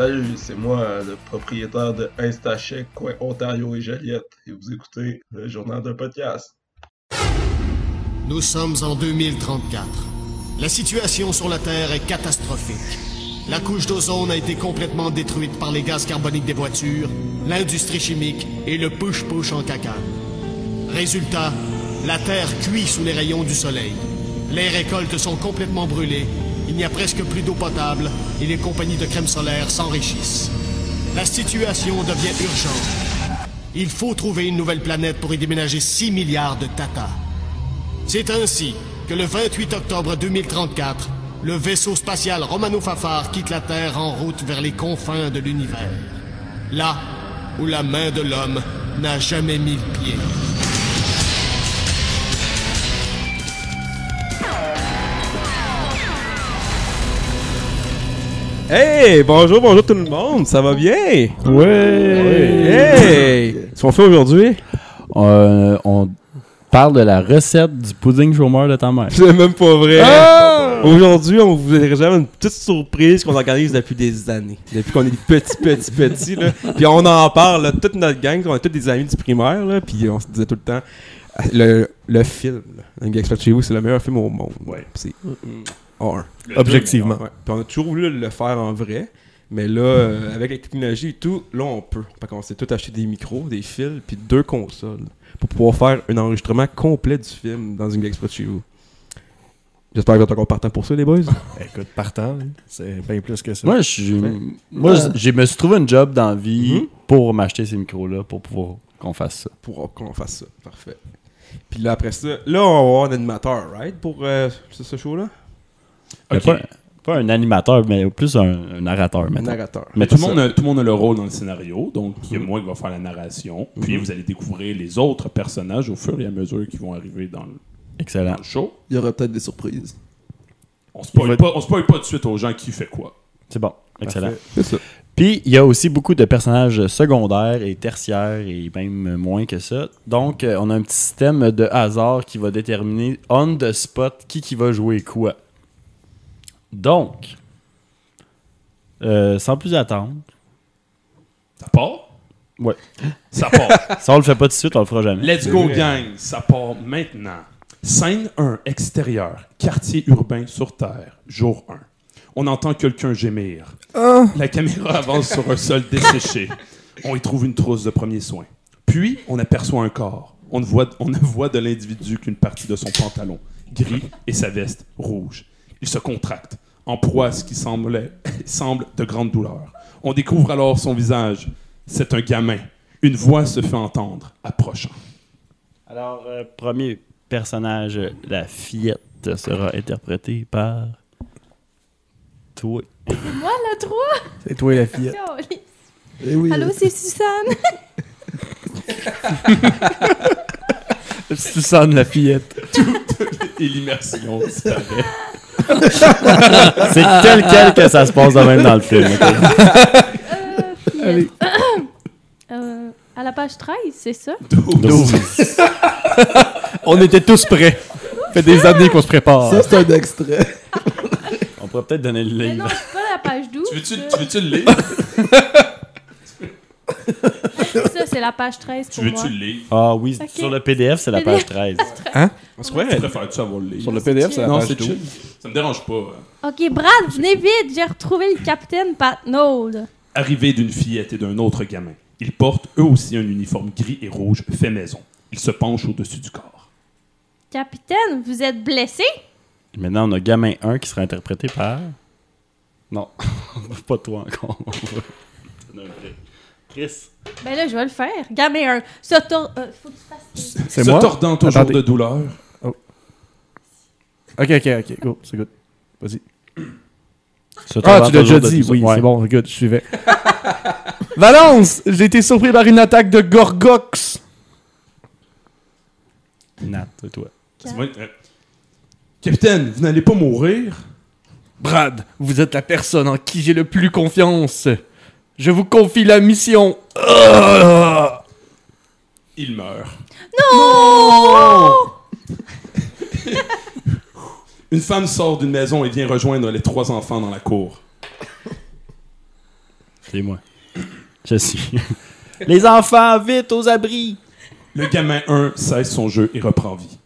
Salut, c'est moi, le propriétaire de InstaCheck, coin Ontario et Joliette, et vous écoutez le journal d'un podcast. Nous sommes en 2034. La situation sur la Terre est catastrophique. La couche d'ozone a été complètement détruite par les gaz carboniques des voitures, l'industrie chimique et le push-push en caca. Résultat, la Terre cuit sous les rayons du soleil. Les récoltes sont complètement brûlées, il n'y a presque plus d'eau potable et les compagnies de crème solaire s'enrichissent. La situation devient urgente. Il faut trouver une nouvelle planète pour y déménager 6 milliards de Tata. C'est ainsi que le 28 octobre 2034, le vaisseau spatial Romano Fafar quitte la Terre en route vers les confins de l'univers. Là où la main de l'homme n'a jamais mis le pied. Hey, bonjour, bonjour tout le monde, ça va bien? Oui! Hey! Ce qu'on fait aujourd'hui? Euh, on parle de la recette du pudding chômeur de ta mère. C'est même pas vrai. Ah! Aujourd'hui, on vous réserve une petite surprise qu'on organise depuis des années. Depuis qu'on est petits, petits, petits, là. Puis on en parle, là, toute notre gang, on est tous des amis du primaire, là. Puis on se disait tout le temps, le, le film, là, Un gars expert chez vous, c'est le meilleur film au monde. Ouais. C'est un. Objectivement. Ouais. Puis on a toujours voulu le faire en vrai. Mais là, euh, avec la technologie et tout, là, on peut. Fait qu'on s'est tout acheté des micros, des fils, puis deux consoles pour pouvoir faire un enregistrement complet du film dans une Express chez vous. J'espère que vous êtes encore partant pour ça, les boys. Écoute, partant, hein. c'est bien plus que ça. Moi, je moi, me suis trouvé une job dans la vie Mhm. pour m'acheter ces micros-là, pour pouvoir qu'on fasse ça. Pour qu'on fasse ça. Parfait. Puis là, après ça, là, on va avoir un animateur, right? Pour euh, ce, ce show-là? Pas, pas un animateur, mais plus un, un narrateur, Un mettons. narrateur. Mais tout le, monde a, tout le monde a le rôle dans le scénario, donc il y a Mhm. moi qui va faire la narration, puis Mhm. vous allez découvrir les autres personnages au fur et à mesure qui vont arriver dans le, Excellent. dans le show. Il y aura peut-être des surprises. On spoil pas, on spoil pas tout de suite aux gens qui fait quoi. C'est bon. Excellent. Parfait. C'est ça. Puis, il y a aussi beaucoup de personnages secondaires et tertiaires et même moins que ça. Donc, euh, on a un petit système de hasard qui va déterminer on the spot qui, qui va jouer quoi. Donc, euh, sans plus attendre, Ça part? Ouais. Ça part. ça on le fait pas tout de suite, on le fera jamais. Let's go, gang. Ça part maintenant. Scène 1, extérieur. Quartier urbain sur Terre. Jour 1. On entend quelqu'un gémir. La caméra avance sur un sol desséché. On y trouve une trousse de premiers soins. Puis, on aperçoit un corps. On ne voit, on ne voit de l'individu qu'une partie de son pantalon, gris, et sa veste, rouge. Il se contracte, en proie à ce qui semblait, semble de grande douleur. On découvre alors son visage. C'est un gamin. Une voix se fait entendre, approchant. Alors, euh, premier personnage, la fillette, sera interprétée par toi. Moi, la 3! C'est toi la fillette. Eh oui. Allô, c'est Suzanne! Susanne, la fillette. Et l'immersion disparaît. C'est tel quel que ça se passe de même dans le film. ok? Euh, fillette. Euh, à la page 13, c'est ça? On était tous prêts. Ça fait des années qu'on se prépare. Ça, c'est un extrait. On pourrait peut-être donner le Mais livre. non, c'est pas la page 12. Tu veux-tu tu veux-tu le lire? Ça, c'est la page 13 Tu pour moi. veux-tu le lire? Ah oui, Ok. sur le PDF, c'est la page 13. On se croirait. Tu préfères-tu avoir le livre? Sur le PDF, c'est la Non, page c'est 12. chill. Ça me dérange pas. hein. Ok, Brad, venez vite, j'ai retrouvé le capitaine Patnaud. Arrivée d'une fillette et d'un autre gamin. Ils portent eux aussi un uniforme gris et rouge fait maison. Ils se penchent au-dessus du corps. Capitaine, vous êtes blessé? Maintenant, on a Gamin 1 qui sera interprété par? Non, pas toi encore. Chris. Ben là, je vais le faire. Gamin 1. Ça tourne. euh, faut que tu fasses. C'est se moi? tordant toujours Attendez. de douleur. Ok, ok, ok. Go, c'est good. Vas-y. Ça, Ah, tu l'as déjà dit. Oui, Ouais. c'est bon, good, je suivais. Valence! J'ai été surpris par une attaque de Gorgox. Nat, c'est toi. C'est moi, euh, Capitaine, vous n'allez pas mourir? Brad, vous êtes la personne en qui j'ai le plus confiance. Je vous confie la mission. Ah! Il meurt. Non! Une femme sort d'une maison et vient rejoindre les trois enfants dans la cour. C'est moi. Je suis. Les enfants, vite aux abris! Le gamin 1 cesse son jeu et reprend vie.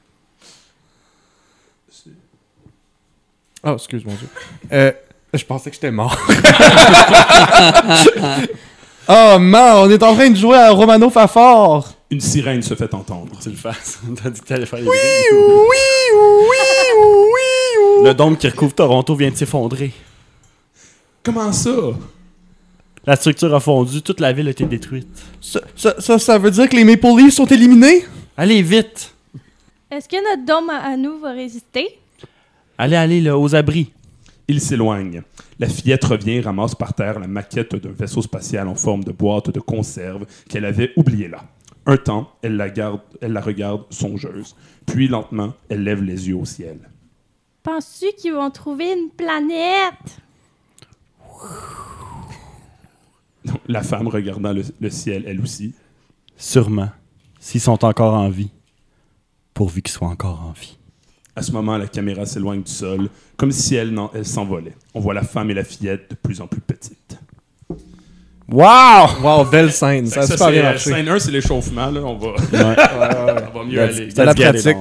Oh, excuse mon Dieu. Euh, je pensais que j'étais mort. oh man, on est en train de jouer à Romano Fafard. Une sirène se fait entendre. Tu le fasses. T'as dit que t'allais faire les Oui, bruits. oui, oui, oui. Le dôme qui recouvre Toronto vient de s'effondrer. Comment ça? La structure a fondu, toute la ville a été détruite. Ça, ça, ça, ça veut dire que les Maple Leafs sont éliminés? Allez, vite! Est-ce que notre dôme à, à nous va résister? Allez, allez, là, aux abris. Il s'éloigne. La fillette revient et ramasse par terre la maquette d'un vaisseau spatial en forme de boîte de conserve qu'elle avait oubliée là. Un temps, elle la, garde, elle la regarde songeuse. Puis, lentement, elle lève les yeux au ciel. Penses-tu qu'ils vont trouver une planète? La femme regardant le, le ciel, elle aussi. Sûrement. S'ils sont encore en vie. Pourvu qu'ils soient encore en vie. À ce moment, la caméra s'éloigne du sol, comme si elle, elle s'envolait. On voit la femme et la fillette de plus en plus petites. Wow! Wow, belle scène. Ça a Ça, c'est, bien euh, marché. scène 1, c'est l'échauffement. Là. On, va, Ouais. on va mieux aller. C'est la pratique.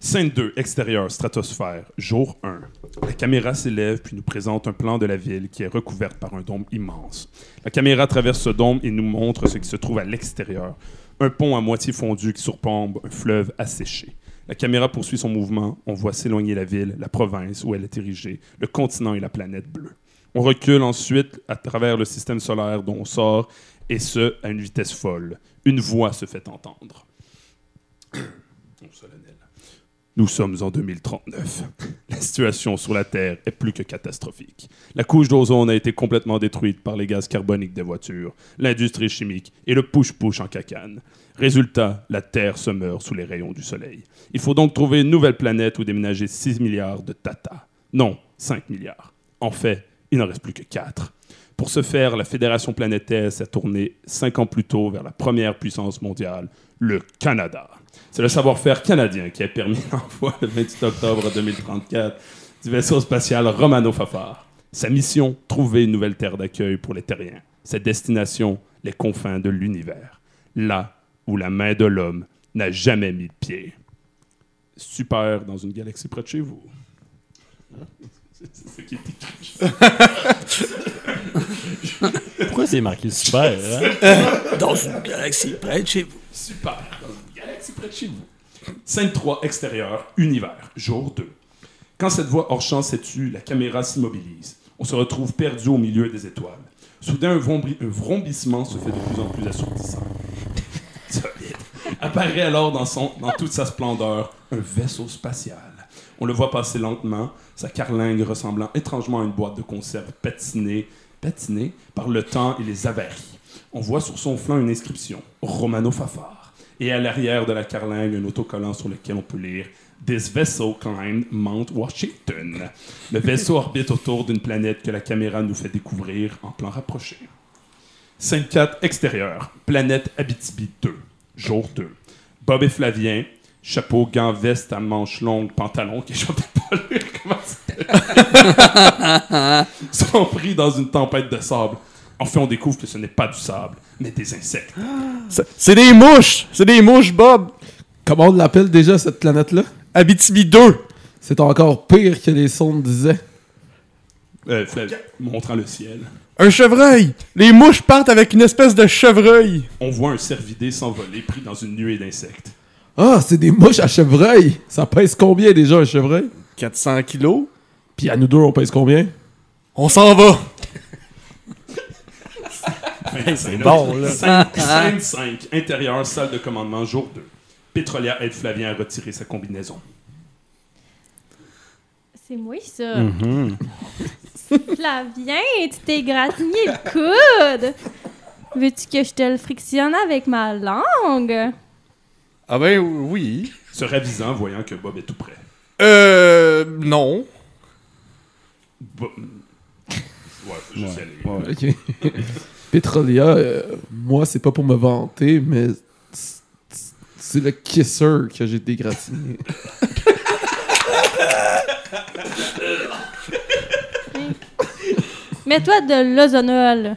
Scène 2, extérieur, stratosphère, jour 1. La caméra s'élève puis nous présente un plan de la ville qui est recouverte par un dôme immense. La caméra traverse ce dôme et nous montre ce qui se trouve à l'extérieur. Un pont à moitié fondu qui surplombe un fleuve asséché. La caméra poursuit son mouvement. On voit s'éloigner la ville, la province où elle est érigée, le continent et la planète bleue. On recule ensuite à travers le système solaire dont on sort, et ce, à une vitesse folle. Une voix se fait entendre. Nous sommes en 2039. La situation sur la Terre est plus que catastrophique. La couche d'ozone a été complètement détruite par les gaz carboniques des voitures, l'industrie chimique et le push-push en cacane. Résultat, la Terre se meurt sous les rayons du Soleil. Il faut donc trouver une nouvelle planète où déménager 6 milliards de Tata. Non, 5 milliards. En fait, il n'en reste plus que 4. Pour ce faire, la Fédération planétaire s'est tournée 5 ans plus tôt vers la première puissance mondiale, le Canada. C'est le savoir-faire canadien qui a permis l'envoi le 28 octobre 2034 du vaisseau spatial Romano Fafar. Sa mission, trouver une nouvelle terre d'accueil pour les terriens. Sa destination, les confins de l'univers. Là où la main de l'homme n'a jamais mis de pied. Super dans une galaxie près de chez vous. Hein? C'est c'est ce qui est écrit. Pourquoi c'est marqué super, hein? Dans une galaxie près de chez vous. Super. Dans une galaxie près de chez vous. Scène 3, extérieur, univers, jour 2. Quand cette voix hors champ s'étue, la caméra s'immobilise. On se retrouve perdu au milieu des étoiles. Soudain, un vrombissement se fait de plus en plus assourdissant. Apparaît alors dans, son, dans toute sa splendeur un vaisseau spatial. On le voit passer lentement, sa carlingue ressemblant étrangement à une boîte de conserve patinée, patinée par le temps et les avaries. On voit sur son flanc une inscription Romano Fafar. Et à l'arrière de la carlingue, un autocollant sur lequel on peut lire This vessel climbed Mount Washington. Le vaisseau orbite autour d'une planète que la caméra nous fait découvrir en plan rapproché. Scène 4, extérieur. Planète Abitibi 2. Jour 2. Bob et Flavien. Chapeau, gants, veste à manches longues, pantalon, que je pas lire comment c'est. sont pris dans une tempête de sable. Enfin, on découvre que ce n'est pas du sable, mais des insectes. C'est- C'est des mouches! C'est des mouches, Bob! Comment on l'appelle déjà cette planète-là? Abitibi 2! C'est encore pire que les sondes disaient. Euh, Flavien, montrant le ciel. Un chevreuil! Les mouches partent avec une espèce de chevreuil! On voit un cervidé s'envoler pris dans une nuée d'insectes. Ah, c'est des mouches à chevreuil. Ça pèse combien déjà un chevreuil? 400 kilos? Puis à nous deux, on pèse combien? On s'en va! C'est bon, là. Scène, scène 5, intérieur, salle de commandement, jour 2. Pétrolière aide Flavien à retirer sa combinaison. C'est moi, ça. Mhm. Flavien, tu t'es gratigné le coude. Veux-tu que je te le frictionne avec ma langue? Ah ben oui. Se ravisant, voyant que Bob est tout près. Euh. Non. Bo- Ouais, faut juste y aller. Ok. Petrolia, euh, moi, c'est pas pour me vanter, mais c'est le kisser que j'ai dégratigné. Mets-toi de l'ozonol.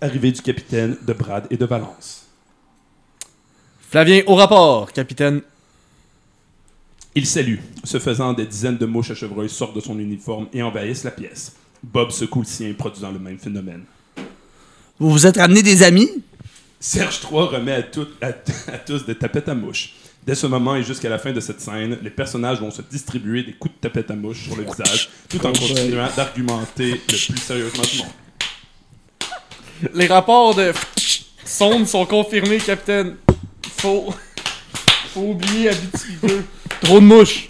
Arrivée du capitaine, de Brad et de Valence. Flavien, au rapport, capitaine. Il salue. Ce faisant, des dizaines de mouches à chevreuil sortent de son uniforme et envahissent la pièce. Bob secoue le sien, produisant le même phénomène. Vous vous êtes ramené des amis? Serge III remet à, tout- à- à tous des tapettes à mouches. Dès ce moment et jusqu'à la fin de cette scène, les personnages vont se distribuer des coups de tapette à mouche sur le visage, tout en continuant d'argumenter le plus sérieusement du monde. Les rapports de sonde sont confirmés, capitaine. Faut. Faut oublier 2. Trop de mouches.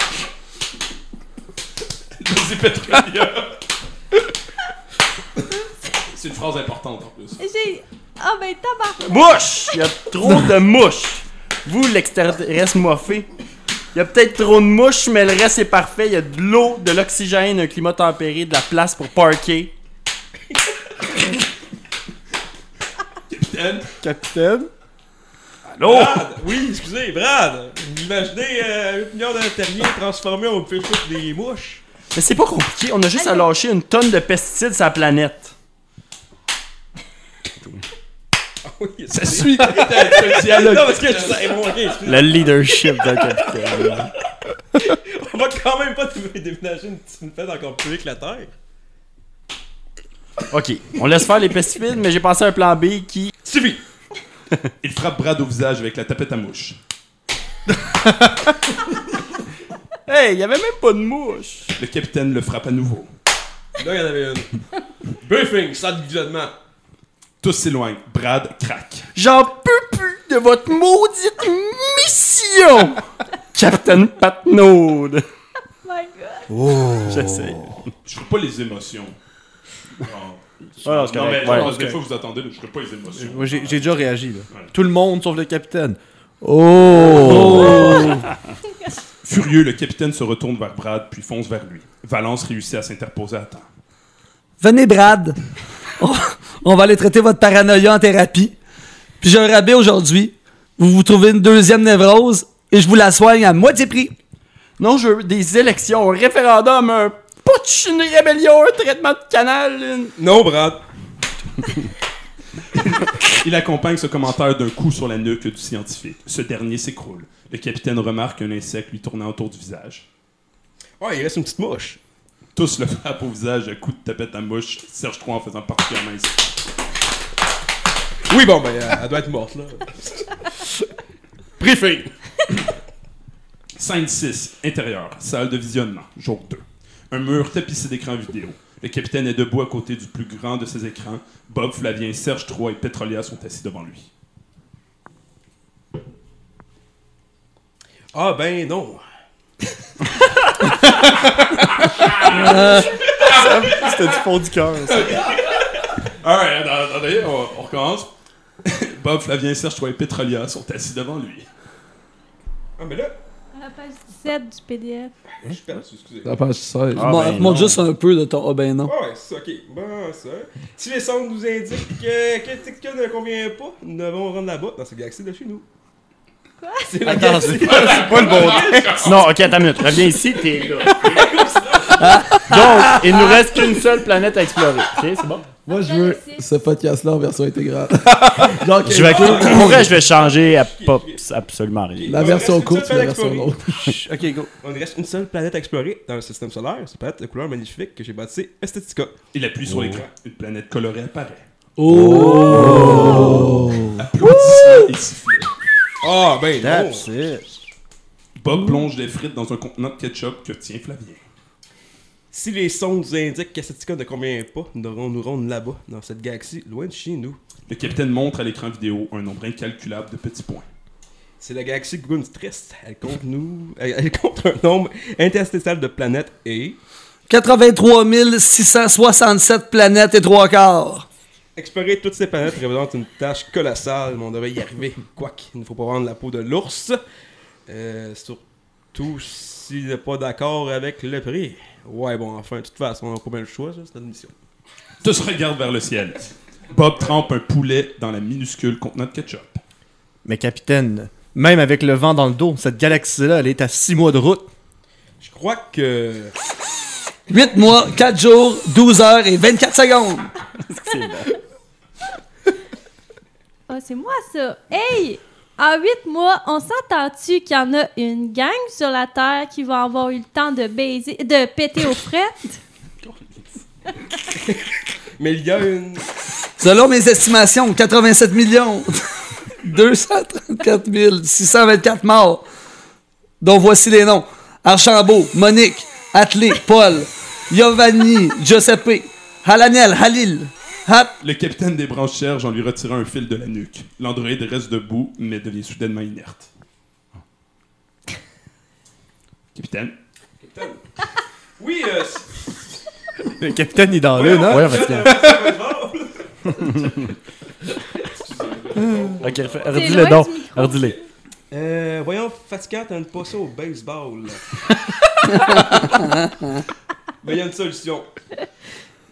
C'est une phrase importante en plus. J'ai. Ah ben tabac. Mouche! Il y a trop de mouches. Vous, l'extraterrestre moffé. Il y a peut-être trop de mouches, mais le reste est parfait. Il y a de l'eau, de l'oxygène, un climat tempéré, de la place pour parker. Capitaine, Capitaine? Allô? Brad! Oui, excusez, Brad! Vous imaginez euh, un million de terriers transformés en fish des mouches? Mais c'est pas compliqué. On a juste à lâcher une tonne de pesticides sur la planète. Oui, ça suit. Un dialogue. Non, parce que je sais, bon, ok, excusez. Le leadership d'un capitaine. On va quand même pas dé- déménager une, une fête encore plus vite que la Terre. Ok, on laisse faire les pesticides, mais j'ai pensé à un plan B qui. Suffit! Il frappe Brad au visage avec la tapette à mouche. Hey, il y avait même pas de mouche. Le capitaine le frappe à nouveau. Là, il y en avait une. Briefing, salle de. Tous s'éloignent. Brad craque. J'en peux plus de votre maudite mission! Capitaine Patnaud. My god. Oh! J'essaie. Je pas les émotions. Non, Ouais, non, c'est non correct. mais Ouais, non, c'est des correct. fois vous attendez, là, je ferai pas les émotions. Moi, j'ai j'ai déjà réagi, là. Ouais. Tout le monde sauf le capitaine. Oh! Furieux, le capitaine se retourne vers Brad puis fonce vers lui. Valence réussit à s'interposer à temps. Venez, Brad. on va aller traiter votre paranoïa en thérapie. Puis j'ai un rabais aujourd'hui. Vous vous trouvez une deuxième névrose et je vous la soigne à moitié prix. Non, je veux des élections, un référendum, un putsch, une rébellion, un traitement de canal. une- Non, Brad. Il accompagne ce commentaire d'un coup sur la nuque du scientifique. Ce dernier s'écroule. Le capitaine remarque un insecte lui tournant autour du visage. Ouais, il reste une petite mouche. Tous le frappent au visage à coups de tapette à mouche, Serge III en faisant particulièrement ici. Bon, ben, elle doit être morte, là. Briefing! Scène 6, intérieur, salle de visionnement, jour 2. Un mur tapissé d'écrans vidéo. Le capitaine est debout à côté du plus grand de ses écrans. Bob, Flavien, Serge III et Petrolia sont assis devant lui. Ah, ben, non. C'était du fond du cœur, ça. Alright, attendez, on, on recommence. Bob, Flavien, Serge III et Petrolia sont assis devant lui. Ah, mais là, À la page 17 du PDF. je suis perdu, excusez. La page 16. Ah, Mon- ben montre non. juste un peu de ton. Ah ben non. Ouais, c'est ça, ok. Bon, ça. Si les sondes nous indiquent que que Ticka ne convient pas, nous devons rendre là-bas, dans cette galaxie de chez nous. Quoi? C'est la Attends, galaxie. c'est pas, c'est pas le bon. Non, ok, attends une minute. Reviens ici, t'es là. Donc, il nous reste qu'une seule planète à explorer. Ok, c'est bon? Moi, je veux ce podcast-là en version intégrale. Genre, Je vais, pour vrai, je vais changer à pas absolument rien. La version courte, la version longue. Ok, go. On il reste une seule planète à explorer dans le système solaire. C'est une planète de couleur magnifique que j'ai baptisée Estetica. Il appuie sur l'écran. Une planète colorée apparaît. Oh! Applaudissements et sifflets. Ah, ben non. That's it. Bob plonge des frites dans un contenant de ketchup que tient Flavien. Si les sondes nous indiquent qu'Estetica ne convient pas, nous devrons nous rendre là-bas, dans cette galaxie, loin de chez nous. Le capitaine montre à l'écran vidéo un nombre incalculable de petits points. C'est la galaxie Gunstress. Elle compte nous. Elle, compte un nombre interstitiel de planètes et. 83 667 planètes et trois quarts. Explorer toutes ces planètes représente une tâche colossale, mais on devrait y arriver. Quoique, il ne faut pas vendre la peau de l'ours. Euh, surtout s'il n'est pas d'accord avec le prix. Ouais, bon, enfin, de toute façon, on n'a pas bien le choix, ça, c'est une mission. Tous regardent vers le ciel. Bob trempe un poulet dans la minuscule contenant de ketchup. Mais capitaine, même avec le vent dans le dos, cette galaxie-là, elle est à 6 mois de route. Je crois que. 8 mois, 4 jours, 12 heures et 24 secondes. Ah, c'est moi ça. Hey! En huit mois, on s'entend-tu qu'il y en a une gang sur la Terre qui va avoir eu le temps de baiser, de péter aux frettes? Mais il y a une. Selon mes estimations, 87 millions 234 624 morts. Dont voici les noms. Archambault, Monique, Atlé, Paul, Giovanni, Giuseppe, Halaniel, Halil, Le capitaine des branches cherche en lui retirant un fil de la nuque. L'androïde reste debout, mais devient soudainement inerte. Capitaine? Oui, euh. Le capitaine est dans l'une, hein? Ouais, Vatican. Ok, redis-le donc. Redis-les. Euh, voyons, fatigant, t'aimes pas ça au baseball. Mais il y a une solution.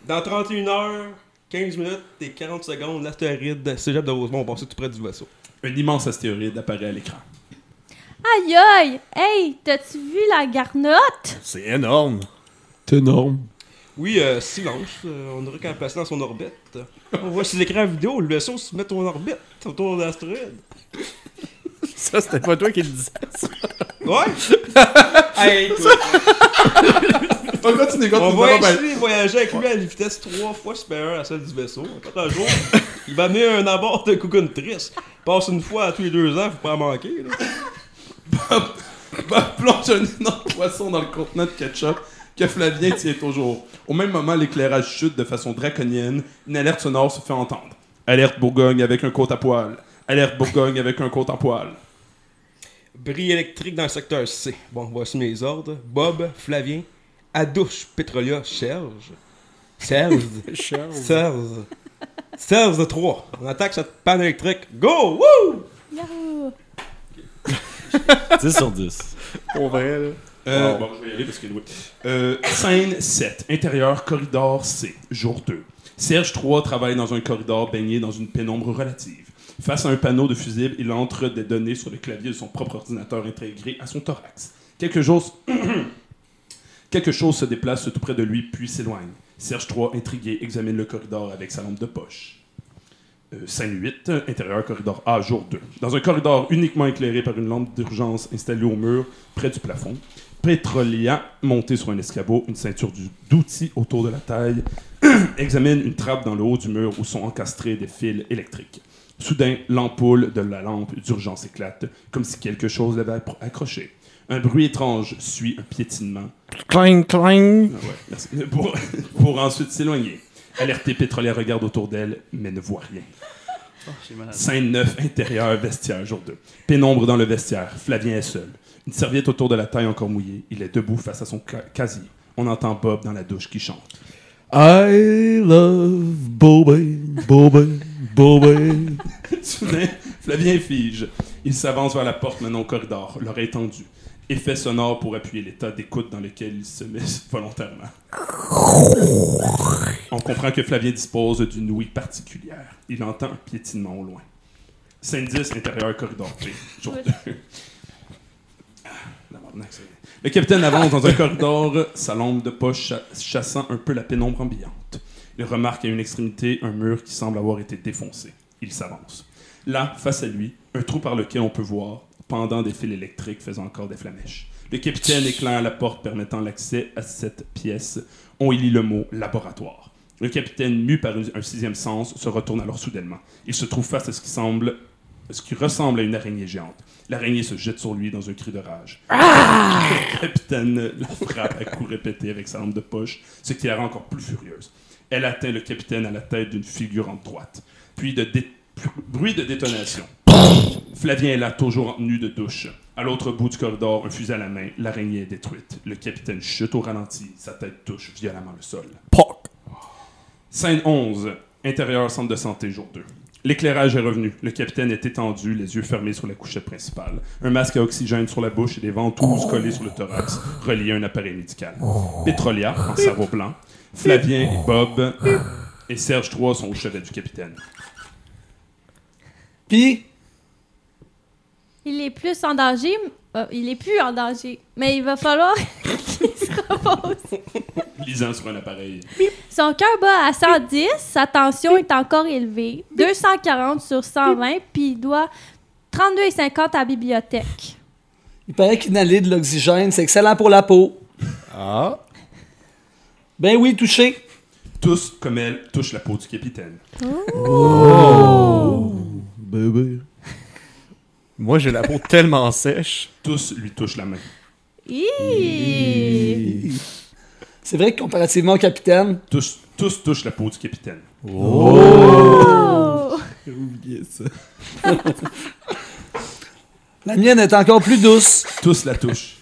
Dans 31 heures, 15 minutes et 40 secondes, l'astéroïde cégep de Rosemont va passer tout près du vaisseau. Un immense astéroïde apparaît à l'écran. Aïe aïe! Hey, t'as-tu vu la garnotte? C'est énorme. C'est énorme. Oui, euh, silence. euh, on aurait qu'à placer dans son orbite. On voit sur l'écran vidéo, le vaisseau se met en orbite autour de l'astéroïde. Ça, c'était pas toi qui le disais. Ouais! hey, On continue, on continue. ça va bien. ainsi voyager avec lui à une vitesse trois fois supérieure à celle du vaisseau. Peut-être un jour, il va amener un abord de cocoon triste. Passe une fois à tous les deux ans, faut pas en manquer. Là. Bob, Bob plonge un énorme poisson dans le contenant de ketchup que Flavien tient toujours. Au même moment, l'éclairage chute de façon draconienne. Une alerte sonore se fait entendre. Alerte Bourgogne avec un côte à poil. Alerte Bourgogne avec un côte à poil. Bris électrique dans le secteur C. Bon, voici mes ordres. Bob, Flavien, Adouche, Petrolia, Serge. Serge. Serge. Serge de 3. On attaque cette panne électrique. Go! Woo! Yahoo! 10 sur 10. Pour vrai, là. Euh, Bon, je vais y aller parce que. Euh, scène 7. Intérieur, corridor C. Jour 2. Serge 3 travaille dans un corridor baigné dans une pénombre relative. Face à un panneau de fusible, il entre des données sur le clavier de son propre ordinateur intégré à son thorax. Quelque chose, Quelque chose se déplace tout près de lui puis s'éloigne. Serge 3, intrigué, examine le corridor avec sa lampe de poche. Euh, scène 8, intérieur corridor A, jour 2. Dans un corridor uniquement éclairé par une lampe d'urgence installée au mur près du plafond, Petrolia, monté sur un escabeau, une ceinture d'outils autour de la taille, examine une trappe dans le haut du mur où sont encastrés des fils électriques. Soudain, l'ampoule de la lampe d'urgence éclate, comme si quelque chose l'avait accroché. Un bruit étrange suit un piétinement. Clang, clang. Ah ouais, merci. Pour, pour ensuite s'éloigner. Alertée, Pétrolière regarde autour d'elle, mais ne voit rien. Scène 9, intérieur, vestiaire, jour 2. Pénombre dans le vestiaire. Flavien est seul. Une serviette autour de la taille encore mouillée. Il est debout face à son ca- casier. On entend Bob dans la douche qui chante. I love Bobby, Bobby, Bobby. Soudain, Flavien fige. Il s'avance vers la porte menant au corridor, l'oreille tendue. Effet sonore pour appuyer l'état d'écoute dans lequel il se met volontairement. On comprend que Flavien dispose d'une ouïe particulière. Il entend un piétinement au loin. Scène 10, intérieur corridor P. Jour 2. Tabarnak, c'est- Le capitaine avance dans un corridor, sa lampe de poche cha- chassant un peu la pénombre ambiante. Il remarque à une extrémité un mur qui semble avoir été défoncé. Il s'avance. Là, face à lui, un trou par lequel on peut voir, pendant des fils électriques faisant encore des flamèches. Le capitaine éclaire la porte permettant l'accès à cette pièce. On y lit le mot laboratoire. Le capitaine, mu par un sixième sens, se retourne alors soudainement. Il se trouve face à ce qui semble, ce qui ressemble à une araignée géante. L'araignée se jette sur lui dans un cri de rage. Le capitaine la frappe à coups répétés avec sa lampe de poche, ce qui la rend encore plus furieuse. Elle atteint le capitaine à la tête d'une figurante droite. Puis de dé- bruit de détonation. Flavien est là, toujours en tenue de douche. À l'autre bout du corridor, un fusil à la main, l'araignée est détruite. Le capitaine chute au ralenti, sa tête touche violemment le sol. Scène 11, intérieur centre de santé, jour 2. L'éclairage est revenu. Le capitaine est étendu, les yeux fermés sur la couchette principale. Un masque à oxygène sur la bouche et des ventouses collées sur le thorax, reliées à un appareil médical. Petrolia, en cerveau blanc. Flavien et Bob et Serge III sont au chevet du capitaine. Puis, Il est plus en danger. euh, il est plus en danger. Mais il va falloir qu'il se repose. Lisant sur un appareil. Son cœur bat à 110, sa tension est encore élevée. 240 sur 120, puis il doit 32,50 à la bibliothèque. il paraît qu'inhaler de l'oxygène, c'est excellent pour la peau. Ah. Ben oui, touché. Tous, comme elle, touchent la peau du capitaine. Oh! Bébé. Moi, j'ai la peau tellement sèche. Tous lui touchent la main. C'est vrai que comparativement au capitaine, Tous, tous touchent la peau du capitaine. Oh! J'ai oublié ça. la mienne est encore plus douce. Tous la touchent.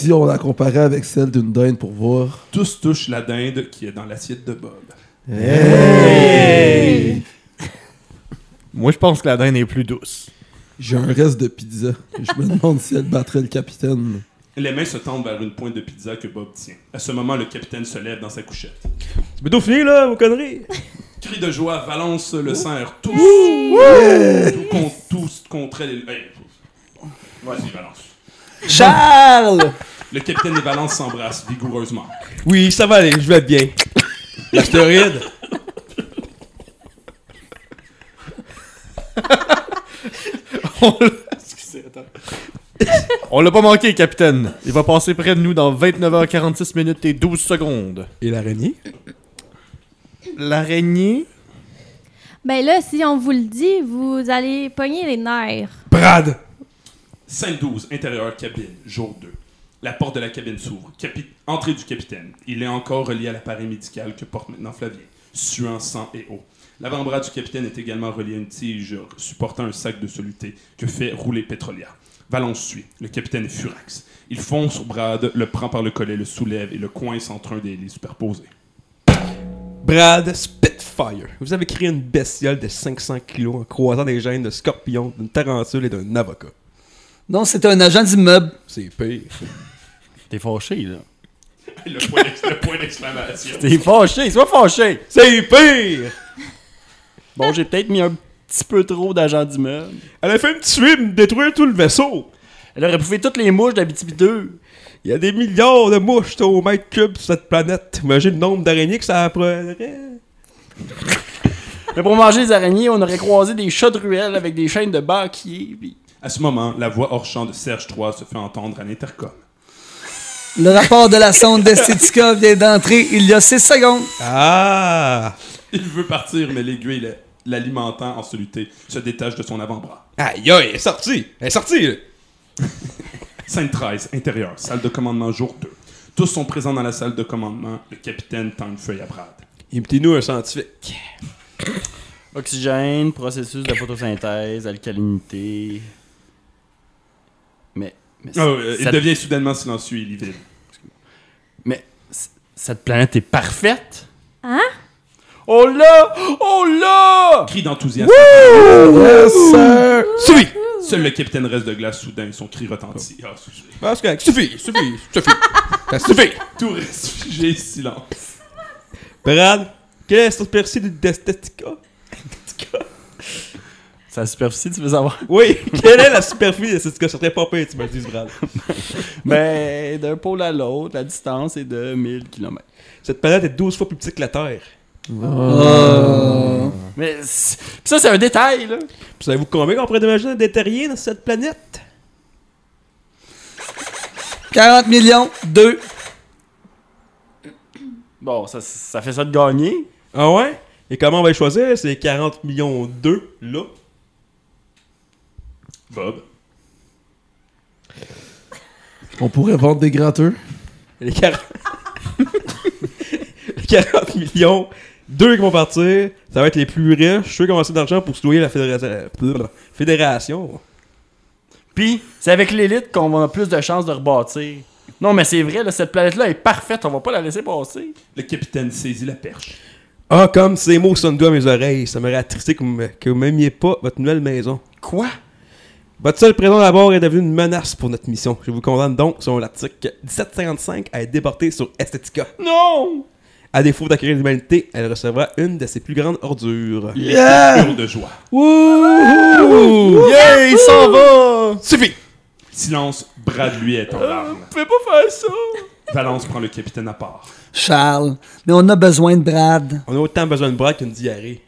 Si on la comparait avec celle d'une dinde pour voir. Tous touchent la dinde qui est dans l'assiette de Bob. Moi, je pense que la dinde est plus douce. J'ai un reste de pizza. Je me demande si elle battrait le capitaine. Les mains se tendent vers une pointe de pizza que Bob tient. À ce moment, le capitaine se lève dans sa couchette. C'est bientôt fini, là, vos conneries? Cri de joie, Valence le serre. Tous, tous contre elle. Hey, Vas-y, Valence. Charles! Le capitaine et Valence s'embrassent vigoureusement. Oui, ça va aller, je vais être bien. L'astéroïde. On l'a-. On l'a pas manqué, capitaine. Il va passer près de nous dans 29h46 minutes et 12 secondes. Et l'araignée? L'araignée? Ben là, si on vous le dit, vous allez pogner les nerfs. Brad! Scène 12, intérieur cabine, jour 2. La porte de la cabine s'ouvre. Entrée du capitaine. Il est encore relié à l'appareil médical que porte maintenant Flavien, suant sang et eau. L'avant-bras du capitaine est également relié à une tige supportant un sac de soluté que fait rouler Petrolia. Valence suit. Le capitaine est furax. Il fonce sur Brad, le prend par le collet, le soulève et le coince entre un des lits superposés. Brad Spitfire. Vous avez créé une bestiole de 500 kilos en croisant des gènes de scorpion, d'une tarentule et d'un avocat. Non, c'est un agent d'immeuble. C'est pire. T'es fâché, là. Le point d'ex- le point d'exclamation. T'es fâché, sois fâché. C'est pire! Bon, j'ai peut-être mis un petit peu trop d'agents d'immeuble. Elle a fait me tuer, me détruire tout le vaisseau. Elle aurait bouffé toutes les mouches d'Abitibi 2. Il y a des milliards de mouches au mètre cube sur cette planète. Imagine le nombre d'araignées que ça prendrait. Mais pour manger les araignées, on aurait croisé des chats de ruelle avec des chaînes de banquiers. Puis... À ce moment, la voix hors champ de Serge III se fait entendre à l'intercom. Le rapport de la sonde d'Estetica vient d'entrer il y a 6 secondes. Ah! Il veut partir, mais l'aiguille la- l'alimentant en soluté se détache de son avant-bras. Aïe, aïe, elle est sortie! Elle est sortie! Scène 13, intérieur, salle de commandement jour 2. Tous sont présents dans la salle de commandement. Le capitaine tend une feuille à Brad. Imitez-nous un scientifique. Oxygène, processus de photosynthèse, alcalinité. Mais. euh, il devient soudainement silencieux et livide. Mais cette planète est parfaite. Hein? Oh là! Oh là! Cri d'enthousiasme. Yes, sir! Suffit! Seul le capitaine reste de glace soudain. Son cri retentit. Ah, suffit. Ah, c'est correct. Suffit, suffit, suffit. Ça suffit! Tout reste figé, silence. Brad, quelle est la superficie d'Estetica? C'est la superficie, tu veux savoir? Oui, quelle est la superficie? d'Estetica? Ça serait pas pire, tu me dis, Brad. Ben, d'un pôle à l'autre, la distance est de 1000 km. Cette planète est 12 fois plus petite que la Terre. Mais c'est- pis ça, c'est un détail, là. Puis savez-vous combien qu'on pourrait imaginer des terriens dans cette planète? 40 millions, 2. Bon, ça, ça fait ça de gagner. Ah ouais? Et comment on va les choisir? C'est 40 millions 2, là. Bob. On pourrait vendre des gratteux. Les 40... 40 millions. Deux qui vont partir. Ça va être les plus riches. Ceux qui ont assez d'argent pour se louer la fédération. fédération. Puis, c'est avec l'élite qu'on a plus de chances de rebâtir. Non, mais c'est vrai, là, cette planète-là est parfaite, on va pas la laisser passer. Le capitaine saisit la perche. Ah, comme ces mots sonnent doux à mes oreilles. Ça m'aurait attristé que vous vous m'aimiez pas votre nouvelle maison. Quoi? Votre seule présence à bord est devenue une menace pour notre mission. Je vous condamne donc, selon l'article 1755, à être déporté sur Estetica. Non! À défaut d'accueillir l'humanité, elle recevra une de ses plus grandes ordures. Yeah! de joie. Wouhou! Yeah, il s'en va! Suffit! Silence, Brad lui est en larmes. Fais pas faire ça! Valence prend le capitaine à part. Charles, mais on a besoin de Brad. On a autant besoin de bras qu'une diarrhée.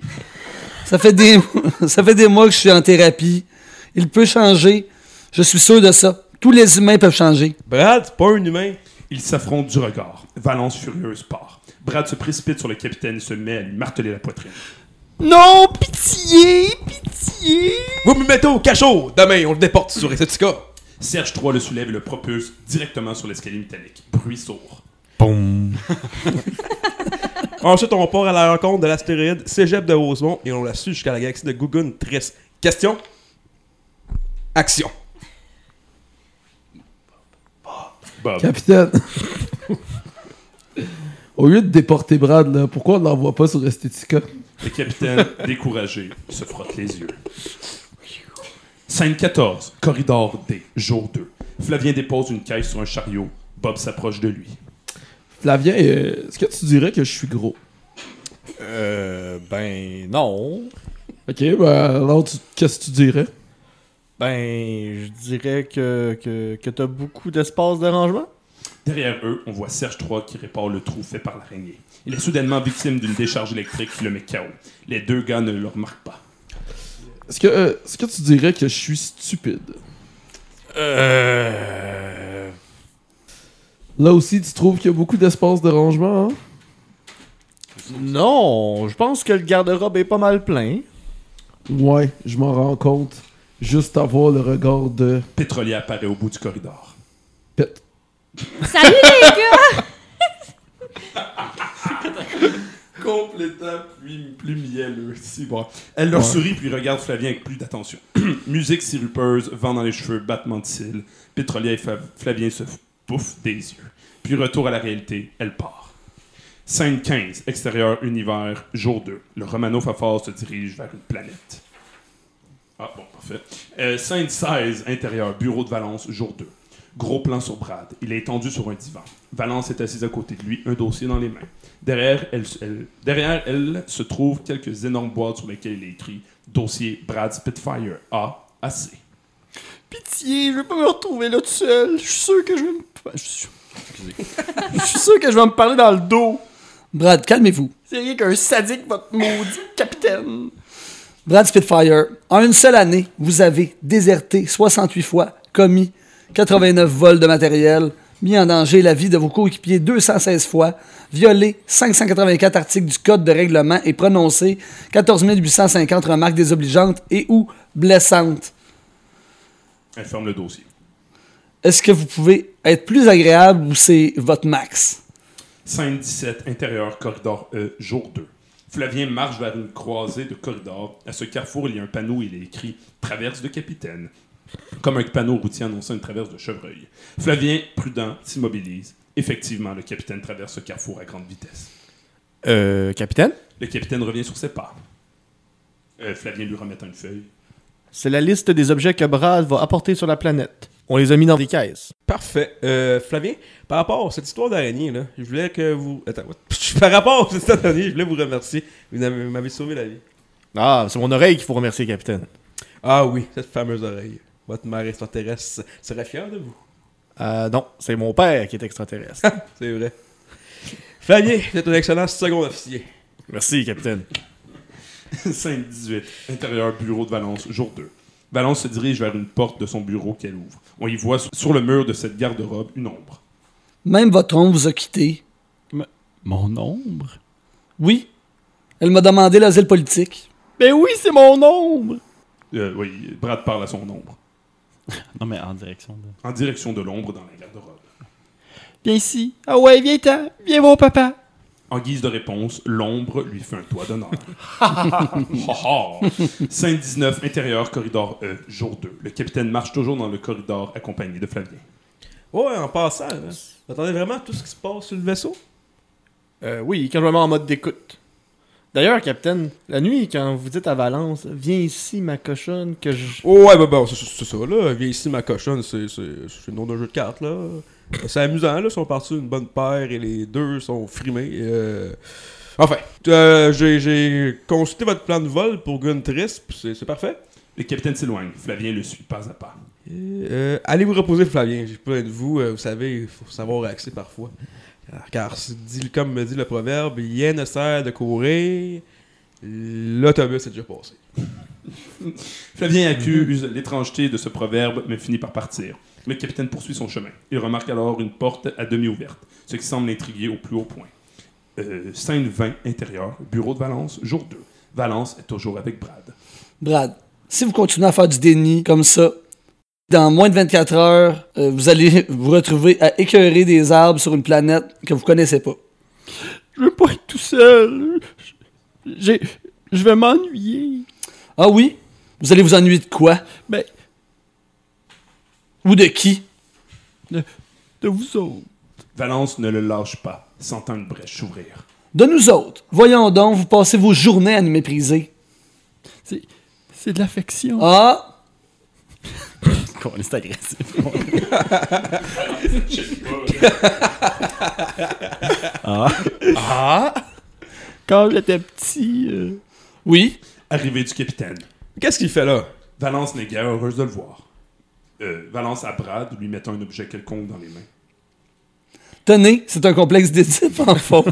Ça fait des, ça fait des mois que je suis en thérapie. Il peut changer. Je suis sûr de ça. Tous les humains peuvent changer. Brad, c'est pas un humain. Ils s'affrontent du regard. Valence furieuse part. Brad se précipite sur le capitaine et se met à lui marteler la poitrine. Non, pitié, pitié! Vous me mettez au cachot! Demain, on le déporte sur Estetica. Serge III le soulève et le propulse directement sur l'escalier métallique. Bruit sourd. Boum. Ensuite, on part à la rencontre de l'astéroïde Cégep de Rosemont et on la suit jusqu'à la galaxie de Gugun Triss. Question? Action. Bob. Capitaine. Au lieu de déporter Brad, là, pourquoi on ne l'envoie pas sur Estetica? Le capitaine, découragé, se frotte les yeux. Scène 14, corridor D, jour 2. Flavien dépose une caisse sur un chariot. Bob s'approche de lui. Flavien, euh, est-ce que tu dirais que je suis gros? Euh, ben non. Ok, ben alors tu- qu'est-ce que tu dirais? Ben, je dirais que, que, que t'as beaucoup d'espace de rangement. Derrière eux, on voit Serge III qui répare le trou fait par l'araignée. Il est soudainement victime d'une décharge électrique qui le met KO. Les deux gars ne le remarquent pas. Est-ce que, euh, est-ce que tu dirais que je suis stupide? Euh... Là aussi, tu trouves qu'il y a beaucoup d'espace de rangement, hein? Non, je pense que le garde-robe est pas mal plein. Ouais, je m'en rends compte. Juste à voir le regard de Pétrolier apparaît au bout du corridor. Pet. Salut les gars! Complètement plus, plus mielleux. Si bon. Elle leur Ouais. sourit puis regarde Flavien avec plus d'attention. Musique sirupeuse, vent dans les cheveux, battement de cils. Pétrolier et Fla- Flavien se bouffent des yeux. Puis retour à la réalité, elle part. Scène 15, extérieur, univers, jour 2. Le Romano Fafard se dirige vers une planète. Ah bon, parfait. Euh, scène 16, intérieur, bureau de Valence, jour 2. Gros plan sur Brad. Il est étendu sur un divan. Valence est assise à côté de lui, un dossier dans les mains. Derrière elle, elle- derrière elle se trouvent quelques énormes boîtes sur lesquelles il est écrit Dossier Brad Spitfire A à C. Pitié, je vais pas me retrouver là tout seul. Je suis sûr que je vais me... Je suis... Excusez. Je suis sûr que je vais me parler dans le dos. Brad, calmez-vous. C'est rien qu'un sadique, votre maudit capitaine. Brad Spitfire, en une seule année, vous avez déserté 68 fois, commis 89 vols de matériel, mis en danger la vie de vos coéquipiers 216 fois, violé 584 articles du Code de règlement et prononcé 14 850 remarques désobligeantes et ou blessantes. Elle ferme le dossier. Est-ce que vous pouvez être plus agréable ou c'est votre max? Scène 17, intérieur, corridor E, jour 2. Flavien marche vers une croisée de corridors. À ce carrefour, il y a un panneau où il est écrit Traverse de capitaine. Comme un panneau routier annonçant une traverse de chevreuil. Flavien, prudent, s'immobilise. Effectivement, le capitaine traverse ce carrefour à grande vitesse. Euh, capitaine? Le capitaine revient sur ses pas. Euh, Flavien lui remet une feuille. C'est la liste des objets que Brad va apporter sur la planète. On les a mis dans des caisses. Parfait. Euh, Flavien, par rapport à cette histoire d'araignée, là, je voulais que vous. Attends, what? Par rapport à cette histoire d'araignée, je voulais vous remercier. Vous avez- m'avez sauvé la vie. Ah, c'est mon oreille qu'il faut remercier, capitaine. Ah oui, cette fameuse oreille. Votre mère extraterrestre serait fière de vous. Euh, non, c'est mon père qui est extraterrestre. C'est vrai. Flavien, vous êtes un excellent second officier. Merci, capitaine. Scène 18, intérieur bureau de Valence, jour 2. Valence se dirige vers une porte de son bureau qu'elle ouvre. On y voit sur le mur de cette garde-robe une ombre. Même votre ombre vous a quitté. Mon ombre? Oui. Elle m'a demandé l'asile politique. Ben oui, c'est mon ombre! Euh, oui, Brad parle à son ombre. Non, mais en direction de. En direction de l'ombre dans la garde-robe. Viens ici. Ah ouais, viens-t'en. Viens voir papa. En guise de réponse, l'ombre lui fait un toit d'honneur. Ha, ha. Scène 19, intérieur, corridor E, jour 2. Le capitaine marche toujours dans le corridor accompagné de Flavien. Ouais, en passant, là, vous attendez vraiment tout ce qui se passe sur le vaisseau? Euh, oui, quand je me mets en mode d'écoute. D'ailleurs, capitaine, la nuit, quand vous dites à Valence, viens ici, ma cochonne, que je. Oh, ouais, bah, bah, c'est ça, là. Viens ici, ma cochonne, c'est c'est- c'est le nom d'un jeu de cartes, là. C'est amusant, là. Ils sont partis une bonne paire et les deux sont frimés. euh. Enfin, euh, j'ai- consulté votre plan de vol pour Guntris, c'est parfait. Le capitaine s'éloigne. Flavien le suit pas à pas. Euh, allez vous reposer, Flavien. J'ai plein de vous. euh, vous savez, il faut savoir axer parfois. Car, comme me dit le proverbe, rien ne sert de courir. L'autobus est déjà passé. Flavien accuse l'étrangeté de ce proverbe, mais finit par partir. Le capitaine poursuit son chemin. Il remarque alors une porte à demi ouverte, ce qui semble l'intriguer au plus haut point. Euh, scène 20, intérieur, bureau de Valence, jour 2. Valence est toujours avec Brad. Brad, si vous continuez à faire du déni comme ça, dans moins de 24 heures, euh, vous allez vous retrouver à écœurer des arbres sur une planète que vous connaissez pas. Je veux pas être tout seul. J'ai. Je vais m'ennuyer. Ah oui? Vous allez vous ennuyer de quoi? Ben. Ou de qui? De, de vous autres. Valence ne le lâche pas, sentant une brèche s'ouvrir. De nous autres. Voyons donc, vous passez vos journées à nous mépriser. C'est. C'est de l'affection. Ah! C'est agressif. ah. Ah. Quand j'étais petit. euh, Oui? Arrivée du capitaine. Qu'est-ce qu'il fait là? Valence n'est guère heureuse de le voir. Euh, Valence à Brad, lui mettant un objet quelconque dans les mains. Tenez, c'est un complexe d'édipe en fond.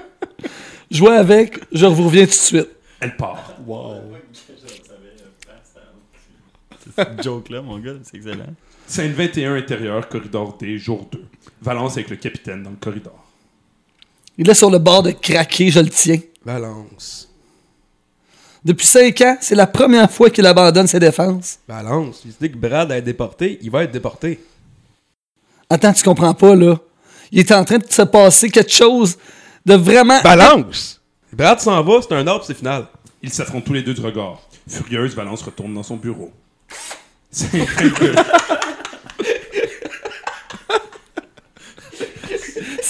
Jouez avec, je vous reviens tout de suite. Elle part. Wow. Cette joke-là, mon gars, c'est excellent. Scène 21, intérieur, corridor D, jour 2. Valence avec le capitaine dans le corridor. Il est sur le bord de craquer, je le tiens. Balance. Depuis cinq ans, c'est la première fois qu'il abandonne ses défenses. Balance. Il se dit que Brad va être déporté, il va être déporté. Attends, tu comprends pas, là. Il est en train de se passer quelque chose de vraiment... Balance! Brad s'en va, c'est un ordre, c'est final. Ils s'affrontent tous les deux du regard. Furieuse, Valence retourne dans son bureau. Scène 22.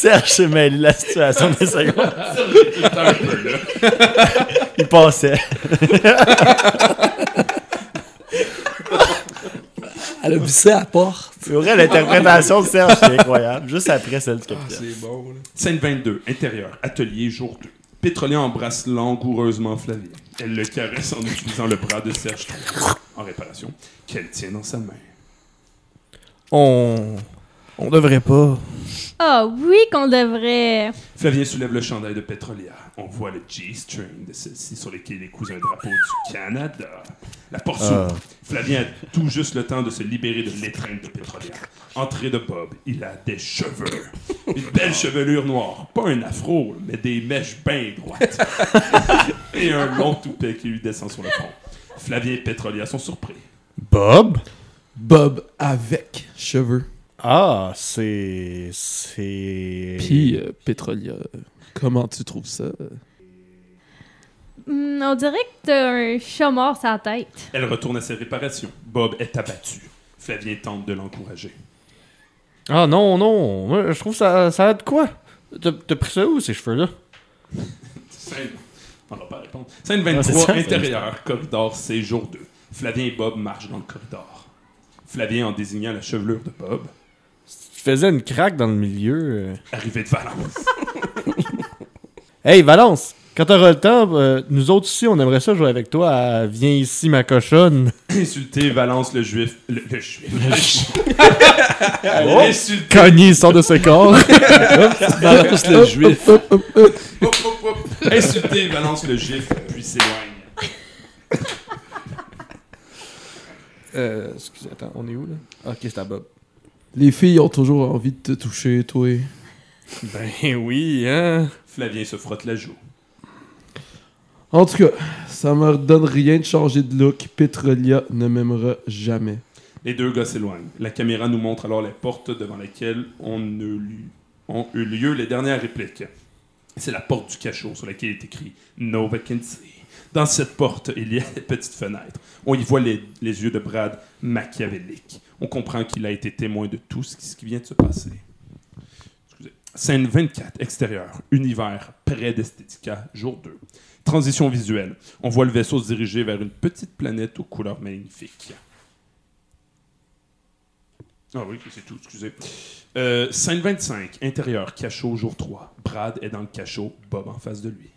Serge s'est mêlé de la situation des secondes. Il était un peu là. Il passait. Elle a vissé à la porte. C'est vrai, l'interprétation de Serge, c'est incroyable. Juste après celle du Ah, capitaine. c'est bon, là. Scène 22, intérieur, atelier, jour 2. Pétrolier embrasse langoureusement Flavien. Elle le caresse en utilisant le bras de Serge en réparation, qu'elle tient dans sa main. On. On devrait pas. Ah oui qu'on devrait. Flavien soulève le chandail de Petrolia. On voit le G-string de celle-ci sur lequel est cousu un drapeau du Canada. La porte s'ouvre. Flavien a tout juste le temps de se libérer de l'étreinte de Petrolia. Entrée de Bob, il a des cheveux. Une belle chevelure noire. Pas un afro, mais des mèches bien droites. et un long toupet qui lui descend sur le front. Flavien et Petrolia sont surpris. Bob? Bob avec cheveux. Ah, c'est. C'est. Puis, euh, Petrolia, comment tu trouves ça? Hmm, on dirait que t'as un chat mort sur la tête. Elle retourne à ses réparations. Bob est abattu. Flavien tente de l'encourager. Ah non, non. Moi, je trouve ça, ça a de quoi? T'as pris ça où, ces cheveux-là? On va pas répondre. Scène Ah, c'est 23, ça, c'est intérieur, corridor C, jour 2. Flavien et Bob marchent dans le corridor. Flavien en désignant la chevelure de Bob. Tu faisais une craque dans le milieu. euh. Arrivée de Valence. Hey, Valence! Quand t'auras le temps, euh, nous autres ici, on aimerait ça jouer avec toi à Viens ici, ma cochonne. Insulter Valence le juif. Le, le juif. Oh. Insulter. Kanye il sort de ce corps. Balance le juif. Insulter Valence le juif, puis s'éloigne. euh, excusez, attends, on est où là? Ah, ok, c'est à Bob. Les filles ont toujours envie de te toucher, toi. Ben oui, hein? Flavien se frotte la joue. En tout cas, ça me donne rien de changer de look. Petrolia ne m'aimera jamais. Les deux gars s'éloignent. La caméra nous montre alors les portes devant lesquelles on a lu- ont eu lieu les dernières répliques. C'est la porte du cachot sur laquelle est écrit No vacancy. Dans cette porte, il y a des petites fenêtres. On y voit les, les yeux de Brad machiavéliques. On comprend qu'il a été témoin de tout ce qui, vient de se passer. Scène 24, extérieur, univers, près d'Estetica, jour 2. Transition visuelle. On voit le vaisseau se diriger vers une petite planète aux couleurs magnifiques. Ah oui, c'est tout, excusez. Euh, scène 25, intérieur, cachot, jour 3. Brad est dans le cachot, Bob en face de lui.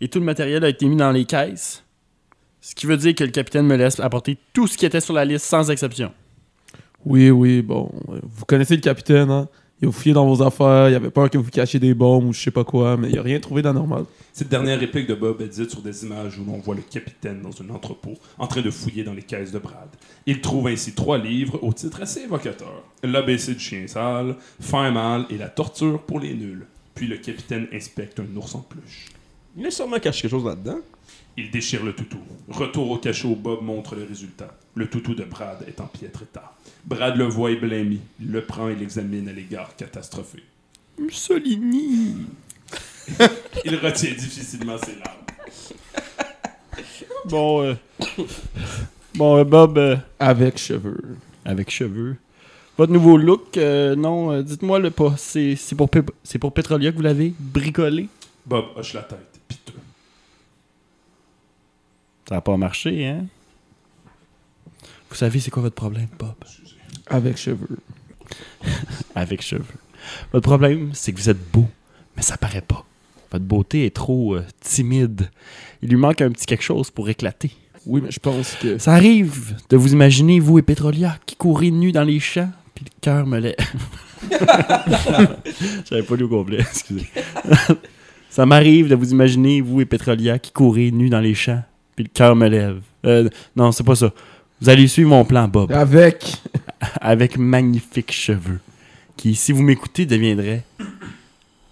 Et tout le matériel a été mis dans les caisses? Ce qui veut dire que le capitaine me laisse apporter tout ce qui était sur la liste sans exception. Oui, oui, bon. euh, Vous connaissez le capitaine, hein? Il a fouillé dans vos affaires, il avait peur que vous cachiez des bombes ou je sais pas quoi, mais il a rien trouvé d'anormal. Cette dernière réplique de Bob est dite sur des images où l'on voit le capitaine dans un entrepôt en train de fouiller dans les caisses de Brad. Il trouve ainsi trois livres au titre assez évocateur L'ABC du chien sale, Fin mal et La torture pour les nuls. Puis le capitaine inspecte un ours en peluche. Il a sûrement caché quelque chose là-dedans. Il déchire le toutou. Retour au cachot, Bob montre le résultat. Le toutou de Brad est en piètre état. Brad le voit et blêmi. Il le prend et l'examine à l'égard catastrophé. Mussolini! Il retient difficilement ses larmes. Bon, euh... bon, euh, Bob. euh, Avec cheveux. Avec cheveux. Votre nouveau look, euh, non, euh, dites-moi le pas. C'est pour, c'est pour Petrolia que vous l'avez bricolé? Bob hoche la tête. Ça n'a pas marché, hein? Vous savez, c'est quoi votre problème, Bob? Avec cheveux. Avec cheveux. Votre problème, c'est que vous êtes beau, mais ça paraît pas. Votre beauté est trop euh, timide. Il lui manque un petit quelque chose pour éclater. Oui, mais je pense que. Ça arrive de vous imaginer, vous et Petrolia, qui courez nus dans les champs, puis le cœur me lève. J'avais pas lu au complet, excusez. Ça m'arrive de vous imaginer, vous et Petrolia, qui courez nus dans les champs, puis le cœur me lève. Euh, non, c'est pas ça. Vous allez suivre mon plan, Bob. Avec. avec magnifiques cheveux, qui, si vous m'écoutez, deviendrait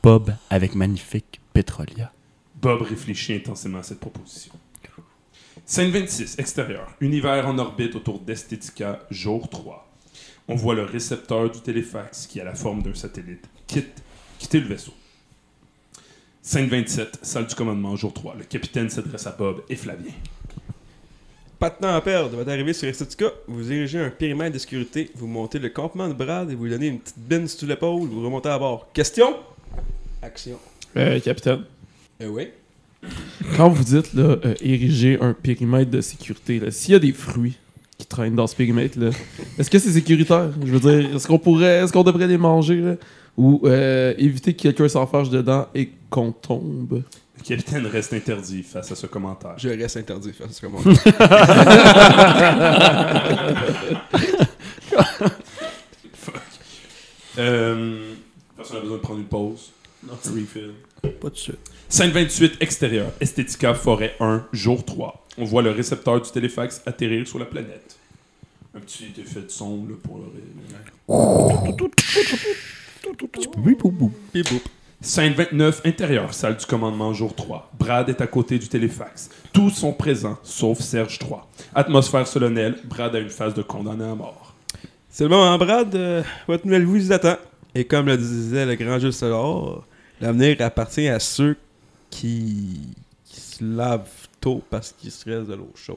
Bob avec magnifique Petrolia. Bob réfléchit intensément à cette proposition. Scène 26, extérieur. Univers en orbite autour d'Estetica, jour 3. On voit le récepteur du téléfax qui a la forme d'un satellite quitte, quitter le vaisseau. Scène 27, salle du commandement, jour 3. Le capitaine s'adresse à Bob et Flavien. Pas de temps à perdre. Votre arrivée sur Estetica, vous dirigez un périmètre de sécurité, vous montez le campement de Brad et vous lui donnez une petite bine sous l'épaule, vous remontez à bord. Question? Action. Euh, capitaine. Euh, oui. Quand vous dites, là, euh, ériger un périmètre de sécurité, là, s'il y a des fruits qui traînent dans ce périmètre-là, est-ce que c'est sécuritaire? Je veux dire, est-ce qu'on pourrait, est-ce qu'on devrait les manger, là? Ou euh, éviter que quelqu'un s'enfarge dedans et qu'on tombe? Le capitaine reste interdit face à ce commentaire? Je reste interdit face à ce commentaire. Euh, personne n'a besoin de prendre une pause. Non, refill. Pas de suite. Scène 28, extérieur. Esthética, forêt 1, jour 3. On voit le récepteur du téléfax atterrir sur la planète. Un petit effet de son là, pour le. Scène 29, intérieur, salle du commandement, jour 3. Brad est à côté du téléfax. Tous sont présents, sauf Serge 3. Atmosphère solennelle, Brad a une phase de condamné à mort. C'est le moment, Brad. euh, votre nouvelle vous attend. Et comme le disait le grand Jules César, l'avenir appartient à ceux qui, qui se lavent tôt parce qu'ils se restent de l'eau chaude.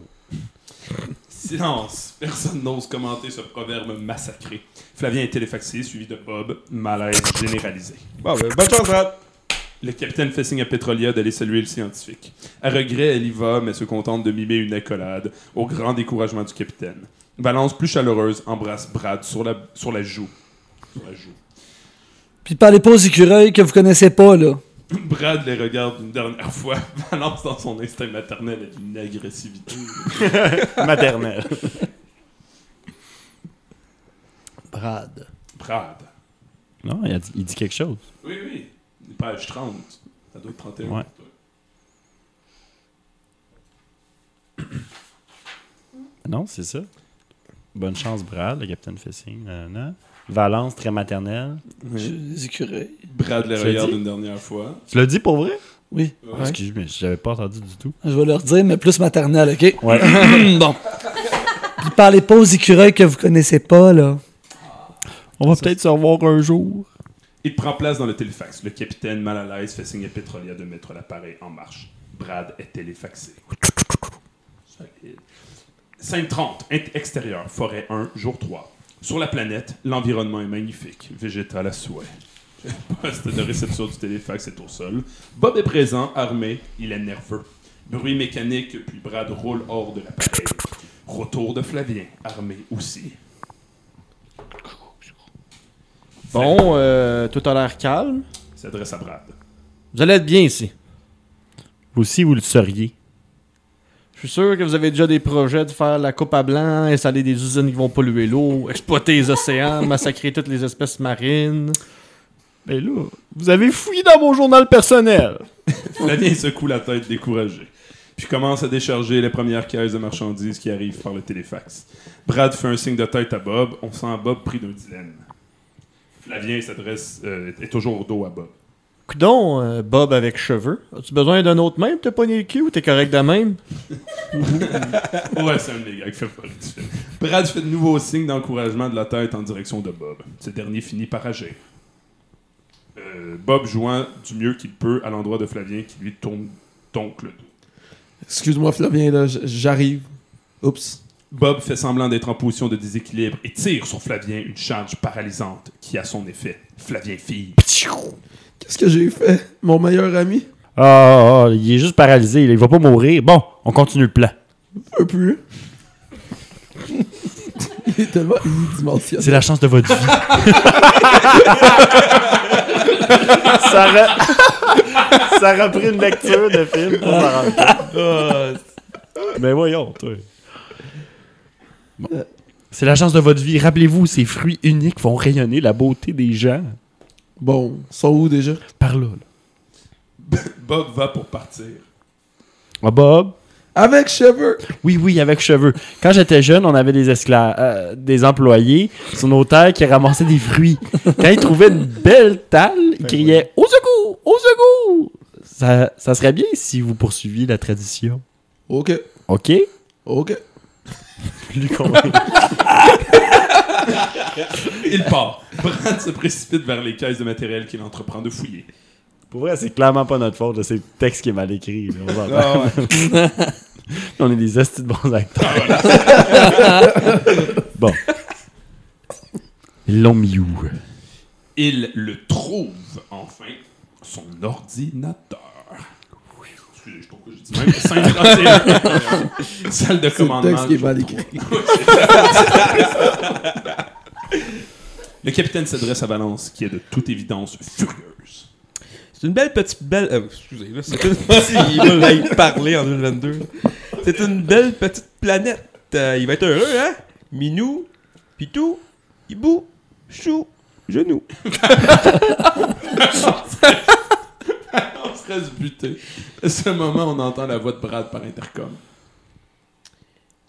Silence. Personne n'ose commenter ce proverbe massacré. Flavien est téléfaxé, suivi de Bob. Malaise généralisé. Bon, ben, bonne chance, Brad. Le capitaine fait signe à Petrolia d'aller saluer le scientifique. À regret, elle y va, mais se contente de mimer une accolade, au grand découragement du capitaine. Valence, plus chaleureuse, embrasse Brad sur la, sur la joue. Sur la joue. Puis parlez pas aux écureuils que vous connaissez pas, là. Brad les regarde une dernière fois, Valence dans son instinct maternel et d'une agressivité. Maternelle. Brad. Brad. Non, il, a dit, il dit quelque chose. Oui, oui. Page 30. Ça doit être 31. Ouais. Non, c'est ça. Bonne chance, Brad, le capitaine fait signe. Valence, très maternelle. Les écureuils. Brad les regarde une dernière fois. Tu l'as dit pour vrai? Oui. Ah, Excuse-moi, j'avais pas entendu du tout. Je vais leur dire, mais plus maternel, OK? Ouais. bon. Puis parlez pas aux écureuils que vous connaissez pas, là. On va peut-être se revoir un jour. Il prend place dans le téléfax. Le capitaine, mal à l'aise, fait signe à Petrolia de mettre l'appareil en marche. Brad est téléfaxé. Solide. Scène 30, int- extérieur, forêt 1, jour 3. Sur la planète, l'environnement est magnifique, végétal à souhait. Le poste de réception du téléfax est au sol. Bob est présent, armé, il est nerveux. Bruit mécanique, puis Brad roule hors de l'appareil. Retour de Flavien, armé aussi. Bon, euh, tout a l'air calme. S'adresse à Brad. Vous allez être bien ici. Vous aussi, vous le seriez. Je suis sûr que vous avez déjà des projets de faire la coupe à blanc, installer des usines qui vont polluer l'eau, exploiter les océans, massacrer toutes les espèces marines. Mais là, vous avez fouillé dans mon journal personnel. Flavien secoue la tête découragé, puis commence à décharger les premières caisses de marchandises qui arrivent par le téléfax. Brad fait un signe de tête à Bob. On sent Bob pris d'un dilemme. Flavien s'adresse, euh, est toujours au dos à Bob. Coudon, euh, Bob avec cheveux. As-tu besoin d'un autre même pour te pogner le cul ou t'es correct de même? Ouais, c'est un des gars qui fait pas du film. Brad fait de nouveaux signes d'encouragement de la tête en direction de Bob. Ce dernier finit par agir. Euh, Bob jouant du mieux qu'il peut à l'endroit de Flavien qui lui tourne donc le dos. Excuse-moi, Flavien, là, j'arrive. Oups. Bob fait semblant d'être en position de déséquilibre et tire sur Flavien une charge paralysante qui a son effet. Flavien fille. Qu'est-ce que j'ai fait, mon meilleur ami? Ah, ah, il est juste paralysé, il va pas mourir. Bon, on continue le plan. Un peu. il est tellement unidimensionnel. C'est la chance de votre vie. ça, aurait... ça aurait pris une lecture de film pour s'en rendre compte. Mais voyons, toi. Bon. C'est la chance de votre vie. Rappelez-vous, ces fruits uniques vont rayonner la beauté des gens. Bon, sont où déjà? Par là. là. Bob va pour partir. Ah, Bob? Avec cheveux! Oui, oui, avec cheveux. Quand j'étais jeune, on avait des esclaves, euh, des employés sur nos terres qui ramassaient des fruits. Quand ils trouvaient une belle talle, ils criaient Au secours! Au secours! Ça, ça serait bien si vous poursuiviez la tradition. Ok. OK? Ok. Lui convaincu. Il part. Brad se précipite vers les caisses de matériel qu'il entreprend de fouiller. Pour vrai, c'est clairement pas notre faute. C'est le texte qui est mal écrit. là. On, s'entend. Ah On est des estis de bons acteurs. bon. Ils l'ont mis où? Il le trouve enfin, son ordinateur. Excusez, je trouve que je dis même 531. Salle de le commandement. texte qui est jour mal trois. écrit. Le capitaine s'adresse à Valence, qui est de toute évidence furieuse. C'est une belle petite belle. euh, excusez, là, c'est une si il va y parler en 2022. C'est une belle petite planète. Euh, il va être heureux, hein? Minou, Pitou, Hibou, Chou, Genou. reste buté. À ce moment, on entend la voix de Brad par intercom.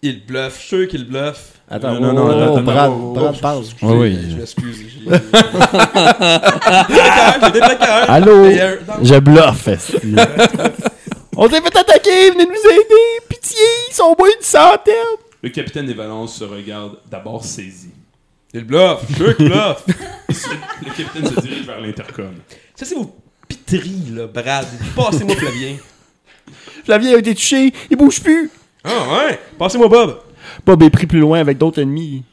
Il bluffe, je suis sûr qu'il bluffe. Attends, Non, oh, non, non, attends, oh, attends, Brad, oh, oh, Brad oh, parle. Oui, oui. Je m'excuse. j'ai- J'ai des placards. Allô? Je bluffe. On s'est fait attaquer, venez nous aider. Pitié, ils sont au moins une centaine. Le capitaine et Valence se regardent d'abord saisis. Il bluffe, je suis sûr qu'il bluffe. Le capitaine se dirige vers l'intercom. Ça, c'est vos piteries, là, Brad. Passez-moi Flavien. Flavien a été touché, il bouge plus. Ah ouais? Passez-moi Bob. Bob est pris plus loin avec d'autres ennemis.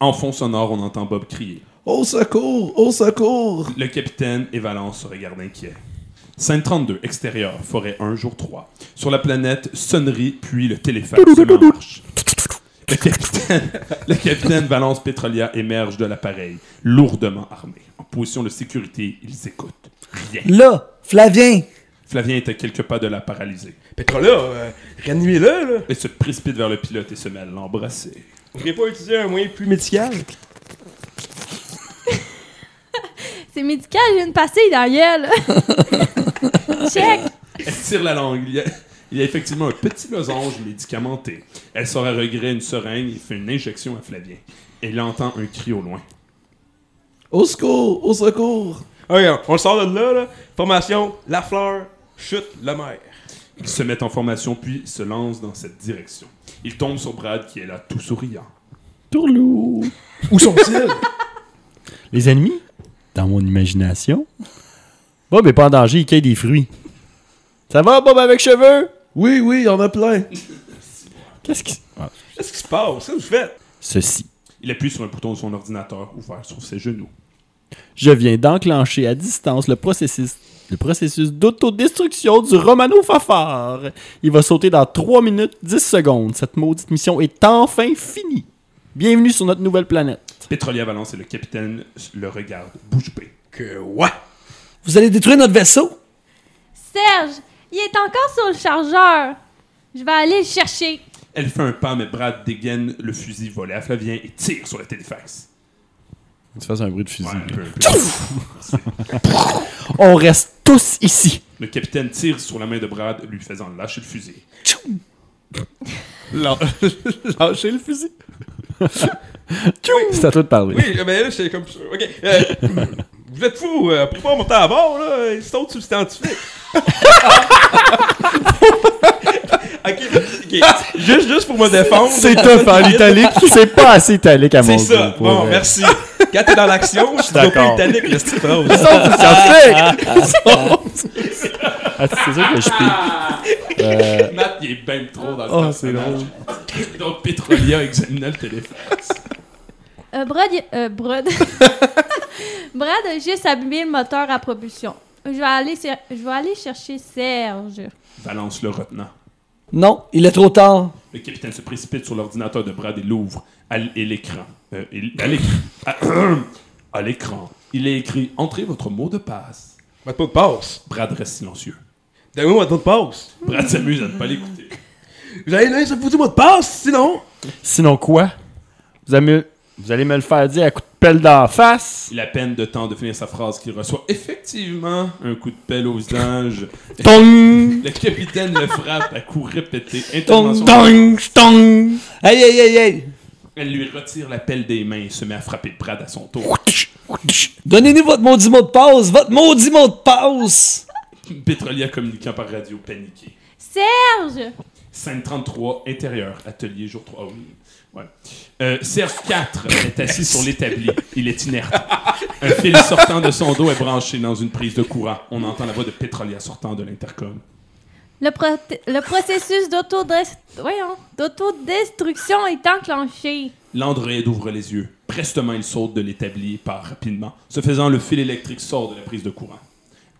En fond sonore, on entend Bob crier. Au secours! Au secours! Le capitaine et Valence se regardent inquiets. Scène 32, extérieur, forêt 1, jour 3. Sur la planète, sonnerie, puis le téléphone se marche. Le capitaine, le capitaine Valence Petrolia émerge de l'appareil, lourdement armé. En position de sécurité, ils écoutent. Rien. Là, Flavien! Flavien est à quelques pas de la paralyser. Petrola, euh, réanimez-le, là. Il se précipite vers le pilote et se met à l'embrasser. Vous pourriez pas utiliser un moyen plus médical? C'est médical, j'ai une pastille dans la gueule. Check! Elle tire la langue. Il y, a, il y a effectivement un petit losange médicamenté. Elle sort à regret une seringue et fait une injection à Flavien. Il entend un cri au loin. Au secours! Au secours! Ok, on le sort de là, là. Formation, la fleur, chute, la mer. Il se met en formation puis se lance dans cette direction. Il tombe sur Brad qui est là tout souriant. Tourlou. Où sont-ils? Les ennemis? Dans mon imagination. Bob est pas en danger, il cueille des fruits. Ça va, Bob, avec cheveux? Oui, oui, il y en a plein. Qu'est-ce qui... Ah, Qu'est-ce qui se passe? Qu'est-ce que vous faites? Ceci. Il appuie sur un bouton de son ordinateur ouvert sur ses genoux. Je viens d'enclencher à distance le processus, le processus d'autodestruction du Romano Fafard. Il va sauter dans 3 minutes 10 secondes. Cette maudite mission est enfin finie. Bienvenue sur notre nouvelle planète. Pétrolier Valence et le capitaine le regardent bouche bée. Que ouais! Vous allez détruire notre vaisseau? Serge, il est encore sur le chargeur. Je vais aller le chercher. Elle fait un pas, mais Brad dégaine le fusil volé à Flavien et tire sur le téléfax. Tu fasses un bruit de fusil. On reste tous ici. Le capitaine tire sur la main de Brad, lui faisant lâcher le fusil. Lâchez le fusil. C'est à toi de parler. Oui, mais là, j'étais comme ça. Ok. euh, vous êtes fous, euh, pour pas monter à bord, là, c'est autre substantifique. ok, Juste, juste pour me défendre. C'est tough en italique. C'est pas assez italique à mon C'est ça. goût, Bon, vrai. merci. Quand t'es dans l'action, je suis pas italique, le style. Ah, c'est sûr que je pique. Euh, Matt, il est ben trop dans le Oh, personnage. Donc, Pétrolia examina le téléfax. Euh, Brad, euh, Brad. Brad a juste allumé le moteur à propulsion. Je vais aller, je vais aller chercher Serge. Valence le retenant. Non, il est trop tard. Le capitaine se précipite sur l'ordinateur de Brad et l'ouvre. À l'écran. Euh, et- à l'écran. À, à l'écran. Il est écrit Entrez votre mot de passe. Votre mot de passe? Brad reste silencieux. Donnez-moi votre mot de passe. Brad s'amuse à ne pas l'écouter. Vous allez donner ce foutu mot de passe, sinon? Sinon quoi? Vous allez, me, vous allez me le faire dire à coup de pelle d'en face? Il a peine de temps de finir sa phrase qu'il reçoit effectivement un coup de pelle au visage. Tong! Le capitaine le frappe à coups répétés. Intervention- tong, tong. Hey, hey, hey, hey. Elle lui retire la pelle des mains et se met à frapper Brad à son tour. Donnez-nous votre maudit mot de passe. Votre maudit mot de passe. Pétrolier communiquant par radio paniqué. Serge! Scène 33, intérieur, atelier jour 3. oui. Ouais. Euh, Serge 4 est assis sur l'établi. Il est inerte. Un fil sortant de son dos est branché dans une prise de courant. On entend la voix de Pétrolier sortant de l'intercom. Le, processus d'autodestruction est enclenché. L'androïde ouvre les yeux. Prestement, il saute de l'établi et part rapidement. Ce faisant, le fil électrique sort de la prise de courant.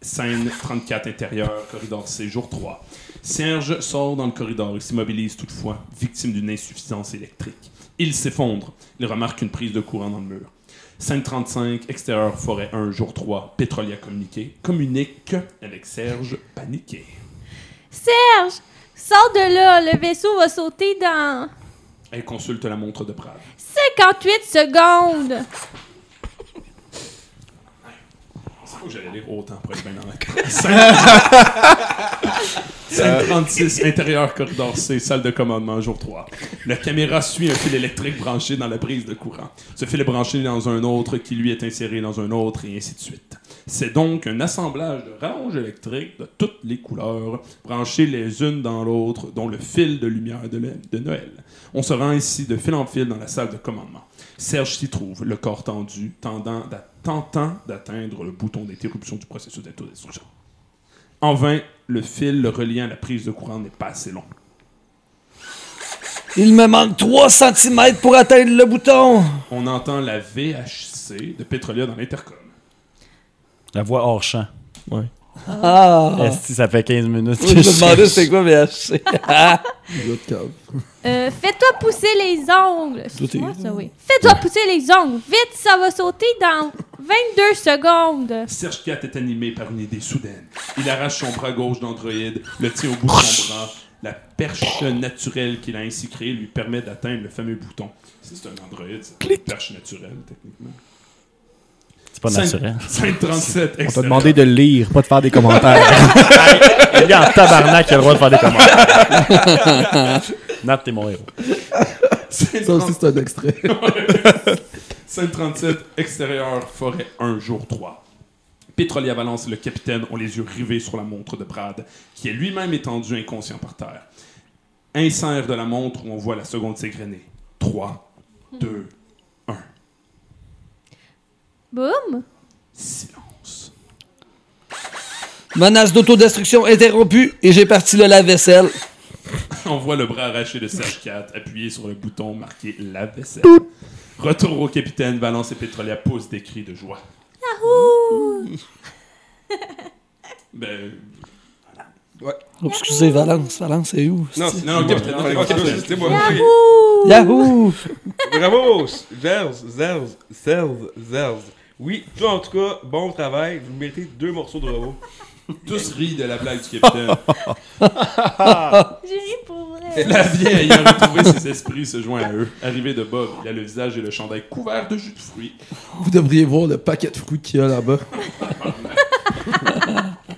Scène 34 intérieur, corridor C, jour 3. Serge sort dans le corridor et s'immobilise toutefois, victime d'une insuffisance électrique. Il s'effondre. Il remarque une prise de courant dans le mur. Scène 35, extérieur, forêt 1, jour 3. Pétrolier communiqué. Communique avec Serge, paniqué. Serge! Sors de là, le vaisseau va sauter dans Elle consulte la montre de Brad. 58 secondes. Pas que j'allais lire autant pour être bien dans la Scène 36, intérieur, corridor C, salle de commandement, jour 3. La caméra suit un fil électrique branché dans la prise de courant. Ce fil est branché dans un autre qui lui est inséré dans un autre et ainsi de suite. C'est donc un assemblage de rallonges électriques de toutes les couleurs, branchées les unes dans l'autre, dont le fil de lumière de, Noël. On se rend ici de fil en fil dans la salle de commandement. Serge s'y trouve, le corps tendu, tendant d'a- tentant d'atteindre le bouton d'interruption du processus d'autodestruction. En vain, le fil le reliant à la prise de courant n'est pas assez long. Il me manque 3 cm pour atteindre le bouton. On entend la VHC de Pétrolia dans l'intercom. La voix hors champ. Ouais. Ah. Ça fait 15 minutes Je me demandais c'était quoi VHC. L'autre cave. Euh, Fais-toi pousser les ongles. Tout C'est est- moi, ça, oui. Fais-toi pousser les ongles. Vite, ça va sauter dans 22 secondes. Serge 4 est animé par une idée soudaine. Il arrache son bras gauche d'androïde, le tient au bout de son bras. La perche naturelle qu'il a ainsi créée lui permet d'atteindre le fameux bouton. Si c'est un androïde, c'est une perche naturelle, techniquement. C'est pas naturel. Scène 37, On t'a demandé de le lire, pas de faire des commentaires. Le gars en tabarnak qui a le droit de faire des commentaires. Nat, t'es mon héros. Ça aussi, c'est un extrait. Scène 37, extérieur, forêt 1, jour 3. Pétrolier à Valence et le capitaine ont les yeux rivés sur la montre de Brad, qui est lui-même étendu inconscient par terre. Insère de la montre où on voit la seconde s'égrener. 3, 2, Boum. Silence. Menace d'autodestruction interrompue et j'ai parti le lave-vaisselle. On voit le bras arraché de Serge 4 appuyé sur le bouton marqué la vaisselle. Retour au capitaine, Valence et Pétrolia poussent des cris de joie. Yahoo! Ben, Ouais. Oh, excusez, Valence. Valence, c'est où? Non, c'est- non, non, capitaine, non, Ok, capitaine. c'était moi. Yahoo! Yahoo! Bravo! Zerz, Zerz, Zerz, Zerz. Oui, toi en tout cas, bon travail. Vous méritez deux morceaux de robot. tous rient de la blague du capitaine. J'ai ri pour vrai. Flavien, ayant retrouvé ses esprits, se joint à eux. Arrivé de Bob, il a le visage et le chandail couverts de jus de fruits. Vous devriez voir le paquet de fruits qu'il y a là-bas.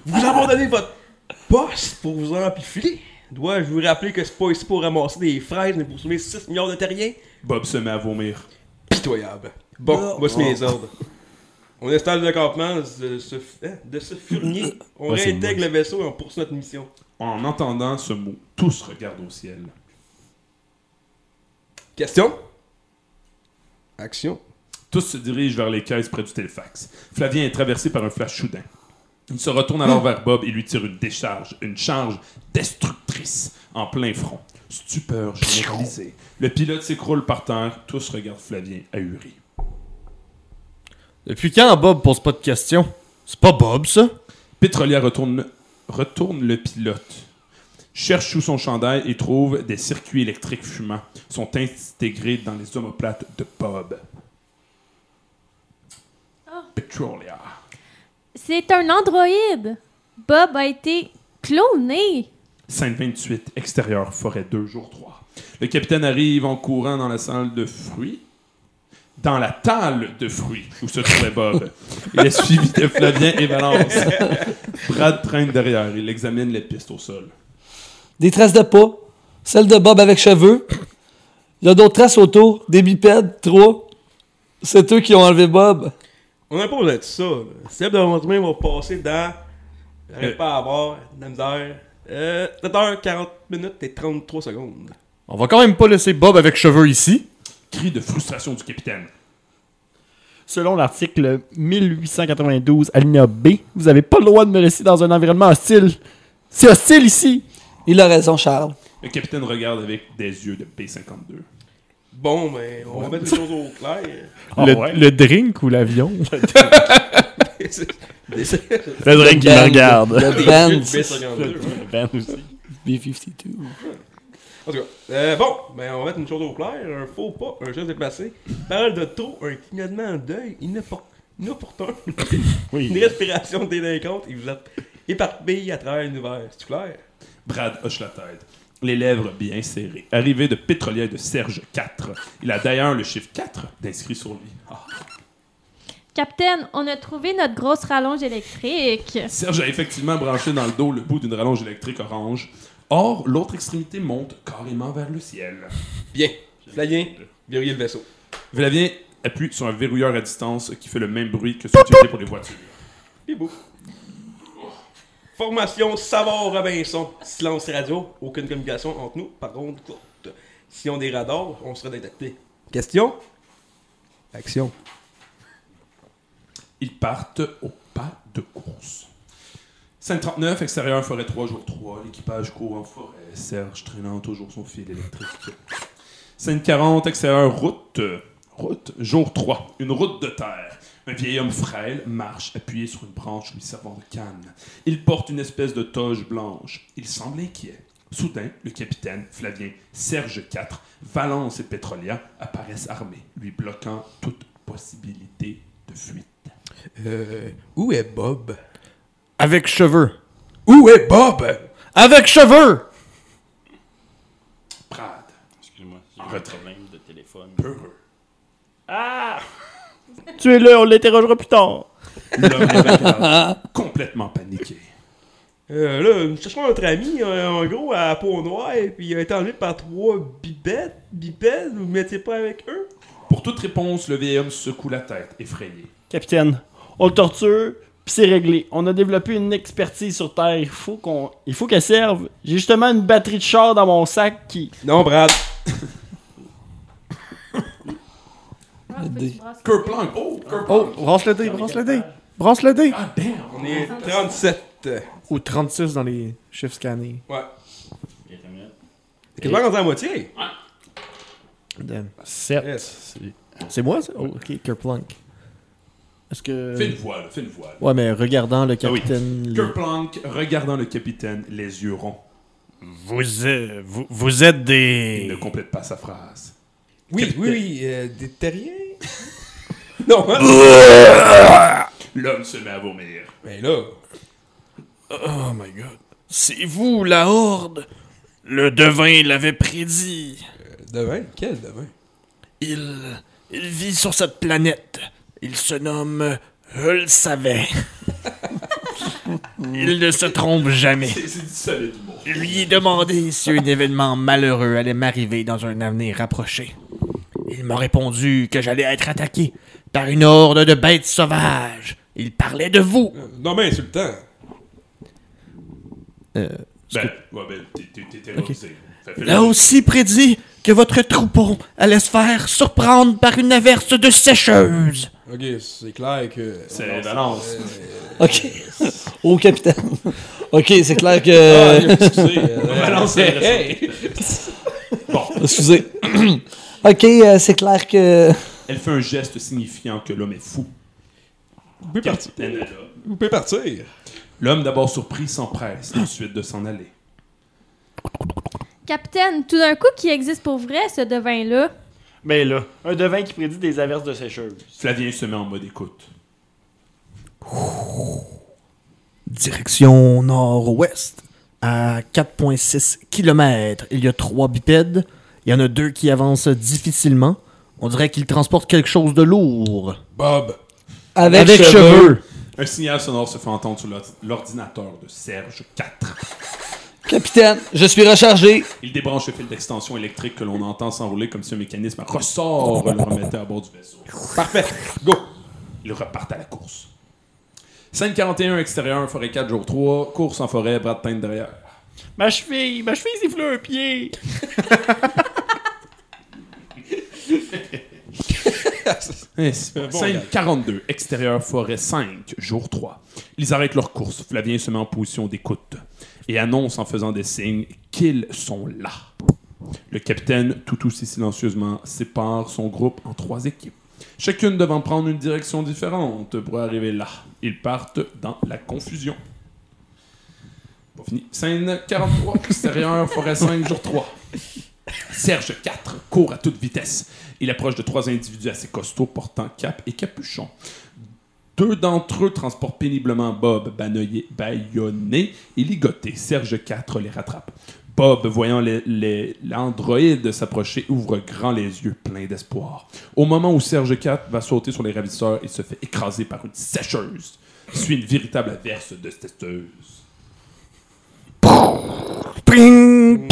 Vous abandonnez votre poste pour vous empifiler. Dois-je vous rappeler que c'est pas ici pour ramasser des fraises, mais pour sauver 6 milliards de terriens? Bob se met à vomir. Pitoyable. Bon, voici mes ordres. On installe le campement de ce, hein, de ce furnier. On Ouais, réintègre le vaisseau et on poursuit notre mission. En entendant ce mot, tous regardent au ciel. Question? Action? Tous se dirigent vers les caisses près du téléfax. Flavien est traversé par un flash soudain. Il se retourne alors vers Bob et lui tire une décharge, une charge destructrice en plein front. Stupeur généralisée. Le pilote s'écroule par terre. Tous regardent Flavien ahuri. Depuis quand Bob pose pas de questions? C'est pas Bob, ça? Petrolia retourne, retourne le pilote. Cherche sous son chandail et trouve des circuits électriques fumants. Sont intégrés dans les omoplates de Bob. Petrolia. C'est un androïde. Bob a été cloné. Scène 28, extérieur, forêt 2, jour 3. Le capitaine arrive en courant dans la salle de fruits. Dans la table de fruits où se trouvait Bob. Il est suivi de Flavien et Valence. Brad traîne derrière. Il examine les pistes au sol. Des traces de pas. Celle de Bob avec cheveux. Il y a d'autres traces autour. Des bipèdes. Trois. C'est eux qui ont enlevé Bob. On n'a pas besoin de ça. Seb de Montremain va passer dans. J'arrive Euh. pas à avoir. De la misère. Euh, 7h40 minutes et 33 secondes. On va quand même pas laisser Bob avec cheveux ici. Cri de frustration du capitaine. Selon l'article 1892 alinéa B, vous avez pas le droit de me laisser dans un environnement hostile. C'est hostile ici. Il a raison, Charles. Le capitaine regarde avec des yeux de P-52. Bon, ben, on va mettre les choses au clair. le, ouais. le drink ou l'avion? Le drink qui me band. regarde. Le band. B52. Ben aussi. B-52. En tout cas, euh, bon, ben, on va mettre une chose au clair. Un faux pas, un geste déplacé. Parole de trop, un clignotement d'œil inoppor- inopportun. Une respiration délinquante et vous êtes éparpillé à travers l'univers. C'est clair? Brad hoche la tête. Les lèvres bien serrées. Arrivé de pétrolier de Serge 4. Il a d'ailleurs le chiffre 4 d'inscrit sur lui. Ah. Capitaine, on a trouvé notre grosse rallonge électrique. Serge a effectivement branché dans le dos le bout d'une rallonge électrique orange. Or, l'autre extrémité monte carrément vers le ciel. Bien. Flavien, verrouillez le vaisseau. Flavien appuie sur un verrouilleur à distance qui fait le même bruit que celui utilisé pour les voitures. Bibou. Formation Savard Robinson. Silence radio. Aucune communication entre nous. Par contre, courte. Si on a des radars, on sera détecté. Question? Action. Ils partent au pas de course. Scène 39, extérieur, forêt 3, jour 3. L'équipage court en forêt. Serge traînant toujours son fil électrique. Scène 40, extérieur, route. Route, jour 3. Une route de terre. Un vieil homme frêle marche appuyé sur une branche lui servant de canne. Il porte une espèce de toge blanche. Il semble inquiet. Soudain, le capitaine, Flavien, Serge 4, Valence et Pétrolia apparaissent armés, lui bloquant toute possibilité de fuite. Euh, où est Bob? Avec cheveux. Où est Bob? Avec cheveux! Brad, Excuse-moi, j'ai un problème de téléphone. peureux. Ah! Tu es là, on l'interrogera plus tard. L'homme complètement paniqué. Euh, là, nous cherchons notre ami, un, un gros à peau noire, puis il a été enlevé par trois bipèdes. Bipèdes, vous ne mettiez pas avec eux? Pour toute réponse, le vieil homme secoue la tête, effrayé. Capitaine, on le torture, puis c'est réglé. On a développé une expertise sur Terre. Il faut qu'on, il faut qu'elle serve. J'ai justement une batterie de char dans mon sac qui. Non, Brad. Kerplunk! Oh, Kerplunk! Oh, branche le dé, branche le dé. Brasse le dé. Ah, damn! On est 37. Ou 36 dans les chiffres scannés. Ouais. T'es quasiment rendu à la moitié. Damn. 7. Yes. C'est moi, ça? Oh, ok, Kerplunk. Est-ce que... Fais une voix, là, fais une voix. là. Ouais, mais regardant le Ah oui. capitaine... le- Kerplunk, regardant le capitaine, les yeux ronds. Vous, euh, vous, vous êtes Il des... ne complète pas sa phrase. Oui, Capitaine. oui, oui. euh, des terriens? non, hein? L'homme se met à vomir. Mais là. Oh my god. C'est vous, la Horde. Le devin l'avait prédit. Devin? Quel devin? Il... Il vit sur cette planète. Il se nomme... Je le savais. Il ne se trompe jamais. C'est du solide. Je lui ai demandé si un événement malheureux allait m'arriver dans un avenir rapproché. Il m'a répondu que j'allais être attaqué par une horde de bêtes sauvages. Il parlait de vous. Non, mais insultant. Euh, Ben, ouais, ben, t'es- terrorisé. Il a aussi prédit que votre troupeau allait se faire surprendre par une averse de sécheuse. Ok, c'est clair que. C'est balance. OK. Au capitaine. OK, c'est clair Ah, que... excusez. euh, Balance, hey. Bon, Excusez. OK, euh, c'est clair que... elle fait un geste signifiant que l'homme est fou. Vous pouvez partir. Vous pouvez partir. L'homme, d'abord surpris, s'empresse ensuite de s'en aller. Capitaine, tout d'un coup, qui existe pour vrai, ce devin-là? Mais là, un devin qui prédit des averses de sécheuse. Flavien se met en mode écoute. Direction nord-ouest. À 4,6 km, il y a trois bipèdes. Il y en a deux qui avancent difficilement. On dirait qu'ils transportent quelque chose de lourd. Bob. Avec, Avec cheveux. cheveux. Un signal sonore se fait entendre sur l'or- l'ordinateur de Serge 4. Capitaine, je suis rechargé. Il débranche le fil d'extension électrique que l'on entend s'enrouler comme si un mécanisme ressort le remettait à bord du vaisseau. Parfait. Go. Ils repartent à la course. Scène 41, extérieur, forêt 4, jour 3, course en forêt, bras de teinte derrière. Ma cheville, ma cheville siffle un pied. Scène gag. 42, extérieur, forêt 5, jour 3. Ils arrêtent leur course. Flavien se met en position d'écoute et annonce en faisant des signes qu'ils sont là. Le capitaine, tout aussi silencieusement, sépare son groupe en trois équipes, chacune devant prendre une direction différente pour arriver là. Ils partent dans la confusion. Pas fini. Scène 43, extérieur, forêt 5, jour 3. Serge 4 court à toute vitesse. Il approche de trois individus assez costauds portant cap et capuchon. Deux d'entre eux transportent péniblement Bob, bâillonné et ligoté. Serge 4 les rattrape. Bob, voyant les- les- l'androïde s'approcher, ouvre grand les yeux, plein d'espoir. Au moment où Serge 4 va sauter sur les ravisseurs, il se fait écraser par une sécheuse. Suit une véritable averse de testeuse. Boom.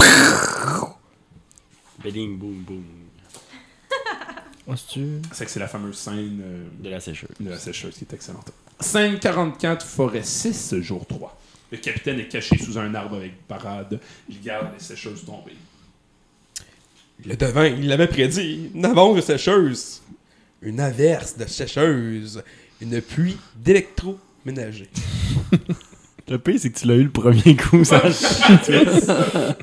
C'est que c'est la fameuse scène euh, De la sécheuse. de la sécheuse qui est excellente. Scène 44, forêt 6, jour 3. Le capitaine est caché sous un arbre avec parade. Il garde les sécheuses tombées. Le devin, il l'avait prédit. Une avance de sécheuse. Une averse de sécheuse. Une pluie d'électroménager. Le pire, c'est que tu l'as eu le premier coup. Ça...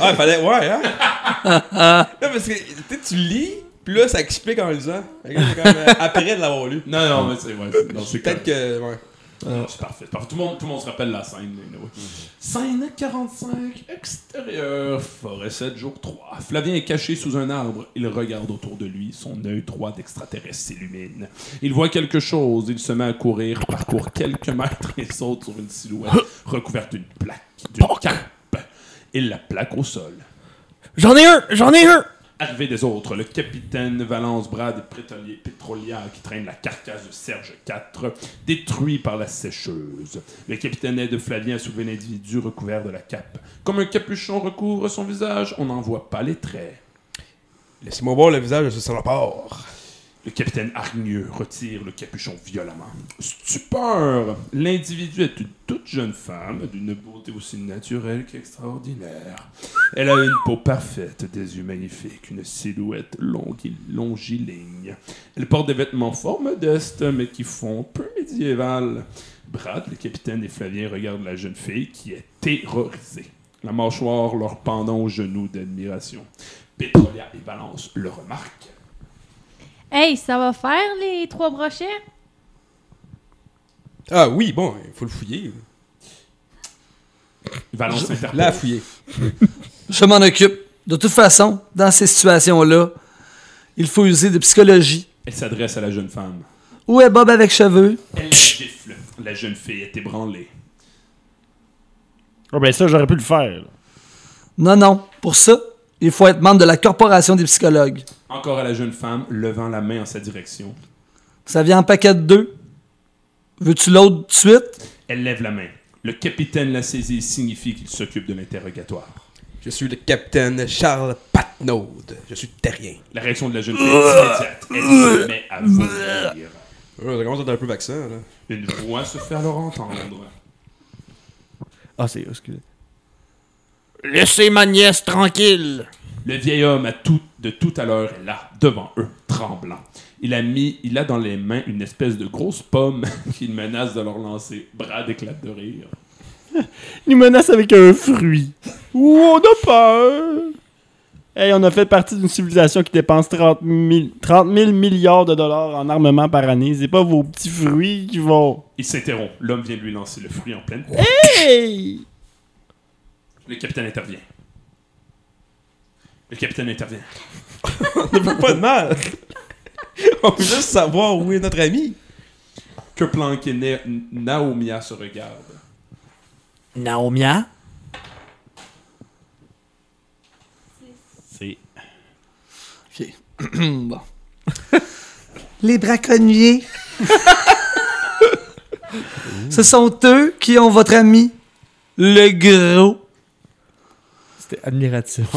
Ah, il fallait. Ouais, hein? non, parce que tu lis, puis là, ça explique en lisant. C'est comme, euh, après de l'avoir lu. Non, non, mais c'est ouais, c'est- non, c'est Peut-être correct. que. Ouais. Non, c'est parfait. c'est parfait. Tout, le monde, tout le monde se rappelle la scène. anyway. Scène 45, extérieur, forêt 7, jour 3. Flavien est caché sous un arbre. Il regarde autour de lui. Son œil droit d'extraterrestre s'illumine. Il voit quelque chose. Il se met à courir, parcourt quelques mètres et saute sur une silhouette recouverte d'une plaque, d'une cape. Il la plaque au sol. J'en ai un! J'en ai un! Arrivé des autres, le capitaine Valence Brad pétrolière qui traîne la carcasse de Serge IV, détruit par la sécheuse. Le capitaine aide Flavien à soulever l'individu recouvert de la cape. Comme un capuchon recouvre son visage, on n'en voit pas les traits. Laissez-moi voir le visage de ce salopard. Le capitaine hargneux retire le capuchon violemment. Stupeur! L'individu est une toute jeune femme, d'une beauté aussi naturelle qu'extraordinaire. Elle a une peau parfaite, des yeux magnifiques, une silhouette longue et longiligne. Elle porte des vêtements fort modestes, mais qui font peu médiéval. Brad, le capitaine et Flavien regardent la jeune fille qui est terrorisée. La mâchoire leur pendant aux genoux d'admiration. Pétrolia et Balance le remarquent. Hey, ça va faire les trois brochets? Ah oui, bon, il faut le fouiller. Valence s'interpose. Là, à fouiller. Je m'en occupe. De toute façon, dans ces situations-là, il faut user de psychologie. Elle s'adresse à la jeune femme. Où est Bob avec cheveux? Elle gifle. La jeune fille est ébranlée. Oh ben ça, j'aurais pu le faire. là. Non, non. Pour ça, il faut être membre de la Corporation des psychologues. Encore à la jeune femme, levant la main en sa direction. Ça vient en paquet de deux. Veux-tu l'autre tout de suite? Elle lève la main. Le capitaine la saisit et signifie qu'il s'occupe de l'interrogatoire. Je suis le capitaine Charles Patnaud. Je suis terrien. La réaction de la jeune fille est immédiate. Elle se met à vomir. Ouais, ça commence à être un peu vaccin, là. Une voix se fait alors entendre. Ah, c'est. Excusez. Laissez ma nièce tranquille. Le vieil homme à tout, de tout à l'heure est là, devant eux, tremblant. Il a mis, il a dans les mains une espèce de grosse pomme qu'il menace de leur lancer. Brad éclate de rire. Il nous menace avec un fruit. Ouh, on a peur. Hey, on a fait partie d'une civilisation qui dépense 30 000, 30 000 milliards de dollars en armement par année. C'est pas vos petits fruits qui vont. Il s'interrompt. L'homme vient lui lancer le fruit en pleine. Hey! Le capitaine intervient. Le capitaine intervient. On ne veut pas de mal. On veut juste savoir où est notre ami. Que Planck et Na- Naomia se regardent. Naomia? C'est. OK. bon. Les braconniers. Ce sont eux qui ont votre ami, le gros. C'était admiratif,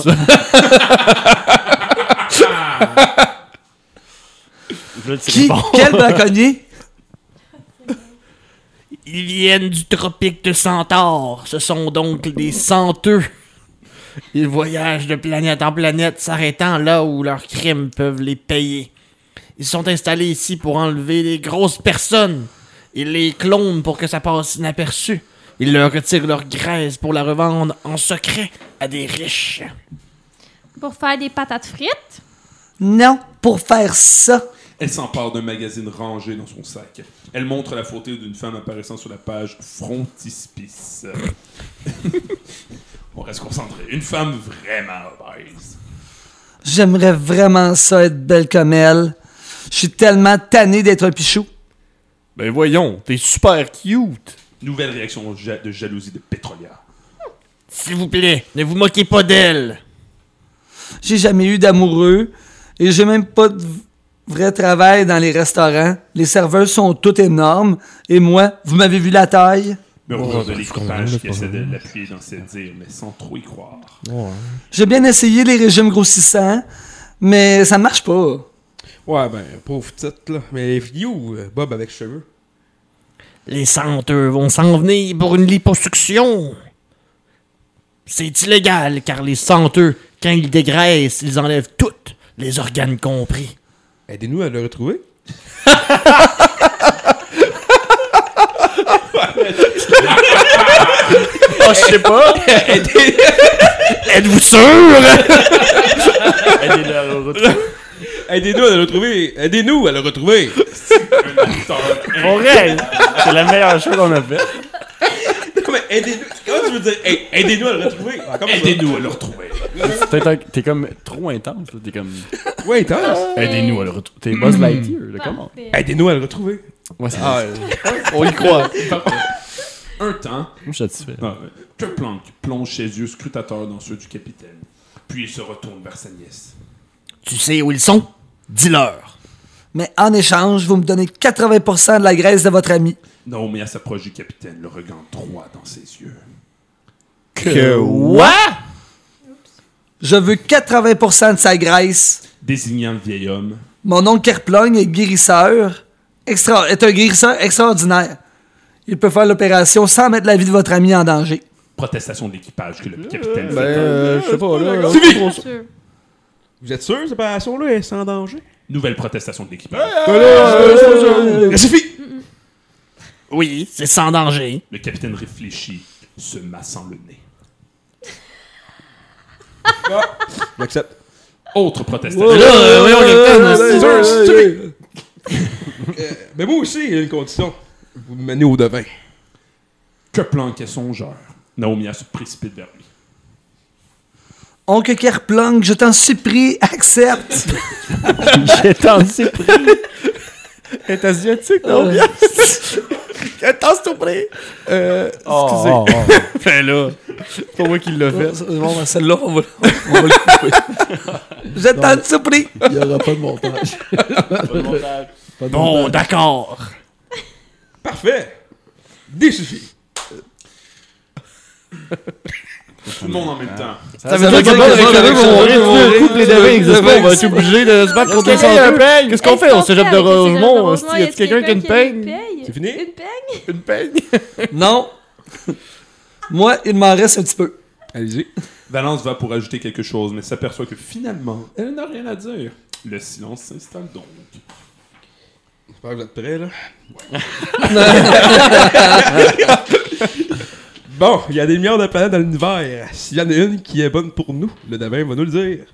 Qui? Quel braconnier? Ils viennent du tropique de Centaure. Ce sont donc des senteux. Ils voyagent de planète en planète, s'arrêtant là où leurs crimes peuvent les payer. Ils sont installés ici pour enlever les grosses personnes. Ils les clonent pour que ça passe inaperçu. Ils leur retirent leur graisse pour la revendre en secret à des riches. Pour faire des patates frites? Non, pour faire ça. Elle s'empare d'un magazine rangé dans son sac. Elle montre la photo d'une femme apparaissant sur la page frontispice. On reste concentré. Une femme vraiment obèse. J'aimerais vraiment ça être belle comme elle. Je suis tellement tanné d'être un pichou. Ben voyons, t'es super cute. Nouvelle réaction ja- de jalousie de Pétrolia. S'il vous plaît, ne vous moquez pas d'elle. J'ai jamais eu d'amoureux et j'ai même pas de v- vrai travail dans les restaurants. Les serveurs sont toutes énormes et moi, vous m'avez vu la taille? Murmure de l'équipage qui essaie de l'appuyer dans ses dires, mais sans trop y croire. J'ai bien essayé les régimes grossissants, mais ça marche pas. Ouais, ben, pauvre petite, là. Mais où, euh, Bob avec cheveux? Les senteux vont s'en venir pour une liposuction. C'est illégal car les senteux, quand ils dégraissent, ils enlèvent toutes, les organes compris. Aidez-nous à le retrouver. Oh, je sais pas. Êtes-vous sûr? Aidez-le à le retrouver. Aidez-nous à le retrouver. Aidez-nous à le retrouver. Pour vrai, c'est la meilleure chose qu'on a faite. Non, mais aidez-nous. Comment tu veux dire? Hey, aidez-nous à le retrouver? Ah? Aidez-nous à le retrouver. T'es comme trop intense. là. T'es comme. Ouais, intense. Aidez-nous à le retrouver. T'es Buzz Lightyear, là, comment? Aidez-nous à le retrouver. Ouais, c'est Ah, On y croit. Un temps, Moi, je suis satisfait. ah, ouais, que Planck plonge ses yeux scrutateurs dans ceux du capitaine. Puis il se retourne vers sa nièce. Tu sais où ils sont? Dis-leur. Mais en échange, vous me donnez 80% de la graisse de votre ami. Naomi s'approche du capitaine, le regard droit dans ses yeux. Que what? Je veux 80% de sa graisse. Désignant le vieil homme, Mon oncle Kerplong est guérisseur, extra, est un guérisseur extraordinaire. Il peut faire l'opération sans mettre la vie de votre ami en danger. Protestation de l'équipage que le capitaine Ben, fait. euh, je sais pas, là. Vous êtes sûr, cette opération-là est sans danger? Nouvelle protestation de l'équipage. Euh, suffit! Oui, c'est sans danger. Le capitaine réfléchit, se massant le nez. J'accepte. Autre protestation. Là, voyons, Capitaine, c'est-! Euh, Mais moi aussi, il y a une condition. Vous me menez au devin. Que planque est songeur. Naomia se précipite vers lui. Oncle Kerplong, je t'en supplie, accepte. J'ai tendu pris. est asiatique, non? Euh, Attends, s'il te plaît. Euh, Oh, excusez. oh, oh. Ben là, c'est pas moi qui l'a fait. Bon, ben, celle-là, on va, on va le couper. je t'en supplie. Il n'y aura pas de montage. Pas de Bon, montage. d'accord. Parfait! Suffit. Tout le monde en même temps. Ça veut dire que les devins vont mourir. Coupe les devins pas. On va être obligé de se battre contre les sans Qu'est-ce qu'on fait? On se jette de Rosemont. Y a quelqu'un qui a une peigne? C'est fini? Une peigne? Une peigne? Non. Moi, il m'en reste un petit peu. Allez-y. Valence va pour ajouter quelque chose, mais s'aperçoit que finalement, elle n'a rien à dire. Le silence s'installe donc. J'espère que vous êtes prêts, là. bon, il y a des milliards de planètes dans l'univers. S'il y en a une qui est bonne pour nous, le devin va nous le dire.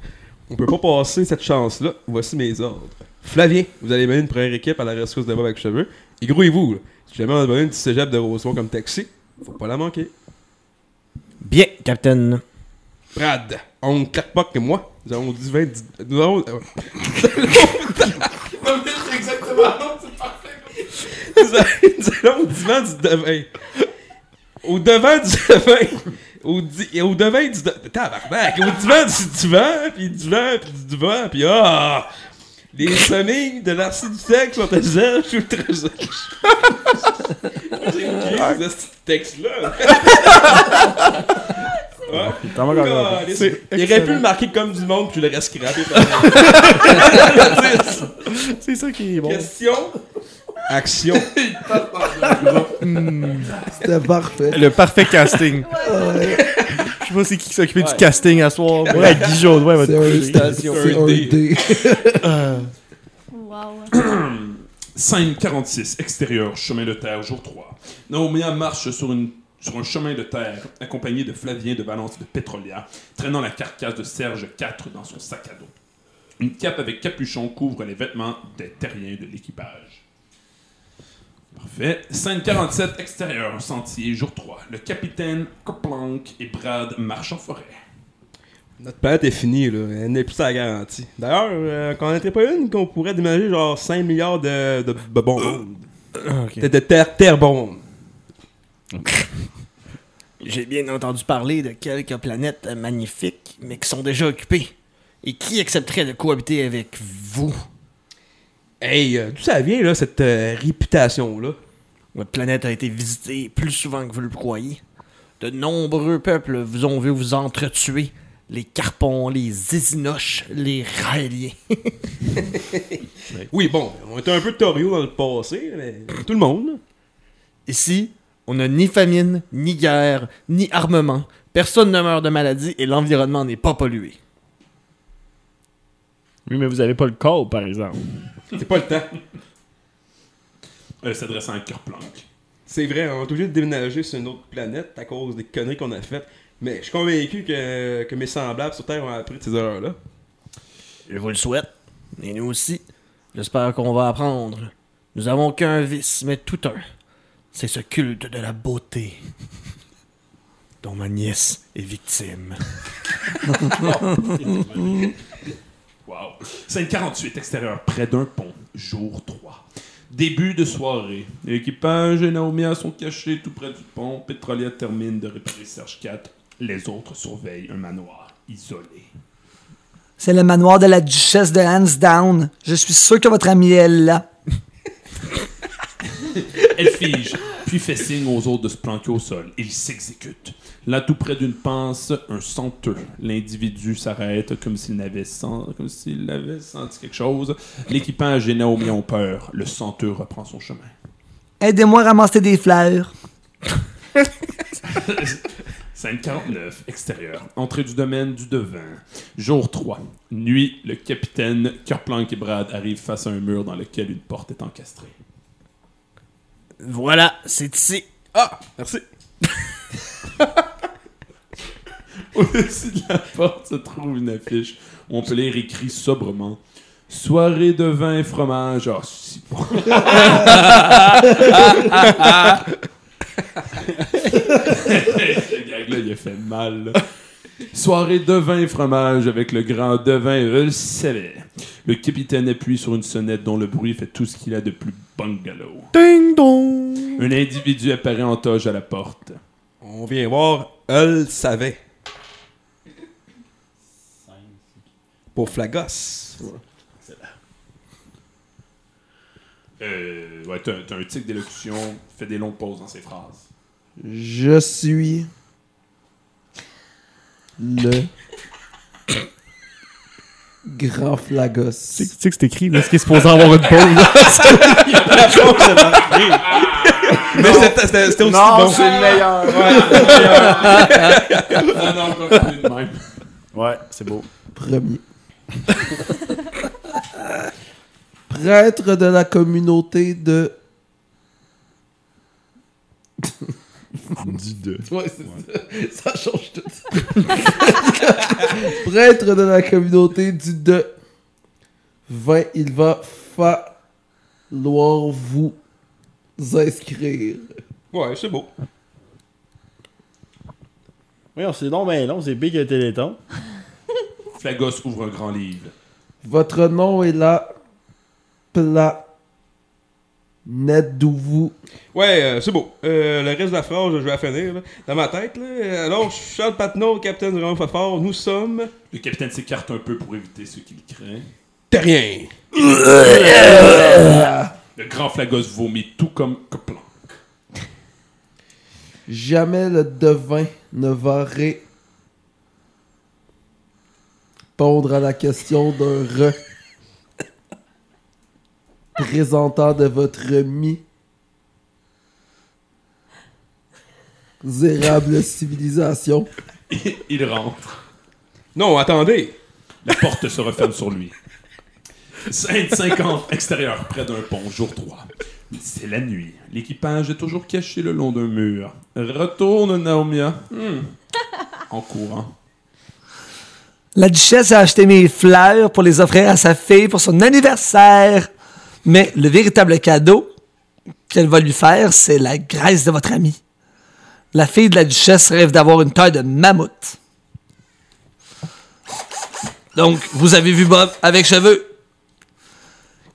On peut pas passer cette chance-là. Voici mes ordres. Flavien, vous allez mener une première équipe à la rescousse de Bob avec cheveux. Et grouillez-vous, là. Si jamais on a besoin du cégep de Rosemont comme taxi, faut pas la manquer. Bien, Capitaine. Brad, on claque pas que moi. Nous avons 10, 20, 10, nous avons... exactement, c'est parfait. nous allons au divan du devin. Au devant du devin. Au, di- au devant du devin. Tabarnak! Au divan du divan, puis du divan, puis du divan, puis ah! Les familles de l'archiduchesse sont à zèle ou très zèle. J'ai oublié ce texte-là. Ah, calisse. C'est Il aurait pu le marquer comme du monde, puis je l'aurais scrappé. C'est ça qui est bon. Question. Action. C'était parfait. Le parfait casting. Je sais pas c'est qui qui s'occupait du casting à soir. moi. Ouais, Guy C'est te un, coucher. c'est un dé. Wow. Scène 46, extérieur, chemin de terre, jour 3. Naomia marche sur, une, sur un chemin de terre, accompagné de Flavien de Valence et de Pétrolia, traînant la carcasse de Serge IV dans son sac à dos. Une cape avec capuchon couvre les vêtements des terriens de l'équipage. Parfait. Scène 47, extérieur, sentier, jour 3. Le capitaine, Coplank et Brad marchent en forêt. Notre planète est finie, là. Elle n'est plus sa garantie. D'ailleurs, euh, qu'on n'était pas une qu'on pourrait déménager genre 5 milliards de, de, de bonbons. De, de terre, terre bonbons. J'ai bien entendu parler de quelques planètes magnifiques, mais qui sont déjà occupées. Et qui accepterait de cohabiter avec vous? Hey, euh, d'où ça vient, là, cette euh, réputation-là? Votre planète a été visitée plus souvent que vous le croyez. De nombreux peuples vous ont vu vous entretuer. Les Carpons, les Isinoches, les Raéliens. Oui, bon, on était un peu torio dans le passé, mais tout le monde. Ici, on n'a ni famine, ni guerre, ni armement. Personne ne meurt de maladie et l'environnement n'est pas pollué. Oui, mais vous avez pas le corps, par exemple. C'est pas le temps. Euh, S'adressant à Kerplank. C'est vrai, on est obligé de déménager sur une autre planète à cause des conneries qu'on a faites. Mais je suis convaincu que, que mes semblables sur Terre ont appris de ces erreurs-là. Je vous le souhaite. Et nous aussi. J'espère qu'on va apprendre. Nous avons qu'un vice, mais tout un. C'est ce culte de la beauté. Dont ma nièce est victime. Wow. Scène 48, extérieur, près d'un pont, jour 3. Début de soirée. L'équipage et Naomia sont cachés tout près du pont. Petrolia termine de réparer Serge 4. Les autres surveillent un manoir isolé. C'est le manoir de la duchesse de Hansdown. Je suis sûr que votre amie est là. Elle fige, puis fait signe aux autres de se planquer au sol. Ils s'exécutent. Là, tout près d'une panse, un senteux. L'individu s'arrête comme s'il n'avait sen- comme s'il avait senti quelque chose. L'équipage et Naomi ont peur. Le senteux reprend son chemin. Aidez-moi à ramasser des fleurs. Scène 49, extérieur. Entrée du domaine du devin. Jour 3. Nuit, le capitaine, Kerplank et Brad arrivent face à un mur dans lequel une porte est encastrée. Voilà, c'est ici. Ah, merci. Au-dessus de la porte se trouve une affiche où on peut lire écrit sobrement Soirée de vin et fromage. Ah, si bon. Ce gag-là, il a fait mal. là. Soirée de vin et fromage avec le grand devin, je le savais. Le capitaine appuie sur une sonnette dont le bruit fait tout ce qu'il a de plus bungalow. Ding dong. Un individu apparaît en toge à la porte. On vient voir, elle savait. Pour Flagos. Euh, ouais, t'as, t'as un tic d'élocution, fait des longues pauses dans ses phrases. Je suis le grand Flagos. Tu sais tu sais que c'est écrit, là, ce qui est supposé avoir une pause? Mais c'était- c'était c'était aussi Non, bon. c'est le meilleur. Ah non, continue de même. Ouais, c'est beau. Premier. Prêtre de la communauté de. Du 2. Ouais, c'est ça. Ça change tout. Prêtre de la communauté du de. 20, il va falloir vous inscrire. Ouais, c'est beau. Oui, on s'est donc bien long, c'est big le téléthon. Flagos ouvre un grand livre. Votre nom est la planète d'où vous. Ouais, euh, c'est beau. Euh, le reste de la phrase, je vais la finir. là. Dans ma tête, là. Alors, Charles Patnaud, capitaine Grand Fafard, nous sommes. Le capitaine s'écarte un peu pour éviter ce qu'il craint. Terrien. Le grand Flagos vomit tout comme Coplan. Jamais le devin ne va répondre à la question d'un re présentant de votre mi misérable civilisation. Il rentre. Non, attendez. La porte se referme sur lui. 50, extérieur, près d'un pont, jour 3. C'est la nuit. L'équipage est toujours caché le long d'un mur. Retourne, Naomia. Hmm. En courant. La duchesse a acheté mes fleurs pour les offrir à sa fille pour son anniversaire. Mais le véritable cadeau qu'elle va lui faire, c'est la graisse de votre ami. La fille de la duchesse rêve d'avoir une taille de mammouth. Donc, vous avez vu Bob avec cheveux.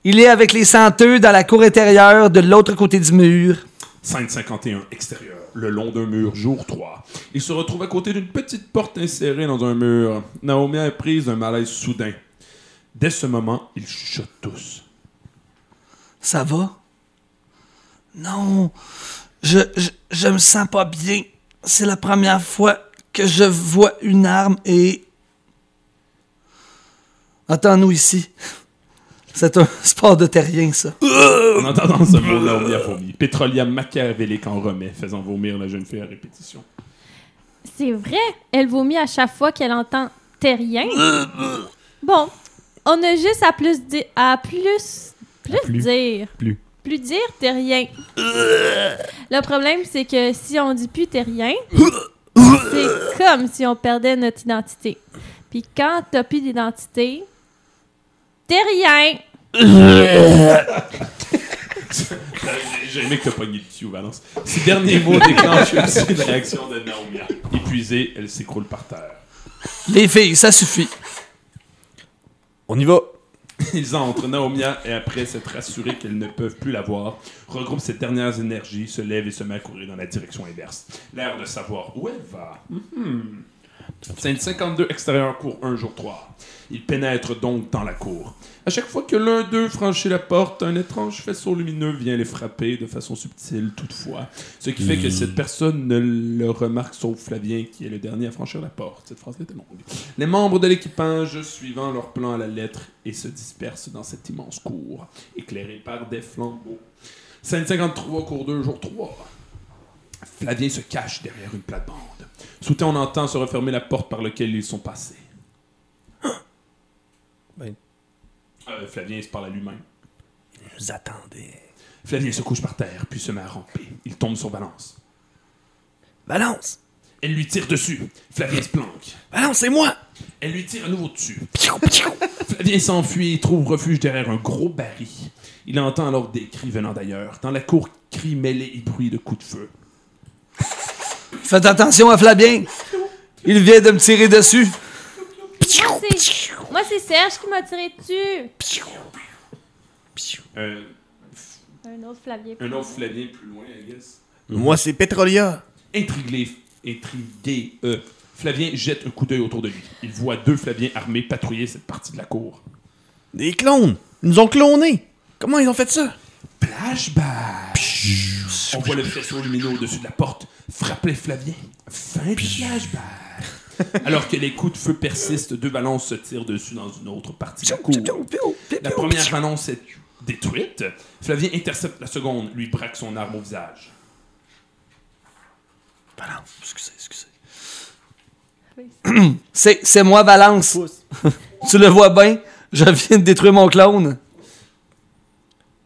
Il est avec les senteux dans la cour intérieure de l'autre côté du mur. Scène 51, extérieur, le long d'un mur, jour 3. Il se retrouve à côté d'une petite porte insérée dans un mur. Naomi est prise d'un malaise soudain. Dès ce moment, ils chuchotent tous. Ça va? Non, je, je, je me sens pas bien. C'est la première fois que je vois une arme et... Attends-nous ici. C'est un sport de terrien, ça. En entendant ce mot, Naomi a vomi. Pétrolia machiavélique en remet, faisant vomir la jeune fille à répétition. C'est vrai, elle vomit à chaque fois qu'elle entend terrien. Bon, on a juste à plus dire, à plus, plus, plus. dire, Plus. plus dire terrien. Le problème, c'est que si on dit plus terrien, c'est comme si on perdait notre identité. Puis quand t'as plus d'identité, rien. J'ai aimé que t'as pogné le cul, Valence. Ces derniers mots déclenchent aussi une réaction de Naomi. Épuisée, elle s'écroule par terre. Les filles, ça suffit. On y va. Ils entrent. Naomia, et après s'être rassurés qu'elles ne peuvent plus la voir, regroupe ses dernières énergies, se lève et se met à courir dans la direction inverse. L'air de savoir où elle va. Mhm. Scène 52, extérieur, cours 1, jour 3. Il pénètre donc dans la cour. À chaque fois que l'un d'eux franchit la porte, un étrange faisceau lumineux vient les frapper de façon subtile toutefois. Ce qui fait que cette personne ne le remarque sauf Flavien qui est le dernier à franchir la porte. Cette phrase était longue. Les membres de l'équipage suivant leur plan à la lettre et se dispersent dans cette immense cour, éclairée par des flambeaux. Scène 53, cours 2, jour 3. Flavien se cache derrière une plate-bande. Soudain, on entend se refermer la porte par laquelle ils sont passés. Ben. Euh, Flavien se parle à lui-même. nous attendait. Flavien se couche par terre, puis se met à ramper. Il tombe sur Valence. Valence! Elle lui tire dessus. Flavien se planque. Valence, c'est moi! Elle lui tire à nouveau dessus. Flavien s'enfuit et trouve refuge derrière un gros baril. Il entend alors des cris venant d'ailleurs. Dans la cour, cris mêlés et bruits de coups de feu. Faites attention à Flavien. Il vient de me tirer dessus. Moi, c'est- Serge qui m'a tiré dessus. Euh, Un autre Flavien. un autre Flavien plus loin, I guess. Moi, c'est Petrolia. Intrigué, intrigué euh, Flavien jette un coup d'œil autour de lui. Il voit deux Flaviens armés patrouiller cette partie de la cour. Des clones! Ils nous ont clonés! Comment ils ont fait ça? Flashback! On voit le faisceau lumineux au-dessus de la porte frapper Flavien. Fin du flashback. Alors que les coups de feu persistent, deux balances se tirent dessus dans une autre partie de la cour. La première balance est détruite. Flavien intercepte la seconde, lui braque son arme au visage. Valence, excusez, excusez. C'est, c'est moi, Valence. tu le vois bien? Je viens de détruire mon clone.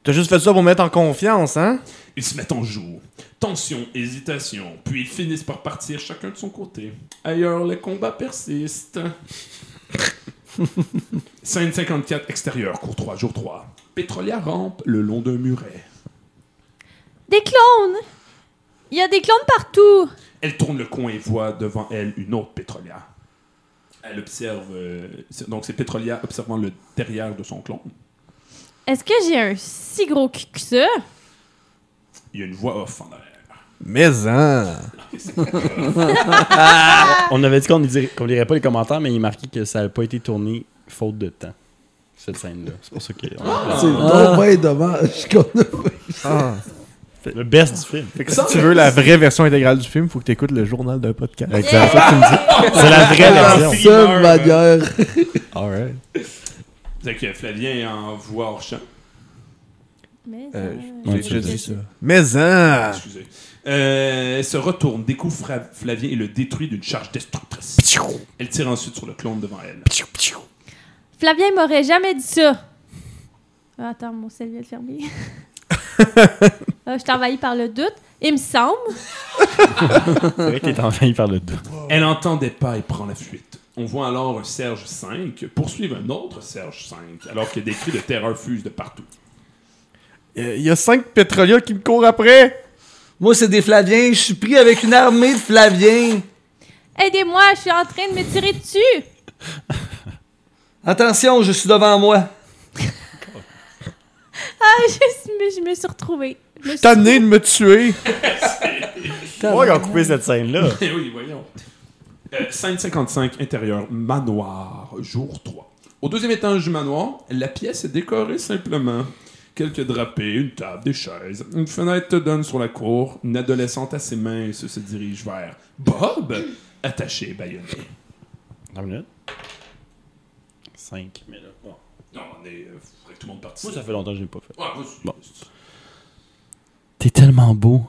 T'as juste fait ça pour mettre en confiance, hein? Ils se mettent en joue. Tension, hésitation, puis ils finissent par partir chacun de son côté. Ailleurs, les combats persistent. Scène 54, extérieur, cours 3, jour 3. Pétrolière rampe le long d'un muret. Des clones! Il y a des clones partout! Elle tourne le coin et voit devant elle une autre pétrolière. Elle observe. euh, donc, c'est Pétrolière observant le derrière de son clone. Est-ce que j'ai un si gros cul que ça? Il y a une voix off en arrière. Mais hein! On avait dit qu'on ne dirait- qu'on lirait pas les commentaires, mais il est marqué que ça n'a pas été tourné faute de temps. Cette scène-là. C'est pour ça que. C'est donc bien dommage qu'on a fait Ah. Le best du film. Fait que si tu veux la vraie version intégrale du film, faut que tu écoutes le journal d'un podcast. C'est tu me dis. C'est la vraie la version. seule manière. Alright. C'est que Flavien est en voix hors champ. Mais Euh, dit ça. Mais hein! Excusez. Euh, elle se retourne, découvre Flavien et le détruit d'une charge destructrice. Elle tire ensuite sur le clone devant elle. Flavien m'aurait jamais dit ça. Ah, attends, mon sel vient de fermer. Ah, je suis envahie par le doute. Il me semble. C'est vrai qu'il est envahi par le doute. Elle entend des pas et prend la fuite. On voit alors un Serge 5 poursuivre un autre Serge 5, alors que des cris de terreur fusent de partout. Il y a cinq pétroliers qui me courent après! Moi, c'est des Flaviens. Je suis pris avec une armée de Flaviens. Aidez-moi, je suis en train de me tirer dessus. Attention, je suis devant moi. Ah, je, suis- je me suis retrouvée. Je me suis- Tanné de me tuer! Pourquoi ils ont coupé cette scène-là? Oui, voyons. Euh, scène 55, intérieur, manoir, jour 3. Au deuxième étage du manoir, la pièce est décorée simplement. Quelques drapés, une table, des chaises. Une fenêtre donne sur la cour. Une adolescente à ses mains se, dirige vers Bob, attaché, bâillonné. Une minute. 5 mais là. bon. Non, on est. euh, faudrait que tout le monde participe. Moi, ça fait longtemps que je l'ai pas fait. Ouais. Bon. T'es tellement beau.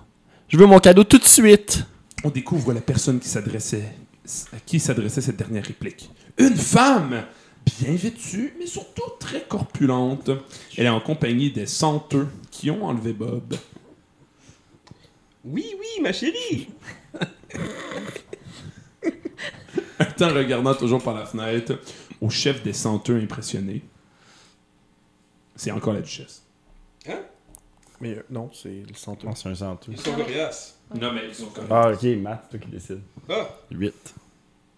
Je veux mon cadeau tout de suite. On découvre la personne qui s'adressait, à qui s'adressait cette dernière réplique. Une femme, bien vêtue, mais surtout très corpulente. Elle est en compagnie des senteux qui ont enlevé Bob. Oui, oui, ma chérie. Un temps regardant toujours par la fenêtre, au chef des senteux impressionné. C'est encore la duchesse. Mais euh, non, c'est le centre. Non, c'est un centre. Ils sont coriaces. Non, mais ils sont comme. Ah, ok, Matt, c'est toi qui décide. Ah. 8.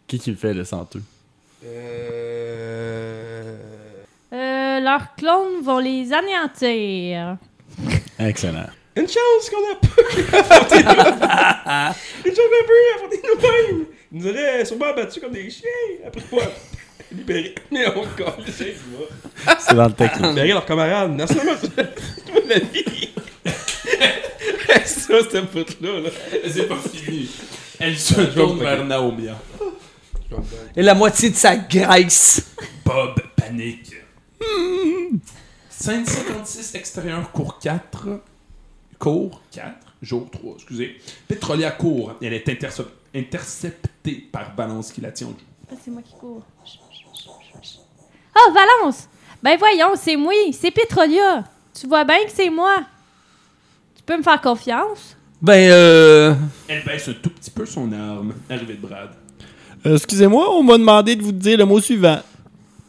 Qui qui le fait, le centeux? Euh... Euh, leurs clones vont les anéantir. Excellent. Une chance qu'on a nous. Une chance un peu affronter nous-mêmes. Il nous aurait sûrement battus comme des chiens. Après quoi? Libérés. Mais on colle, c'est C'est dans le texte. Libérer leurs camarades. Non seulement la vie. ça, cette pute-là. Là. C'est pas fini. Elle se tourne vers Naomia. Et la moitié de sa graisse. Bob panique. Scène 56, extérieur, cours 4. Cours 4, jour 3, excusez. Petrolia court. Elle est interce- interceptée par Balance qui la tient au joue. Ah, c'est moi qui cours. Ah, Valence! Ben voyons, c'est moi, c'est Petrolia. Tu vois bien que c'est moi. Tu peux me faire confiance? Ben, euh. Elle baisse un tout petit peu son arme. Arrivée de Brad. Euh, Excusez-moi, on m'a demandé de vous dire le mot suivant.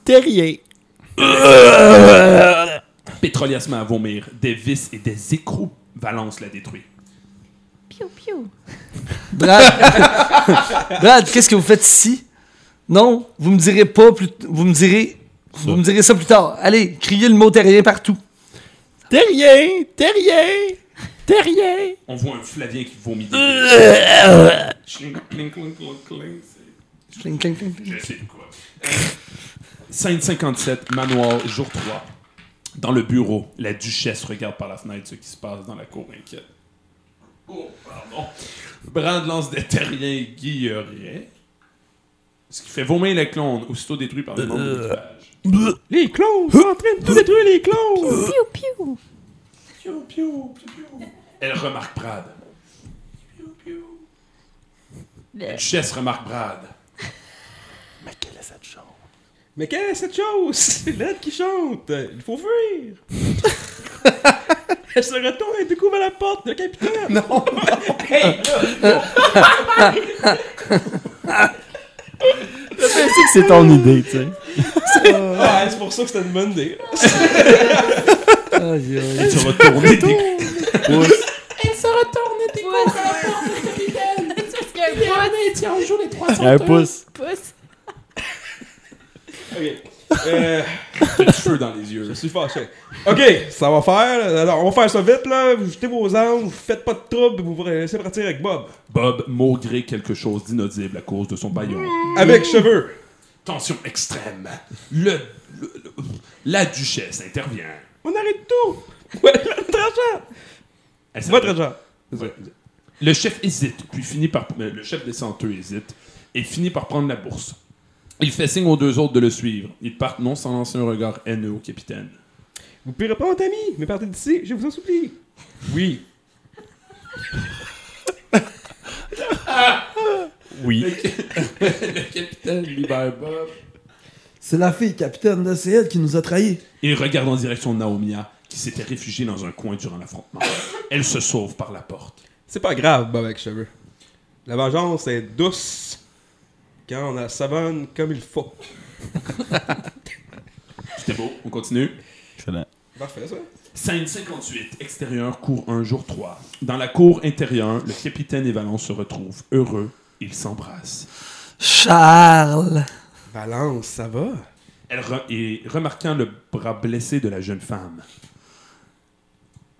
Terrier. Petrolia se met à vomir. Des vis et des écrous. Valence la détruit. Piou, piou. Brad, Brad qu'est-ce que vous faites ici? Non, vous me direz pas plus. Vous me direz. Vous me direz ça plus tard. Allez, criez le mot terrien partout. Terrier! Terrier! Terrier! On voit un Flavien qui vomit des vis. Chling, cling, cling, cling, cling. C'est- Cling, cling, cling, cling. Je sais quoi. Scène 57, manoir, jour 3. Dans le bureau, la duchesse regarde par la fenêtre ce qui se passe dans la cour inquiète. Oh, pardon. Brand lance des terriens guillerets. Ce qui fait vomir les clones, aussitôt détruits par les membres de l'équipage. Les clones sont en train de tout détruire les clones. Piou, piou. Piou, piou, piou, piou. Elle remarque Brad. Piou, piou. La duchesse remarque Brad. Mais quelle est cette chose? Mais quelle est cette chose? C'est l'aide qui chante. Il faut fuir. Elle se retourne et découvre la porte, le capitaine. Non. hey, Je sais que c'est ton idée, tu sais. Ah, c'est pour ça que c'était une bonne idée. Aïe, aïe. Elle se retourne et découvre. Elle se retourne et découvre la porte du capitaine. C'est parce y a un joue les trois Il y a un pouce. Pouce. Ok. Euh, T'as du feu dans les yeux. je suis fâché. Ok, ça va faire. Alors, on va faire ça vite, là. Vous jetez vos armes, vous faites pas de trouble, vous vous laissez partir avec Bob. Bob maugrait quelque chose d'inaudible à cause de son baillon. Avec cheveux. Tension extrême. Le, le- le- la duchesse intervient. On arrête tout. Ouais, tranchant. Elle Votre s'appelle- tranchant. Ouais. Le chef hésite, puis finit par. euh, Le chef descenteux hésite et finit par prendre la bourse. Il fait signe aux deux autres de le suivre. Ils partent non sans lancer un regard haineux au capitaine. Vous paierez pas votre ami, mais partez d'ici, je vous en supplie. Oui. Oui. le capitaine libère Bob. C'est la fille, capitaine, c'est elle qui nous a trahis. Il regarde en direction de Naomia, qui s'était réfugiée dans un coin durant l'affrontement. Elle se sauve par la porte. C'est pas grave, Bob avec cheveux. La vengeance est douce quand on la savonne comme il faut. C'était beau, on continue. Excellent. Parfait, ça. Scène 58, extérieur, cour 1, jour 3. Dans la cour intérieure, le capitaine et Valence se retrouvent heureux. Ils s'embrassent. Charles. Balance, ça va? Elle re- et remarquant le bras blessé de la jeune femme.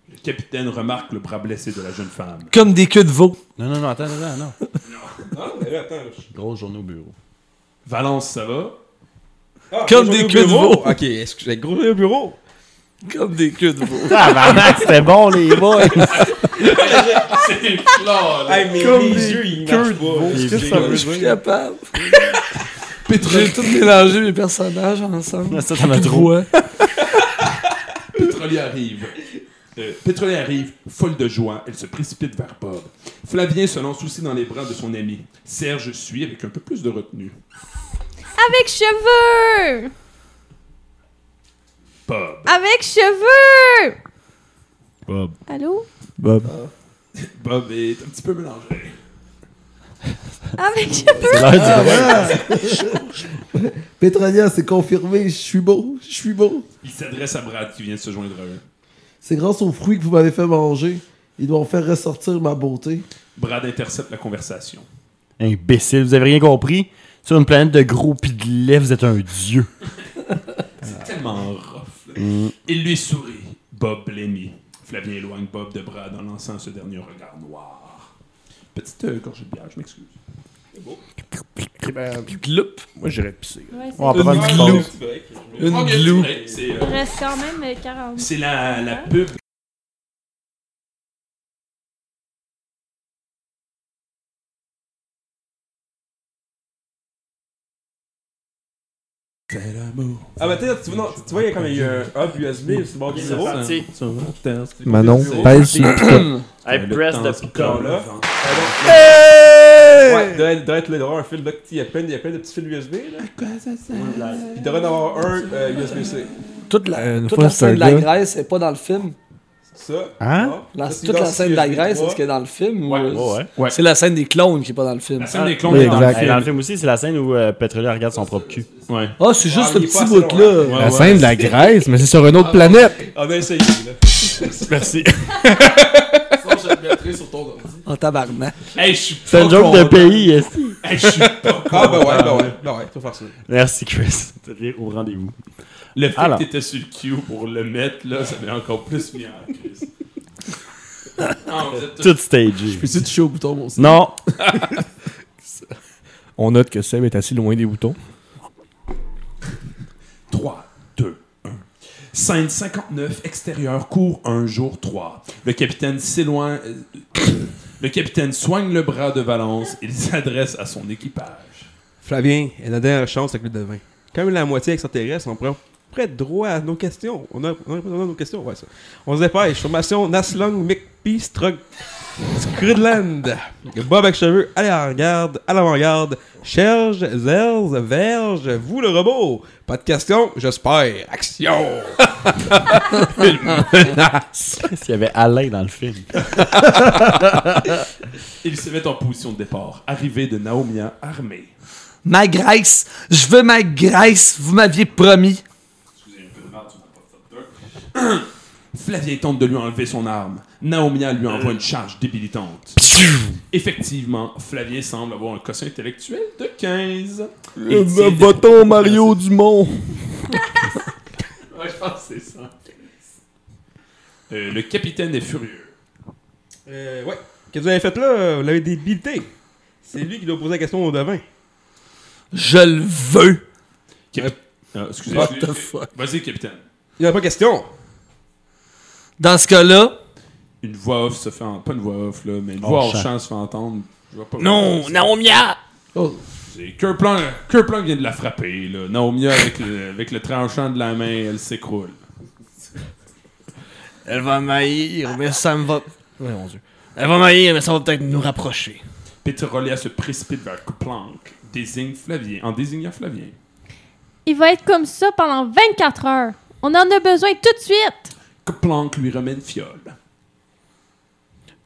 Le capitaine remarque le bras blessé de la jeune femme. Comme des queues de veau. Non, non, non, attends, attends, non. Non, mais là, attends. là, je- Grosse journée au bureau. Valence, ça va? Ah, Comme des queues de bureau? veau. Ok, excusez, gros journée au bureau? Comme des queues de veau. Ah, c'était bon, les boys! C'est fort, là. Hey, mais Comme des yeux, ils queues marchent de pas. veau. Qu'est-ce que ça veut dire? Je suis capable. J'ai tout mélangé mes personnages ensemble. Ça, t'en as Plus de trop. Pétrolier arrive. Euh, Pétrolier arrive, folle de joie. Elle se précipite vers Bob. Flavien se lance aussi dans les bras de son ami. Serge suit avec un peu plus de retenue. Avec cheveux! Bob. Avec cheveux! Bob. Allô? Bob. Bob est un petit peu mélangé. Avec cheveux! Ah, Petronia, c'est confirmé, je suis beau, je suis beau. Il s'adresse à Brad qui vient de se joindre à eux. C'est grâce aux fruits que vous m'avez fait manger. Ils doivent faire ressortir ma beauté. Brad intercepte la conversation. Imbécile, vous avez rien compris? Sur une planète de gros pis de lait, vous êtes un dieu. C'est tellement rough. là. Mm. Il lui sourit. Bob blêmit. Flavien éloigne Bob de Brad en lançant ce dernier regard noir. Petite euh, gorgée de bière, je m'excuse. Gloup. Moi, j'irais pisser. Ouais, c'est- On va prendre une glou. pause. Une Ok, glou. c'est, Il euh, reste quand même euh, 40. C'est la, la pub. C'est l'amour. Ah, bah, tu vois, non, tu vois, il y a comme il y a un hub USB bord du zéro. parti. Manon, pèse sur le piton. I press the là. Ouais, doit être, doit être il avoir un fil là, il y a plein, il y a plein de petits fils USB là. Il devrait en avoir un euh, USB-C. Toute la, Euh, une toute fois, la c'est un scène de la gars. Grèce n'est pas dans le film. Ça. Hein? ah. La- Ça, c'est toute dans la scène de la Grèce, 3. est-ce qu'elle est dans le film ou Ouais, euh, Ouais, ouais. Ouais. c'est la scène des clones qui est pas dans le film? La scène des clones Oui, est dans le exact. Et dans le film. film aussi, c'est la scène où euh, Petrolia regarde son propre cul. Ouais. Ah, c'est juste Ah, ce il est petit assez bout-là. Ouais, La ouais. scène de la Grèce, mais c'est sur une autre planète. On a essayé là. Merci. Ça, je le mettrai sur ton ordi. En tabarnak. Hey, je suis C'est pas un joke de pays, est Hey, je suis pas Ah, bah ouais, bah content. ouais, bah ouais, faut faire ça. Merci, Chris. Au rendez-vous. Le fait Alors. que t'étais sur le cue pour le mettre, là, ça m'a encore plus mis en crise. Non, vous êtes tous- Tout stagé. Peux-tu toucher au bouton, mon aussi? Non. On note que Seb est assis loin des boutons. 3, 2, 1. Scène 59, extérieur, cours 1, jour 3. Le capitaine s'éloigne. Le capitaine soigne le bras de Valence et s'adresse à son équipage. Flavien, et la dernière chance avec le devin. Comme la moitié extraterrestre, on prend près droit à nos questions. On a, on a répondu à nos questions, ouais, ça. On se dépêche. Formation Naslong McPee Strug Scrudland. Bob avec cheveux à l'avant-garde, à l'avant-garde. Cherge, Zerz, Verge, vous le robot. Pas de questions, j'espère. Action! S'il y avait Alain dans le film. Il se met en position de départ. Arrivée de Naomia armée. Ma Grèce, je veux ma Grèce, vous m'aviez promis. Flavien tente de lui enlever son arme. Naomia lui envoie une charge débilitante. Effectivement, Flavien semble avoir un quotient intellectuel de 15. Et tient- Votons Mario Dumont. Ouais, je pense que c'est ça. Euh, le capitaine est furieux. Euh, ouais. Qu'est-ce que vous avez fait là? Vous l'avez débilité. C'est lui qui doit poser la question au devin. Je le veux. Cap- Ah, excusez, What excusez, the excusez. fuck? Vas-y, capitaine. Il n'y a pas question. Dans ce cas-là, Une voix off se fait en... Pas une voix off, là, mais une Hors voix hors champ. se fait entendre. Je vois pas Non, Naomia! Oh, C'est Kerplan, Kerplan vient de la frapper, là. Naomia, avec le, avec le tranchant de la main, elle s'écroule. Elle va m'haïr, mais ça me va. Ouais, mon Dieu. Elle va m'haïr, mais ça va peut-être nous rapprocher. Petrolia se précipite vers Planck, désigne Flavien, en désignant Flavien. Il va être comme ça pendant 24 heures. On en a besoin tout de suite. Planck lui remet une fiole.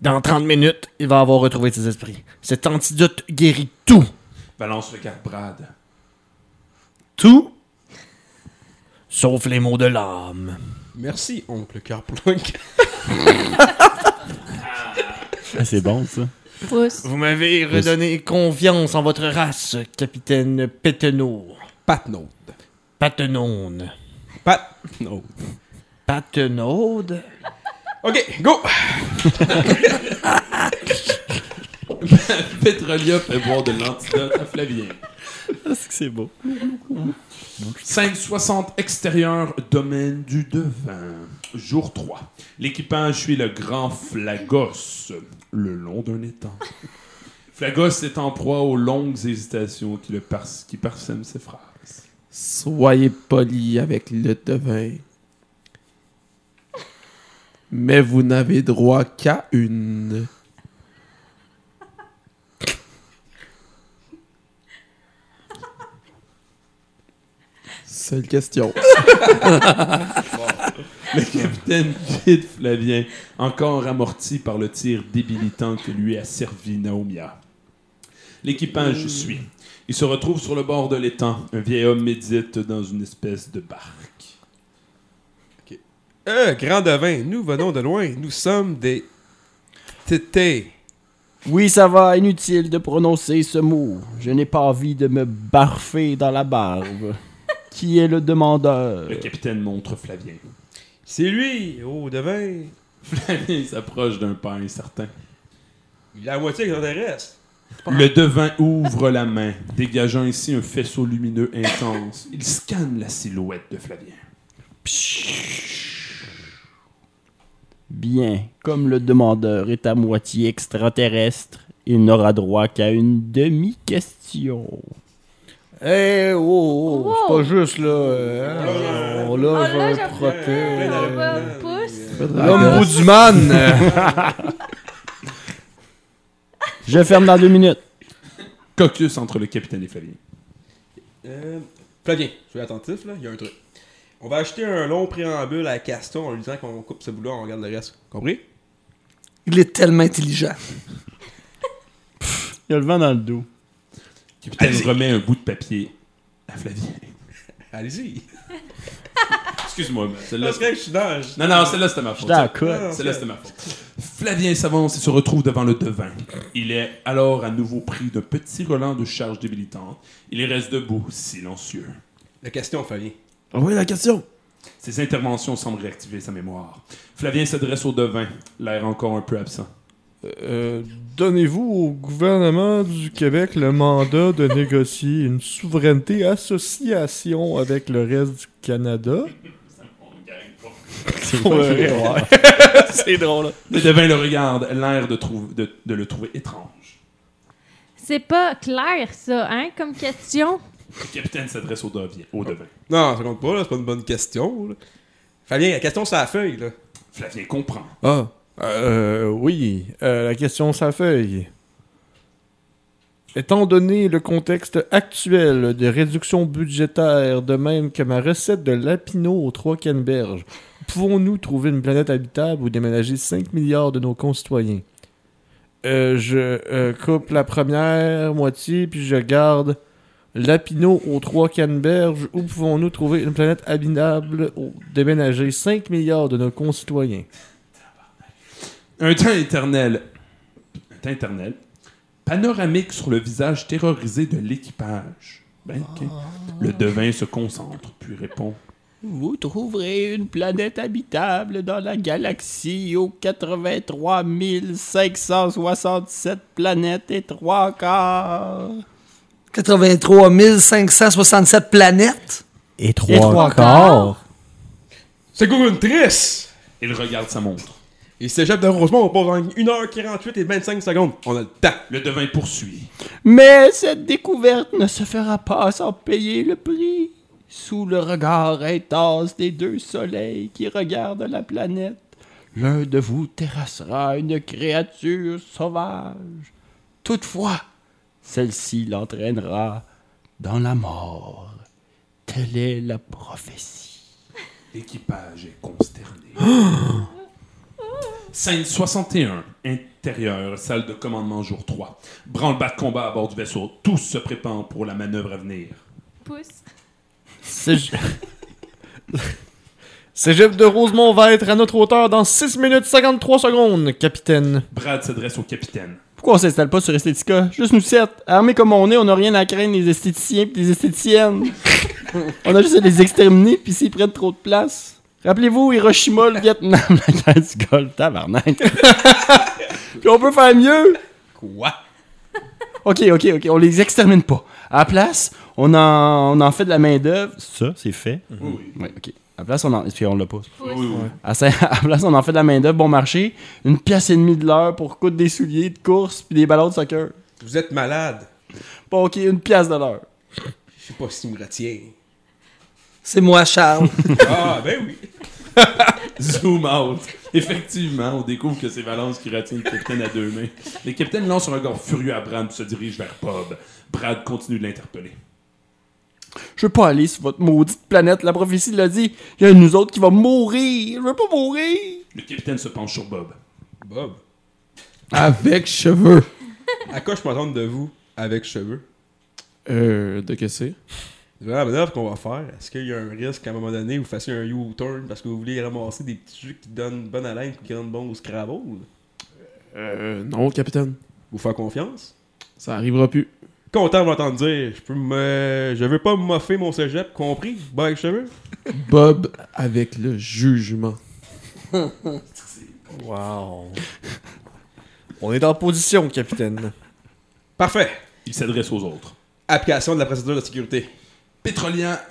Dans 30 minutes, il va avoir retrouvé ses esprits. Cet antidote guérit tout. Balance regarde Brad. tout. Sauf les mots de l'âme. Merci, oncle Carplunk. Ah, c'est bon, ça. Pousse. Vous m'avez redonné confiance en votre race, capitaine Pétenot. Patnaud. Patenone. Pat. Patenaude? Ok, go! Petrolia fait boire de l'antidote à Flavien. C'est que c'est beau? 560 extérieur, domaine du devin. Jour 3. L'équipage suit le grand Flagos le long d'un étang. Flagos est en proie aux longues hésitations qui, le pars- qui parsèment ses phrases. Soyez poli avec le devin. Mais vous n'avez droit qu'à une. Seule question. Le capitaine guide Flavien, encore amorti par le tir débilitant que lui a servi Naomia. L'équipage suit. Il se retrouve sur le bord de l'étang. Un vieil homme médite dans une espèce de barque. Euh, grand devin, nous venons de loin. Nous sommes des. Tétés. Oui, ça va, inutile de prononcer ce mot. Je n'ai pas envie de me barfer dans la barbe. Qui est le demandeur? Le capitaine montre Flavien. C'est lui, oh devin. Flavien s'approche d'un pas incertain. Il a la moitié extraterrestre. Le devin ouvre la main, dégageant ainsi un faisceau lumineux intense. Il scanne la silhouette de Flavien. Bien, comme le demandeur est à moitié extraterrestre, il n'aura droit qu'à une demi-question. Eh, oh, oh, Wow. c'est pas juste là. euh, on lâche Oh, là, je-. L'homme boudouman. Je ferme dans deux minutes. Caucus entre le capitaine et Flavien. Euh, Flavien, sois attentif, là, il y a un truc. On va acheter un long préambule à Caston en lui disant qu'on coupe ce bout-là, on regarde le reste. Compris? Il est tellement intelligent. Il y a le vent dans le dos. Capitaine remet un bout de papier à Flavien. Allez-y. Excuse-moi, mais celle-là. Parce que je suis dans. je- Non, non, celle-là, c'était ma faute. Cote. Celle-là, c'était ma faute. Flavien s'avance et se retrouve devant le devin. Il est alors à nouveau pris d'un petit relent de charge débilitante. Il reste debout, silencieux. La question, Flavien. Oui, la question. Ses interventions semblent réactiver sa mémoire. Flavien s'adresse au devin, l'air encore un peu absent. Euh, Donnez-vous au gouvernement du Québec le mandat de négocier une souveraineté association avec le reste du Canada? C'est Ouais, ouais. C'est drôle. Le devin le regarde, l'air de- de le trouver étrange. C'est pas clair, ça, hein, comme question? Le capitaine s'adresse au, devin- au devin. Non, ça compte pas, là, c'est pas une bonne question. là. Flavien, la question, c'est la feuille, là. Flavien comprend. Ah, euh, oui. Euh, la question sa feuille. Étant donné le contexte actuel de réduction budgétaire, de même que ma recette de lapino aux trois canneberges, pouvons-nous trouver une planète habitable ou déménager 5 milliards de nos concitoyens? Euh, je euh, coupe la première moitié, puis je garde lapino aux trois canneberges. Où pouvons-nous trouver une planète habitable ou déménager 5 milliards de nos concitoyens? Un temps éternel. Un temps éternel. Panoramique sur le visage terrorisé de l'équipage. Ben, ok. Le devin se concentre, puis répond. Vous trouverez une planète habitable dans la galaxie aux 83 567 planètes et trois quarts. 83 567 planètes. Et trois quarts. C'est une trisse! Il regarde sa montre. Et cégep de Rosemont, on part en 1h48 et 25 secondes. On a le temps. Le devin poursuit. Mais cette découverte ne se fera pas sans payer le prix. Sous le regard intense des deux soleils qui regardent la planète, l'un de vous terrassera une créature sauvage. Toutefois, celle-ci l'entraînera dans la mort. Telle est la prophétie. L'équipage est consterné. Scène 61, intérieur, salle de commandement jour 3. Branle-bas de combat à bord du vaisseau. Tous se préparent pour la manœuvre à venir. Pouce. Cég- Cégep de Rosemont va être à notre hauteur dans 6 minutes 53 secondes, capitaine. Brad s'adresse au capitaine. Pourquoi on s'installe pas sur Esthética? Juste nous sept. Armés comme on est, on n'a rien à craindre des esthéticiens et des esthéticiennes. on a juste à les exterminer puis s'ils prennent trop de place. Rappelez-vous, Hiroshima, le Vietnam, la guerre du Golfe, tabarnak. puis on peut faire mieux. Quoi? Ok, ok, ok, on les extermine pas. À la place, on en, on en fait de la main-d'œuvre. Ça, c'est fait. Oui. Ouais, ok. À la place, on en. Puis on l'a pas. Oui, oui. À place, on en fait de la main-d'œuvre bon marché. Une pièce et demie de l'heure pour coudre des souliers de course puis des ballons de soccer. Vous êtes malade. Bon, ok, une pièce de l'heure. Je sais pas si me retiens. C'est moi, Charles. Ah, ben oui. Zoom out. Effectivement, on découvre que c'est Valence qui retient le capitaine à deux mains. Le capitaine lance un regard furieux à Brad et se dirige vers Bob. Brad continue de l'interpeller. Je veux pas aller sur votre maudite planète. La prophétie l'a dit. Il y a un de nous autres qui va mourir. Je veux pas mourir. Le capitaine se penche sur Bob. Bob, Avec cheveux. à quoi je m'attends de vous avec cheveux? Euh, de que c'est? La manœuvre qu'on va faire, est-ce qu'il y a un risque qu'à un moment donné vous fassiez un U-turn parce que vous voulez ramasser des petits trucs qui donnent bonne haleine et qui rendent bon au Scrabble? Euh, non, capitaine. Vous faire confiance? Ça arrivera plus. Content de m'entendre dire, je peux me... Je veux pas me moffer mon cégep, compris? Bob avec cheveux? Bob avec le jugement. Wow. On est en position, capitaine. Parfait. Il s'adresse aux autres. Application de la procédure de sécurité. Pétrolia.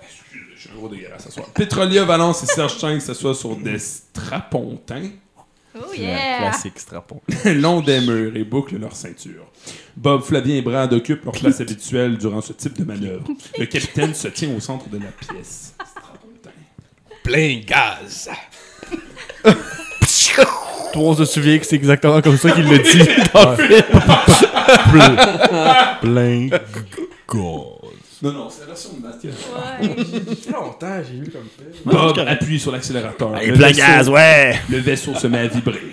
Excusez, je suis un gros dégueulasse ce soir. Pétrolia, Valence et Serge Chang s'assoient sur des strapontins Oh yeah! Classique strapon. long des murs et bouclent leur ceinture. Bob, Flavien et Brad occupent leur place habituelle durant ce type de manœuvre. Le capitaine se tient au centre de la pièce. Plein gaz. Toi, on se souvient que c'est exactement comme ça qu'il le dit dans le film. Plein gaz. Non, non, c'est la version de Mathieu. Ça fait longtemps, j'ai vu comme ça. Bob appuie sur l'accélérateur. Allez, Le plein vaisseau- gaz, ouais! Le vaisseau se met à vibrer.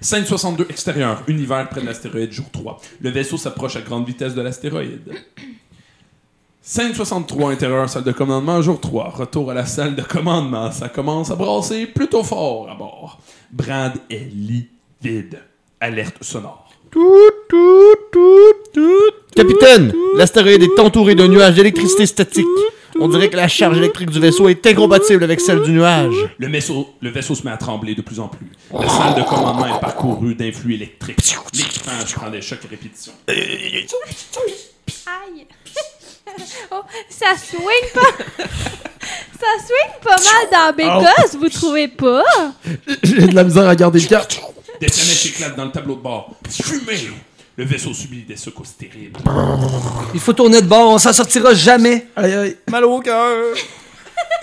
Scène 62 extérieur, univers près de l'astéroïde jour 3. Le vaisseau s'approche à grande vitesse de l'astéroïde. Scène 63 intérieur, salle de commandement jour 3. Retour à la salle de commandement. Ça commence à brasser plutôt fort à bord. Brad est livide. Alerte sonore. Capitaine, l'astéroïde est entouré d'un nuage d'électricité statique. On dirait que la charge électrique du vaisseau est incompatible avec celle du nuage. Le vaisseau, le vaisseau se met à trembler de plus en plus. La salle de commandement est parcourue d'influx électriques. L'équipage prend des chocs à répétition. Aïe! oh, ça swing pas! ça swing pas mal dans Bécosse, vous trouvez pas? J'ai de la misère à garder le cap. Des planètes éclatent dans le tableau de bord. Fumée! Le vaisseau subit des secousses terribles. Il faut tourner de bord, on s'en sortira jamais. Aïe aïe. Mal au cœur.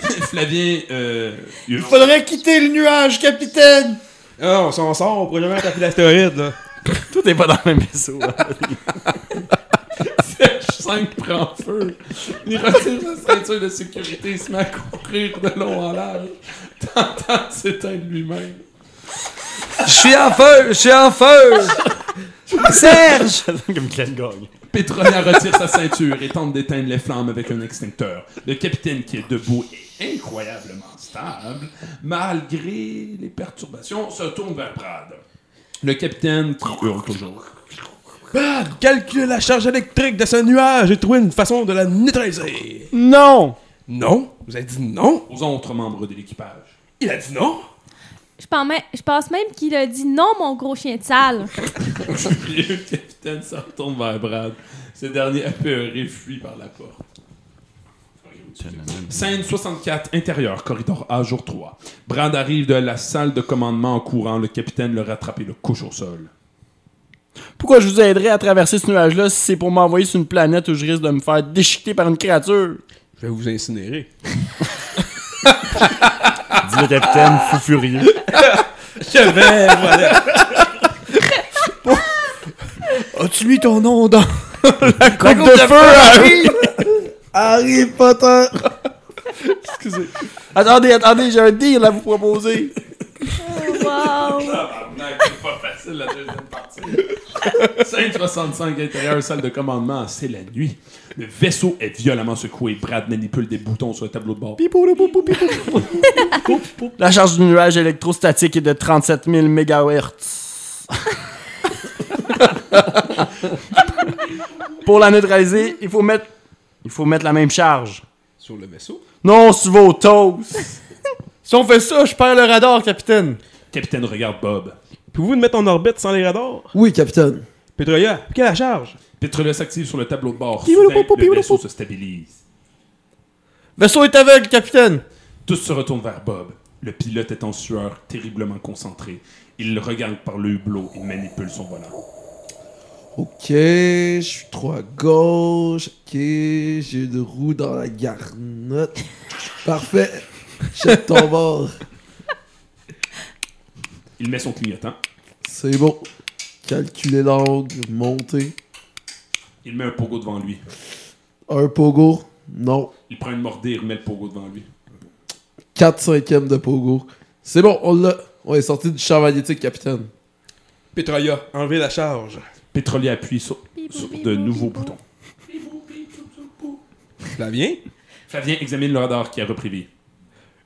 Flavien, euh, Il faudrait quitter le nuage, capitaine. Ah, on s'en sort, on pourrait jamais taper l'astéroïde, là. Tout est pas dans le même vaisseau. hein. Serge 5 prend feu. Il retire sa ceinture de sécurité et se met à courir de long en large, tentant de s'éteindre lui-même. Je suis en feu, je suis en feu. Serge! Comme retire sa ceinture et tente d'éteindre les flammes avec un extincteur. Le capitaine qui est debout est incroyablement stable, malgré les perturbations, se tourne vers Brad. Le capitaine qui hurle toujours. Brad, calcule la charge électrique de ce nuage et trouver une façon de la neutraliser. Non! Non? Vous avez dit non? Aux autres membres de l'équipage. Il a dit non? Je pense, même, je pense même qu'il a dit non, mon gros chien de salle. Le capitaine se retourne vers Brad. Ce dernier apeuré fuit par la porte. Scène 64, intérieur, corridor A, jour 3. Brad arrive de la salle de commandement en courant. Le capitaine le rattrape et le couche au sol. Pourquoi je vous aiderais à traverser ce nuage-là si c'est pour m'envoyer sur une planète où je risque de me faire déchiqueter par une créature? Je vais vous incinérer. Dit le capitaine fou furieux. Je vais, voilà. As-tu mis ton nom dans La coupe de feu! Harry! Harry Potter. Excusez. Attendez, attendez, j'ai un deal à vous proposer. wow! C'est la deuxième partie. Scène 65, intérieur, salle de commandement. C'est la nuit. Le vaisseau est violemment secoué. Brad manipule des boutons sur le tableau de bord. La charge du nuage électrostatique est de 37 000 MHz. Pour la neutraliser, il faut mettre il faut mettre la même charge. Sur le vaisseau? Non, sur vos toasts. Si on fait ça, je perds le radar, capitaine. Capitaine regarde Bob. Pouvez-vous nous mettre en orbite sans les radars? Oui, capitaine. Petrolia, quelle est la charge? Petrolia s'active sur le tableau de bord. Soudain, le vaisseau se stabilise. Vaisseau est aveugle, capitaine. Tous se retournent vers Bob. Le pilote est en sueur, terriblement concentré. Il le regarde par le hublot et manipule son volant. Ok, je suis trop à gauche. Ok, j'ai une roue dans la garnotte. Parfait. Check ton bord. Il met son clignotant. C'est bon. Calculer l'angle, monter. Il met un pogo devant lui. Un pogo? Non. Il prend une mordée et remet le pogo devant lui. 4 cinquièmes de pogo. C'est bon, on l'a. On est sorti du champ magnétique, capitaine. Petrolia, enlevez la charge. Petrolia appuie sur, sur de nouveaux boutons. Flavien? Flavien examine le radar qui a repris vie.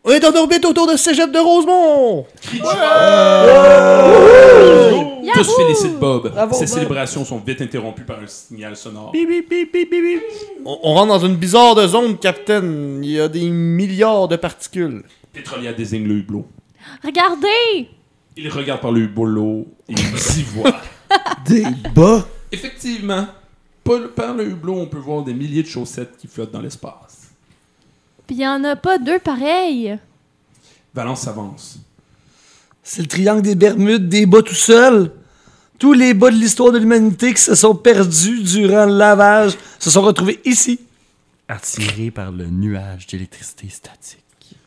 On est en orbite autour de Cégep de Rosemont. Tous félicitent Bob. Bravo, Ces Bob. célébrations sont vite interrompues par un signal sonore. On, on rentre dans une bizarre de zone, capitaine. Il y a des milliards de particules. Petrolia désigne le hublot. Regardez! Il regarde par le hublot et il s'y voit. Des bas? Effectivement, par le hublot, on peut voir des milliers de chaussettes qui flottent dans l'espace. Puis il y en a pas deux pareils. Valence s'avance. C'est le triangle des Bermudes, des bas tout seul. Tous les bas de l'histoire de l'humanité qui se sont perdus durant le lavage se sont retrouvés ici. Attiré par le nuage d'électricité statique.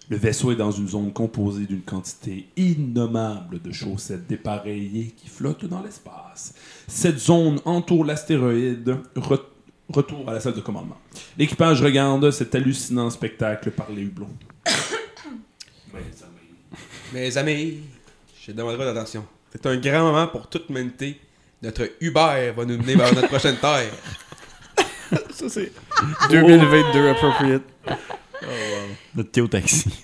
Le vaisseau est dans une zone composée d'une quantité innommable de chaussettes dépareillées qui flottent dans l'espace. Cette zone entoure l'astéroïde. Re- retour à la salle de commandement. L'équipage regarde cet hallucinant spectacle par les hublots. Mes amis, je demanderai d'attention. C'est un grand moment pour toute l'humanité. Notre Uber va nous mener vers notre prochaine terre. Ça, c'est 2022 appropriate. Notre Théo Taxi.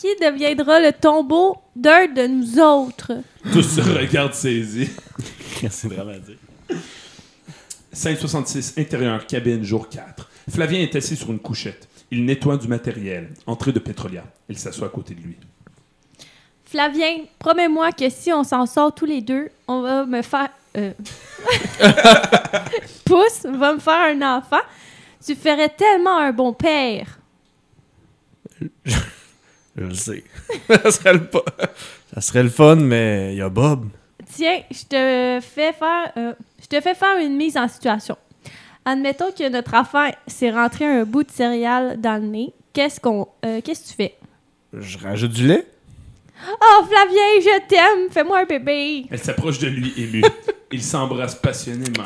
Qui deviendra le tombeau d'un de nous autres? Tous se regardent saisis. C'est dramatique. 566, intérieur, cabine, jour 4. Flavien est assis sur une couchette. Il nettoie du matériel. Entrée de Petrolia. Elle s'assoit à côté de lui. Flavien, promets-moi que si on s'en sort tous les deux, on va me faire. Euh... Pouce va me faire un enfant. Tu ferais tellement un bon père. Je le sais. ça, serait le ça serait le fun, mais il y a Bob. Tiens, je te fais faire, euh, je te fais faire une mise en situation. Admettons que notre enfant s'est rentré un bout de céréales dans le nez. Qu'est-ce qu'on, euh, qu'est-ce que tu fais? Je rajoute du lait. Oh Flavien, je t'aime. Fais-moi un bébé. Elle s'approche de lui, émue. Ils s'embrassent passionnément.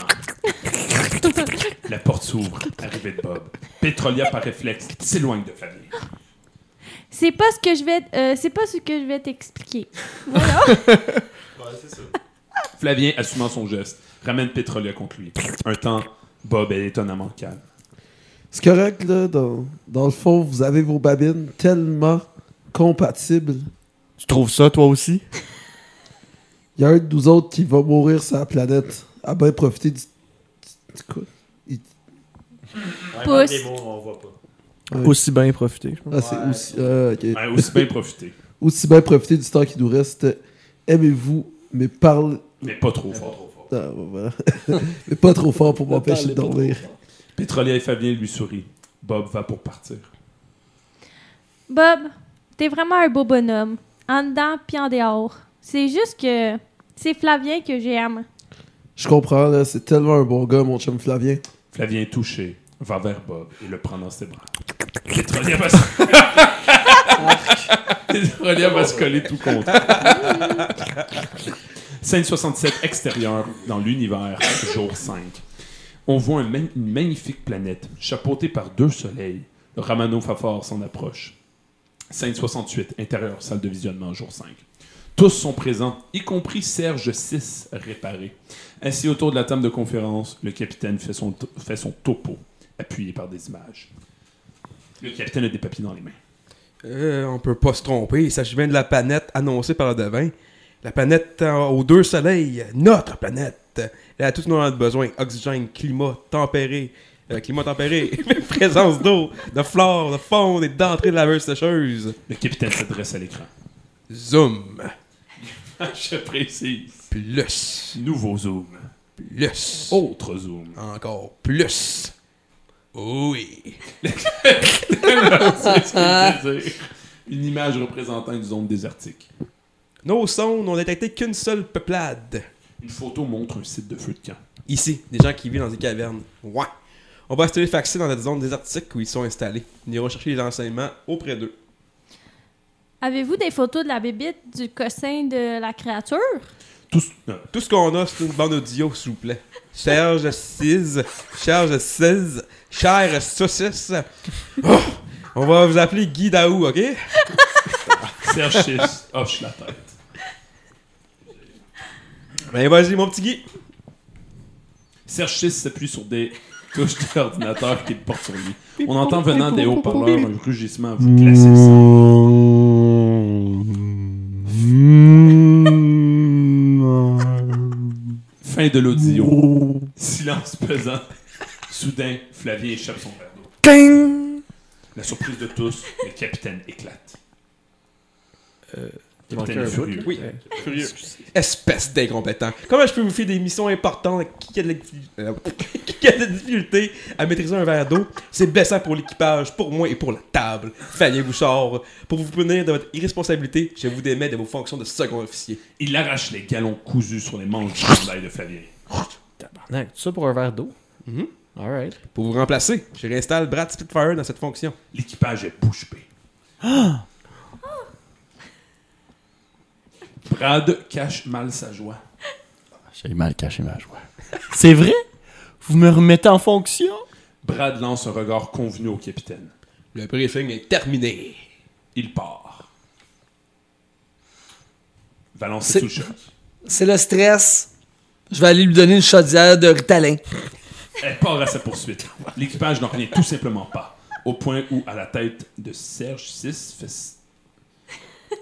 La porte s'ouvre. Arrivée de Bob. Petrolia, par réflexe, s'éloigne de Flavien. C'est pas ce que je vais, euh, c'est pas ce que je vais t'expliquer. Voilà. Flavien, assumant son geste, ramène Petrolia contre lui. Un temps, Bob est étonnamment calme. C'est correct, là. Dans, dans le fond, vous avez vos babines tellement compatibles. Tu trouves ça, toi aussi? Il y a un de nous autres qui va mourir sur la planète. À bien profiter du. du quoi? Il- Pouce. Ouais. Aussi bien profiter, je pense. Ah, c'est aussi. ah. Ouais, aussi bien profiter. Aussi bien profiter du temps qui nous reste. Aimez-vous, mais parle. Mais pas trop fort. Ah, voilà. mais pas trop fort pour m'empêcher de trop dormir. Petrolia et Flavien lui sourient. Bob va pour partir. Bob, t'es vraiment un beau bonhomme. En dedans puis en dehors. C'est juste que c'est Flavien que j'aime. Je comprends, là. C'est tellement un bon gars, mon chum Flavien. Flavien, touché, va vers Bob et le prend dans ses bras. Petrolia va se... Petrolia va se coller tout contre. Scène 67 extérieur dans l'univers, jour 5. On voit une magnifique planète chapeautée par deux soleils. Le Ramano Fafard s'en approche. Scène 68, intérieur, salle de visionnement, jour 5. Tous sont présents, y compris Serge 6 réparé. Assis autour de la table de conférence, le capitaine fait son, fait son topo, appuyé par des images. Le capitaine a des papiers dans les mains. Euh, on peut pas se tromper. Il s'agit bien de la planète annoncée par le devin. La planète aux deux soleils. Notre planète. Elle a tout ce dont on a besoin. Oxygène, climat tempéré. euh, climat tempéré. Présence d'eau, de flore, de faune et d'entrée de laveuse sécheuse. Le capitaine s'adresse à l'écran. Zoom. Je précise. Plus. Nouveau zoom. Plus. Autre zoom. Encore plus. Oui. C'est ce qu'il veut dire. Une image représentant une zone désertique. Nos sondes n'ont détecté qu'une seule peuplade. Une photo montre un site de feu de camp. Ici, des gens qui vivent dans des cavernes. Ouais. On va installer Faxi dans cette zone désertique où ils sont installés. Nous irons chercher les enseignements auprès d'eux. Avez-vous des photos de la bébite du cossin de la créature? Tout, Tout ce qu'on a, c'est une bande audio, s'il vous plaît. Serge 6, Serge 16, Cher Saucisse. Oh, on va vous appeler Guy Daou, ok? Serge 6 hoche la tête. Ben vas-y, mon petit Guy. Serge 6 s'appuie sur des touches de l'ordinateur qu'il porte sur lui. On entend venant des haut-parleurs un rugissement à vous. Fin de l'audio. Silence pesant. Soudain, Flavien échappe son verre d'eau. La surprise de tous, le capitaine éclate. Capitaine est furieux. Oui, furieux. Espèce d'incompétent. Comment je peux vous faire des missions importantes? Qui a de la, euh, qui a de la difficulté à maîtriser un verre d'eau? C'est blessant pour l'équipage, pour moi et pour la table. Fabien Bouchard, pour vous punir de votre irresponsabilité, je vous démets de vos fonctions de second officier. Il arrache les galons cousus sur les manches du chandail de Flavien. Tabarnak, tout ça pour un verre d'eau? Mhm. Alright. Pour vous remplacer, je réinstalle Brad Spitfire dans cette fonction. L'équipage est bouche bée. Brad cache mal sa joie. J'ai mal caché ma joie. C'est vrai? Vous me remettez en fonction? Brad lance un regard convenu au capitaine. Le briefing est terminé. Il part. Valence C'est- le choc. C'est le stress. Je vais aller lui donner une chaudière de Ritalin. Elle part à sa poursuite. L'équipage n'en revient tout simplement pas. Au point où, à la tête de Serge 6 fait...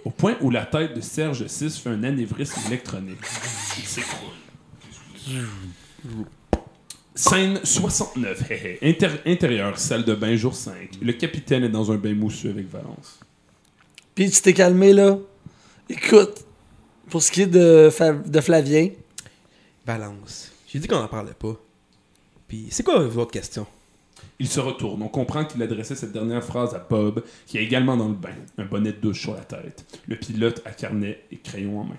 Au point où la tête de Serge 6 fait un anévrisme électronique. Il s'écroule. Scène 69. hé, hé. Inter- intérieur, salle de bain, jour 5. Le capitaine est dans un bain mousseux avec Valence. Puis tu t'es calmé, là. Écoute, pour ce qui est de, Fa- de Flavien, Balance. J'ai dit qu'on n'en parlait pas. Puis, c'est quoi votre question? Il se retourne. On comprend qu'il adressait cette dernière phrase à Bob, qui est également dans le bain, un bonnet de douche sur la tête. Le pilote à carnet et crayon en main.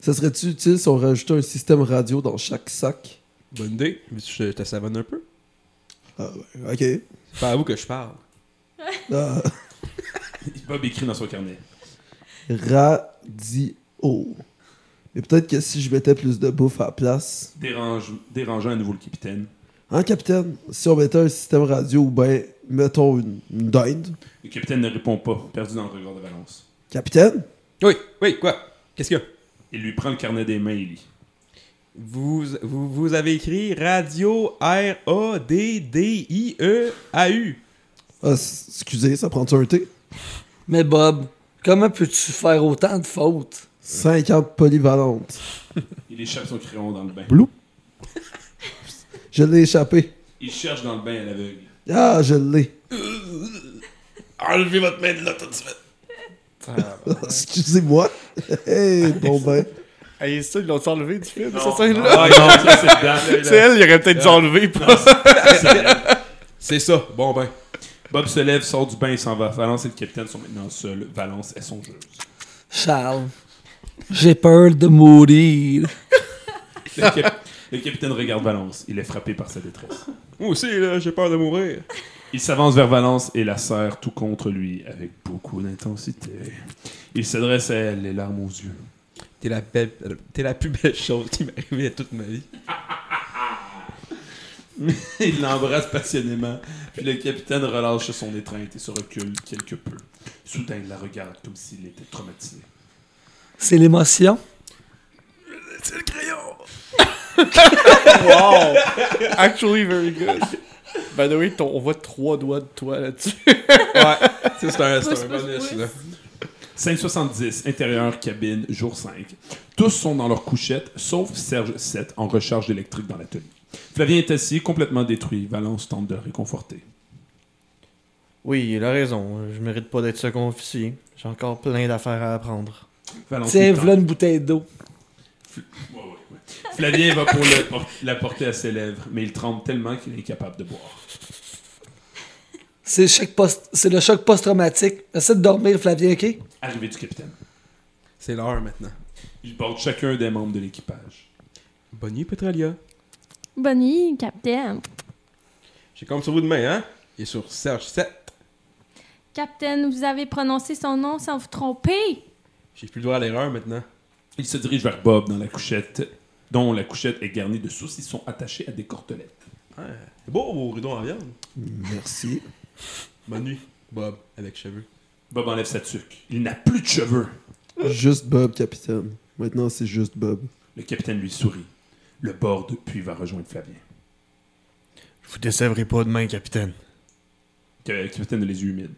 Ça serait-tu utile si on rajoutait un système radio dans chaque sac? Bonne idée. Je te savonne un peu? Ah, ouais, ok. C'est pas à vous que je parle. Ah, Bob écrit dans son carnet. radio. Et peut-être que si je mettais plus de bouffe à la place. Dérange, dérangeant à nouveau le capitaine. Hein, capitaine? Si on mettait un système radio ou ben, mettons une, une dinde. Le capitaine ne répond pas, perdu dans le regard de Valence. Capitaine? Oui, oui, quoi? Qu'est-ce qu'il y a? Il lui prend le carnet des mains et lit. Vous, vous, vous avez écrit Radio R-A-D-D-I-E-A-U. Ah, excusez, ça prend-tu un thé? mais Bob, comment peux-tu faire autant de fautes? 50 polyvalentes. Il échappe son crayon dans le bain. Blou. Je l'ai échappé. Il cherche dans le bain à l'aveugle. Ah, je l'ai. Enlevez votre main de là tout de suite. Excusez-moi. Hey, bon ben. Hey, ça, ils l'ont enlevé du film, Non. cette scène-là? Ah, c'est. C'est elle, il aurait peut-être dû enlever. C'est ça. Bon ben. Bob se lève, sort du bain et s'en va. Valence et le capitaine sont maintenant seuls. Valence est songeuse. Charles, j'ai peur de mourir. Le, cap- le capitaine regarde Valence. Il est frappé par sa détresse. Moi aussi, là, j'ai peur de mourir. Il s'avance vers Valence et la serre tout contre lui avec beaucoup d'intensité. Il s'adresse à elle, les larmes aux yeux. T'es la, belle, t'es la plus belle chose qui m'est arrivée de toute ma vie. Il l'embrasse passionnément, puis le capitaine relâche son étreinte et se recule quelque peu. Soudain, il la regarde comme s'il était traumatisé. C'est l'émotion? C'est le crayon. Wow! Actually, very good. By the way, ton- on voit trois doigts de toi là-dessus. Ouais, c'est un, c'est Pousse, un pousse, bonus, pousse. là. 570, intérieur, cabine, jour 5. Tous sont dans leur couchette, sauf Serge 7 en recharge électrique dans l'atelier. Flavien est assis, complètement détruit. Valence tente de le réconforter. Oui, il a raison. Je mérite pas d'être second officier. J'ai encore plein d'affaires à apprendre. Valence Tiens, lui tend- voilà une bouteille d'eau. Flavien va pour le por- la porter à ses lèvres, mais il tremble tellement qu'il est incapable de boire. C'est le choc post-traumatique. Essaie de dormir, Flavien, ok? Arrivée du capitaine. C'est l'heure maintenant. Il porte chacun des membres de l'équipage. Bonne nuit, Petralia. Bonne nuit, capitaine. J'ai comme sur vous de main, hein? Il est sur Serge 7. Capitaine, vous avez prononcé son nom sans vous tromper? J'ai plus le droit à l'erreur maintenant. Il se dirige vers Bob dans la couchette, dont la couchette est garnie de saucissons attachés à des cordelettes. Ouais. C'est beau, vos rideaux en viande. Merci. Bonne nuit, Bob, avec cheveux. Bob enlève sa tuque. Il n'a plus de cheveux. Juste Bob, capitaine. Maintenant, c'est juste Bob. Le capitaine lui sourit. Le bord puis va rejoindre Flavien. Je vous décevrai pas demain, capitaine. Le capitaine a les yeux humides.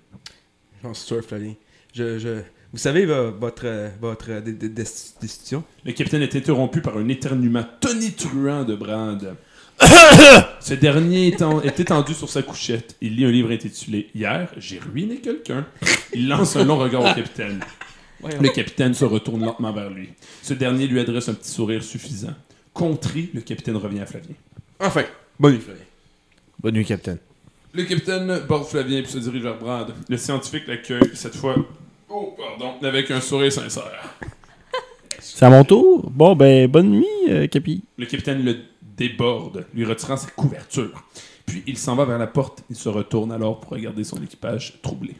J'en suis sûr, Flavien. Je, je... Vous savez vo- votre, euh, votre euh, décision? Le capitaine est interrompu par un éternuement tonitruant de Brand. Ce dernier est étendu sur sa couchette. Il lit un livre intitulé Hier, j'ai ruiné quelqu'un. Il lance un long regard au capitaine. Le capitaine se retourne lentement vers lui. Ce dernier lui adresse un petit sourire suffisant. Contrit, le capitaine revient à Flavien. Enfin, bonne nuit, Flavien. Bonne nuit, capitaine. Le capitaine borde Flavien puis se dirige vers Brad. Le scientifique l'accueille, cette fois, oh, pardon, avec un sourire sincère. C'est à mon tour? Bon, ben, bonne nuit, euh, Capi. Le capitaine le déborde, lui retirant sa couverture. Puis il s'en va vers la porte. Il se retourne alors pour regarder son équipage troublé.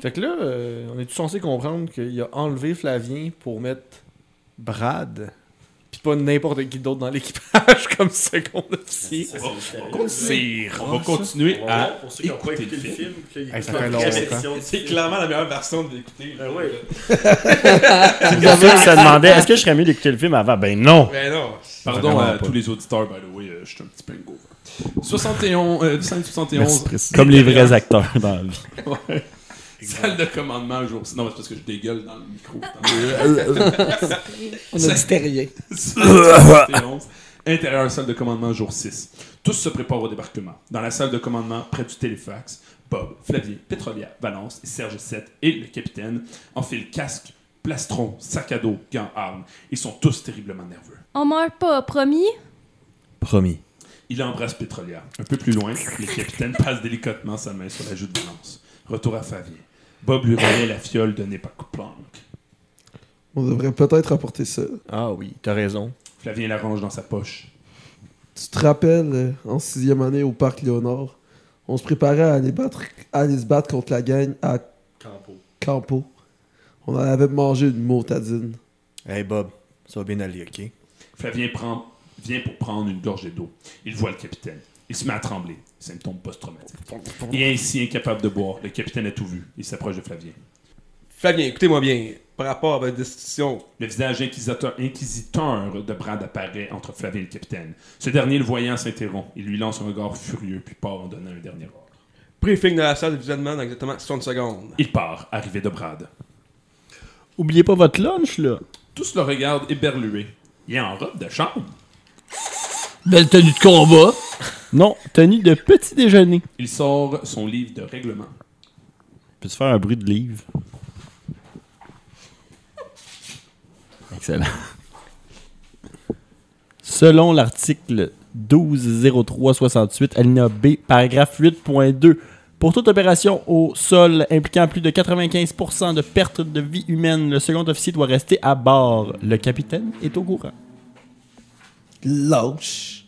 Fait que là, euh, on est tous censé comprendre qu'il a enlevé Flavien pour mettre Brad, pas n'importe qui d'autre dans l'équipage comme second officier. On va continuer à écouter le film. Hey, ça fait longtemps. C'est clairement la meilleure version de l'écouter. Ben C'est ça demandait. Est-ce que je serais mieux d'écouter le film avant? Ben non. Mais non. Pardon à pas. tous les auditeurs, by the way, euh, je suis un petit peu hangover. 71, euh, scène 71. Merci, Précis. Comme les vrais acteurs dans la vie. Salle de commandement, jour. Non, c'est parce que je dégueule dans le micro. On a dit rien. 71. Intérieur, salle de commandement, jour 6. Tous se préparent au débarquement. Dans la salle de commandement, près du téléfax, Bob, Flavien, Pétrolière, Valence et Serge 7 et le capitaine enfilent casque, plastron, sac à dos, gants, armes. Ils sont tous terriblement nerveux. On meurt pas, promis? Promis. Il embrasse Pétrolière. Un peu plus loin, le capitaine passe délicatement sa main sur la joue de Valence. Retour à Flavien. Bob lui remet la fiole de Planck. On devrait peut-être apporter ça. Ah oui, t'as raison. Flavien la range dans sa poche. Tu te rappelles, euh, en sixième année au parc Léonard, on se préparait à aller, battre, à aller se battre contre la gang à Campo. Campo. On en avait mangé une motadine. Hey Bob, ça va bien aller, ok? Flavien prend, vient pour prendre une gorgée d'eau. Il voit le capitaine. Il se met à trembler. Symptôme post-traumatique. Et ainsi incapable de boire, le capitaine a tout vu. Il s'approche de Flavien. Flavien, écoutez-moi bien. Par rapport à votre destitution, Le visage inquisiteur, inquisiteur de Brad apparaît entre Flavien et le capitaine. Ce dernier, le voyant, s'interrompt. Il lui lance un regard furieux, puis part en donnant un dernier ordre. briefing de la salle de visionnement dans exactement 60 secondes. Il part, arrivé de Brad. Oubliez pas votre lunch, là. Tous le regardent éberlué. Il est en robe de chambre. Belle tenue de combat. Non, tenue de petit déjeuner. Il sort son livre de règlement. Peux-tu faire un bruit de livre? Excellent. Selon l'article 120368, alinéa B, paragraphe 8.2, pour toute opération au sol impliquant plus de 95% de perte de vie humaine, le second officier doit rester à bord. Le capitaine est au courant. Lâche.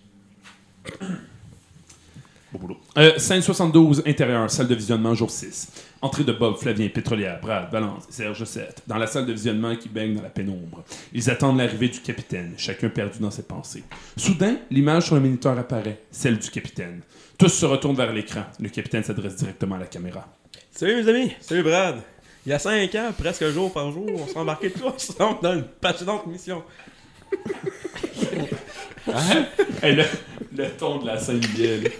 Beau boulot. Euh, scène 72, intérieur, salle de visionnement, jour 6. Entrée de Bob, Flavien, Pétrolière, Brad, Valence et Serge 7, dans la salle de visionnement qui baigne dans la pénombre. Ils attendent l'arrivée du capitaine, chacun perdu dans ses pensées. Soudain, l'image sur le moniteur apparaît, celle du capitaine. Tous se retournent vers l'écran. Le capitaine s'adresse directement à la caméra. Salut mes amis, salut Brad. Il y a 5 ans, presque jour par jour, on s'est embarqué tous ensemble dans une passionnante mission. Hey, le, le ton de la scène bielle.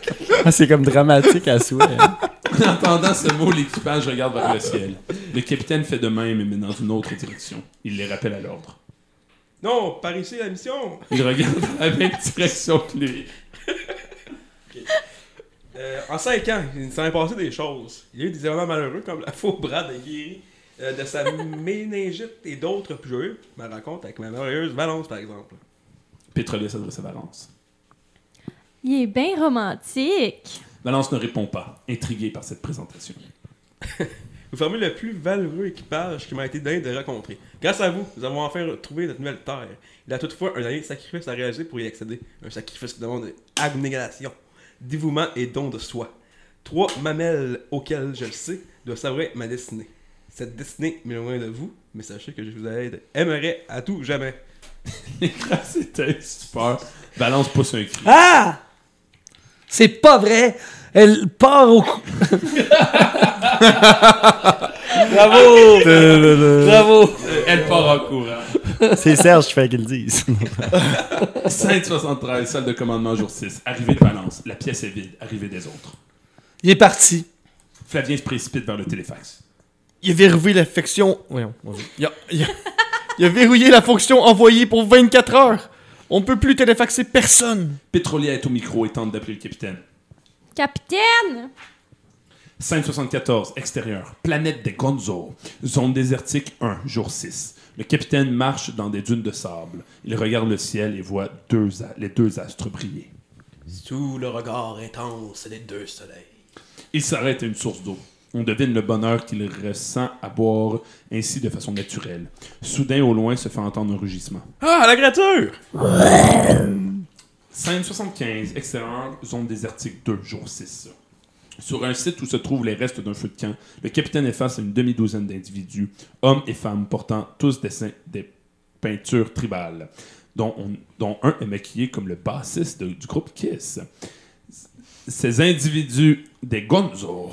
Ah, c'est comme dramatique à souhait. hein. En entendant ce mot, l'équipage regarde vers le ciel. Le capitaine fait de même, mais dans une autre direction. Il les rappelle à l'ordre. Non, par ici la mission. Il regarde dans la même direction que lui. Euh, en 5 ans, il s'en est passé des choses. Il y a eu des événements malheureux comme la faux Brad a guéri euh, de sa méningite et d'autres plus joyeux. Ma rencontre avec ma merveilleuse Valence par exemple. Pétrolier s'adresse à Valence. Il est bien romantique. Valence ne répond pas, intrigué par cette présentation. Vous formez le plus valeureux équipage qui m'a été donné de rencontrer. Grâce à vous, nous avons enfin retrouvé notre nouvelle terre. Il y a toutefois un dernier sacrifice à réaliser pour y accéder. Un sacrifice qui demande abnégation, dévouement et don de soi. Trois mamelles auxquelles, je le sais, doivent savourer ma destinée. Cette destinée m'est loin de vous, mais sachez que je vous aide, aimerai à tout jamais. C'était super. Valence pousse un cri. Ah! C'est pas vrai! Elle part au cou. Bravo! Bravo! Euh, Elle part en courant. C'est Serge qui fait qu'ils le disent. Scène 73, salle de commandement jour 6. Arrivée de Valence. La pièce est vide. Arrivée des autres. Il est parti. Flavien se précipite vers le téléfax. Il a verrouillé la fonction. Voyons, vas-y. il, a, il a- il a verrouillé la fonction envoyée pour 24 heures. On ne peut plus téléfaxer personne. Pétrolier est au micro et tente d'appeler le capitaine. Capitaine! Scène 74, extérieur. Planète des Gonzo. Zone désertique 1, jour 6. Le capitaine marche dans des dunes de sable. Il regarde le ciel et voit deux les deux astres briller. Sous le regard intense des deux soleils. Il s'arrête à une source d'eau. On devine le bonheur qu'il ressent à boire ainsi de façon naturelle. Soudain, au loin, se fait entendre un rugissement. Ah, la créature! Scène 75, extérieur, zone désertique 2, jour 6. Sur un site où se trouvent les restes d'un feu de camp, le capitaine est face à une demi-douzaine d'individus, hommes et femmes portant tous des, peintures tribales, dont, on- dont un est maquillé comme le bassiste de- du groupe Kiss. Ces individus, des Gonzo,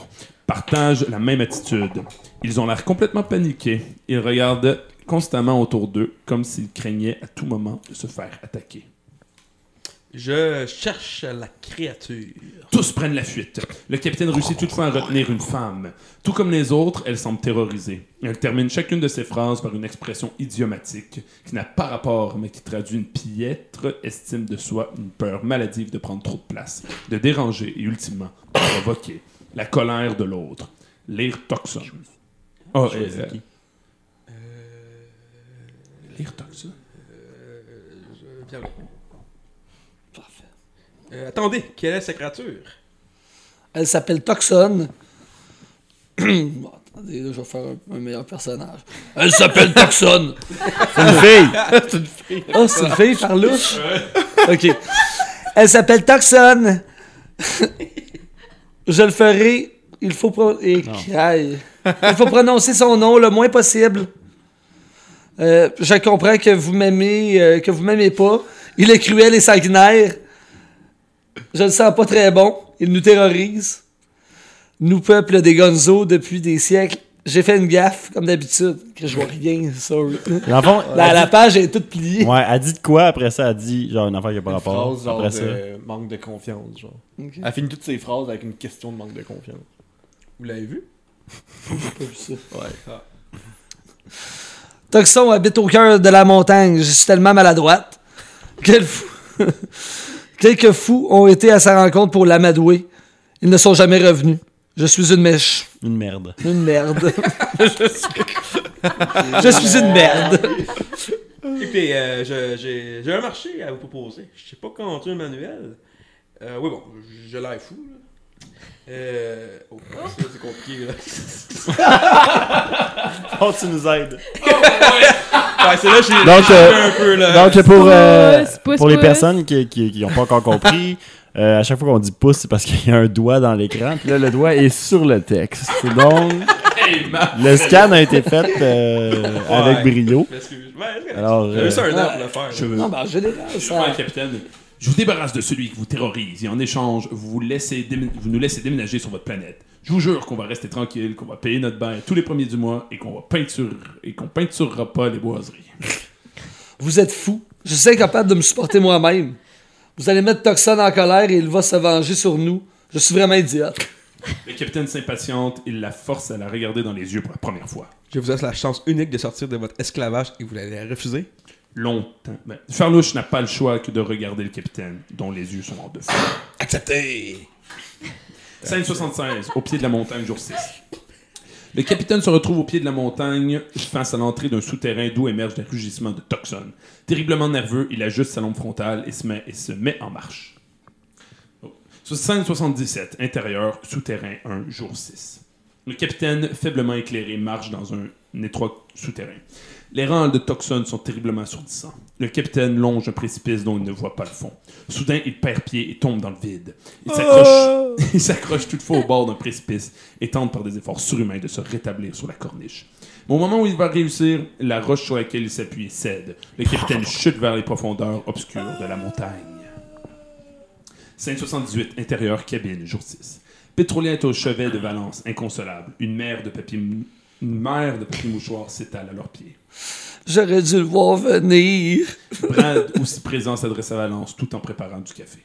partagent la même attitude. Ils ont l'air complètement paniqués. Ils regardent constamment autour d'eux, comme s'ils craignaient à tout moment de se faire attaquer. Je cherche la créature. Tous prennent la fuite. Le capitaine réussit toutefois à retenir une femme. Tout comme les autres, elle semble terrorisée. Elle termine chacune de ses phrases par une expression idiomatique qui n'a pas rapport, mais qui traduit une piètre estime de soi, une peur maladive de prendre trop de place, de déranger et ultimement de provoquer la colère de l'autre. Lire Toxon. Oh, Je euh. Lire Toxon. Bien là. Euh, attendez, quelle est cette créature? Elle s'appelle Toxon. Bon, attendez, là, je vais faire un, un meilleur personnage. Elle s'appelle Toxon. C'est une fille. c'est une fille. Oh, c'est une fille par louche? OK. Elle s'appelle Toxon. je le ferai. Il faut, pro- et- aïe. Il faut prononcer son nom le moins possible. Euh, je comprends que vous m'aimez, euh, que vous m'aimez pas. Il est cruel et sanguinaire. Je le sens pas très bon. Il nous terrorise. Nous, peuple des Gonzo, depuis des siècles. J'ai fait une gaffe, comme d'habitude. Que je vois rien, sorry. Dans fond, la, la page est toute pliée. Ouais, elle dit de quoi après ça? Elle dit genre une affaire qui a pas rapport. phrase genre après de ça. manque de confiance, genre. Ok. Elle finit toutes ses phrases avec une question de manque de confiance. Vous l'avez vu? J'ai pas vu ça. Ouais. Ah. Toxon habite au cœur de la montagne. Je suis tellement maladroite. Quel fou. Quelques fous ont été à sa rencontre pour l'amadouer. Ils ne sont jamais revenus. Je suis une mèche. Une merde. Une merde. je, suis... je suis une merde. Et puis, euh, je- j'ai j'ai un marché à vous proposer. Je sais pas conduire un manuel. Euh, oui, bon, je l'air fou, là. Euh... Oh, ça, c'est compliqué, là. Oh, tu nous aides. Ouais, c'est là, j'ai Donc, j'ai euh, un peu, là. donc pour, euh, pour les personnes qui qui, qui pas encore compris, euh, à chaque fois qu'on dit pouce, c'est parce qu'il y a un doigt dans l'écran. Puis là, le doigt est sur le texte. Donc, le scan a été fait euh, avec brio. Alors, J'avais ça un an pour le faire. Je Non, général, Je ça... vois un capitaine. Je vous débarrasse de celui qui vous terrorise et en échange, vous, vous, laissez vous nous laissez déménager sur votre planète. Je vous jure qu'on va rester tranquille, qu'on va payer notre bain tous les premiers du mois et qu'on va peinture et qu'on peinturera pas les boiseries. Vous êtes fous. Je suis incapable de me supporter moi-même. Vous allez mettre Toxon en colère et il va se venger sur nous. Je suis vraiment idiote. Le capitaine s'impatiente, il la force à la regarder dans les yeux pour la première fois. Je vous laisse la chance unique de sortir de votre esclavage et vous allez la refuser. Longtemps. Ben, Farlouche n'a pas le choix que de regarder le capitaine, dont les yeux sont hors de feu. Acceptez! Scène 76, au pied de la montagne, jour 6. Le capitaine se retrouve au pied de la montagne face à l'entrée d'un souterrain d'où émergent des rugissements de toxone. Terriblement nerveux, il ajuste sa lampe frontale et se met, en marche. Oh. Sur Scène 77, intérieur, souterrain 1, jour 6. Le capitaine, faiblement éclairé, marche dans un étroit souterrain. Les rangs de toxone sont terriblement assourdissants. Le capitaine longe un précipice dont il ne voit pas le fond. Soudain, il perd pied et tombe dans le vide. Il s'accroche, il s'accroche toutefois au bord d'un précipice et tente par des efforts surhumains de se rétablir sur la corniche. Mais au moment où il va réussir, la roche sur laquelle il s'appuie cède. Le capitaine chute vers les profondeurs obscures de la montagne. Scène 78, intérieur, cabine, jour 6. Pétrolien est au chevet de Valence, inconsolable. Une mer de papier, une mer de papier mouchoir s'étale à leurs pieds. J'aurais dû le voir venir. Brad, aussi présent, s'adresse à Valence tout en préparant du café.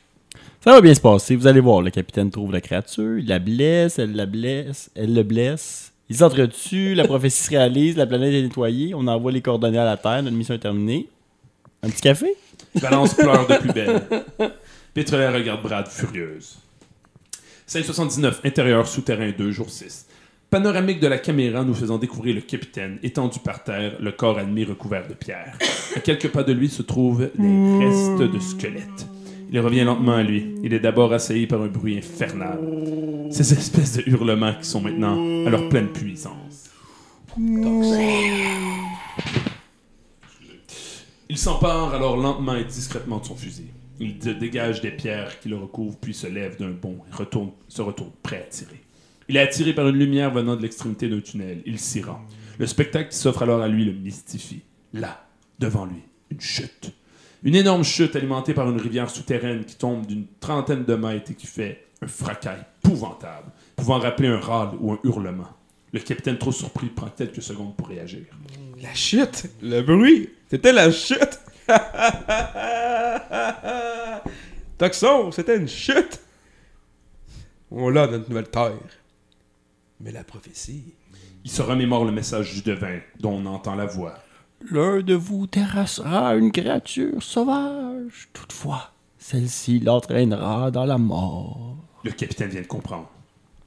Ça va bien se passer. Vous allez voir, le capitaine trouve la créature, il la blesse, elle la blesse, elle le blesse. Ils s'entretuent, la prophétie se réalise, la planète est nettoyée, on envoie les coordonnées à la Terre, notre mission est terminée. Un petit café? Valence pleure de plus belle. Pétrolière regarde Brad furieuse. 579, intérieur souterrain 2, jour 6. Panoramique de la caméra nous faisant découvrir le capitaine étendu par terre, le corps admis recouvert de pierre. À quelques pas de lui se trouvent des restes de squelettes. Il revient lentement à lui. Il est d'abord assailli par un bruit infernal. Ces espèces de hurlements qui sont maintenant à leur pleine puissance. Il s'empare alors lentement et discrètement de son fusil. Il dégage des pierres qui le recouvrent, puis se lève d'un bond et retourne, se retourne, prêt à tirer. Il est attiré par une lumière venant de l'extrémité d'un tunnel. Il s'y rend. Le spectacle qui s'offre alors à lui le mystifie. Là, devant lui, une chute. Une énorme chute alimentée par une rivière souterraine qui tombe d'une trentaine de mètres et qui fait un fracas épouvantable, pouvant rappeler un râle ou un hurlement. Le capitaine, trop surpris, prend quelques secondes pour réagir. La chute! Le bruit! C'était la chute! Toxon, c'était une chute! On l'a notre nouvelle terre. Mais la prophétie. Il se remémore le message du devin, dont on entend la voix. L'un de vous terrassera une créature sauvage. Toutefois, celle-ci l'entraînera dans la mort. Le capitaine vient de comprendre.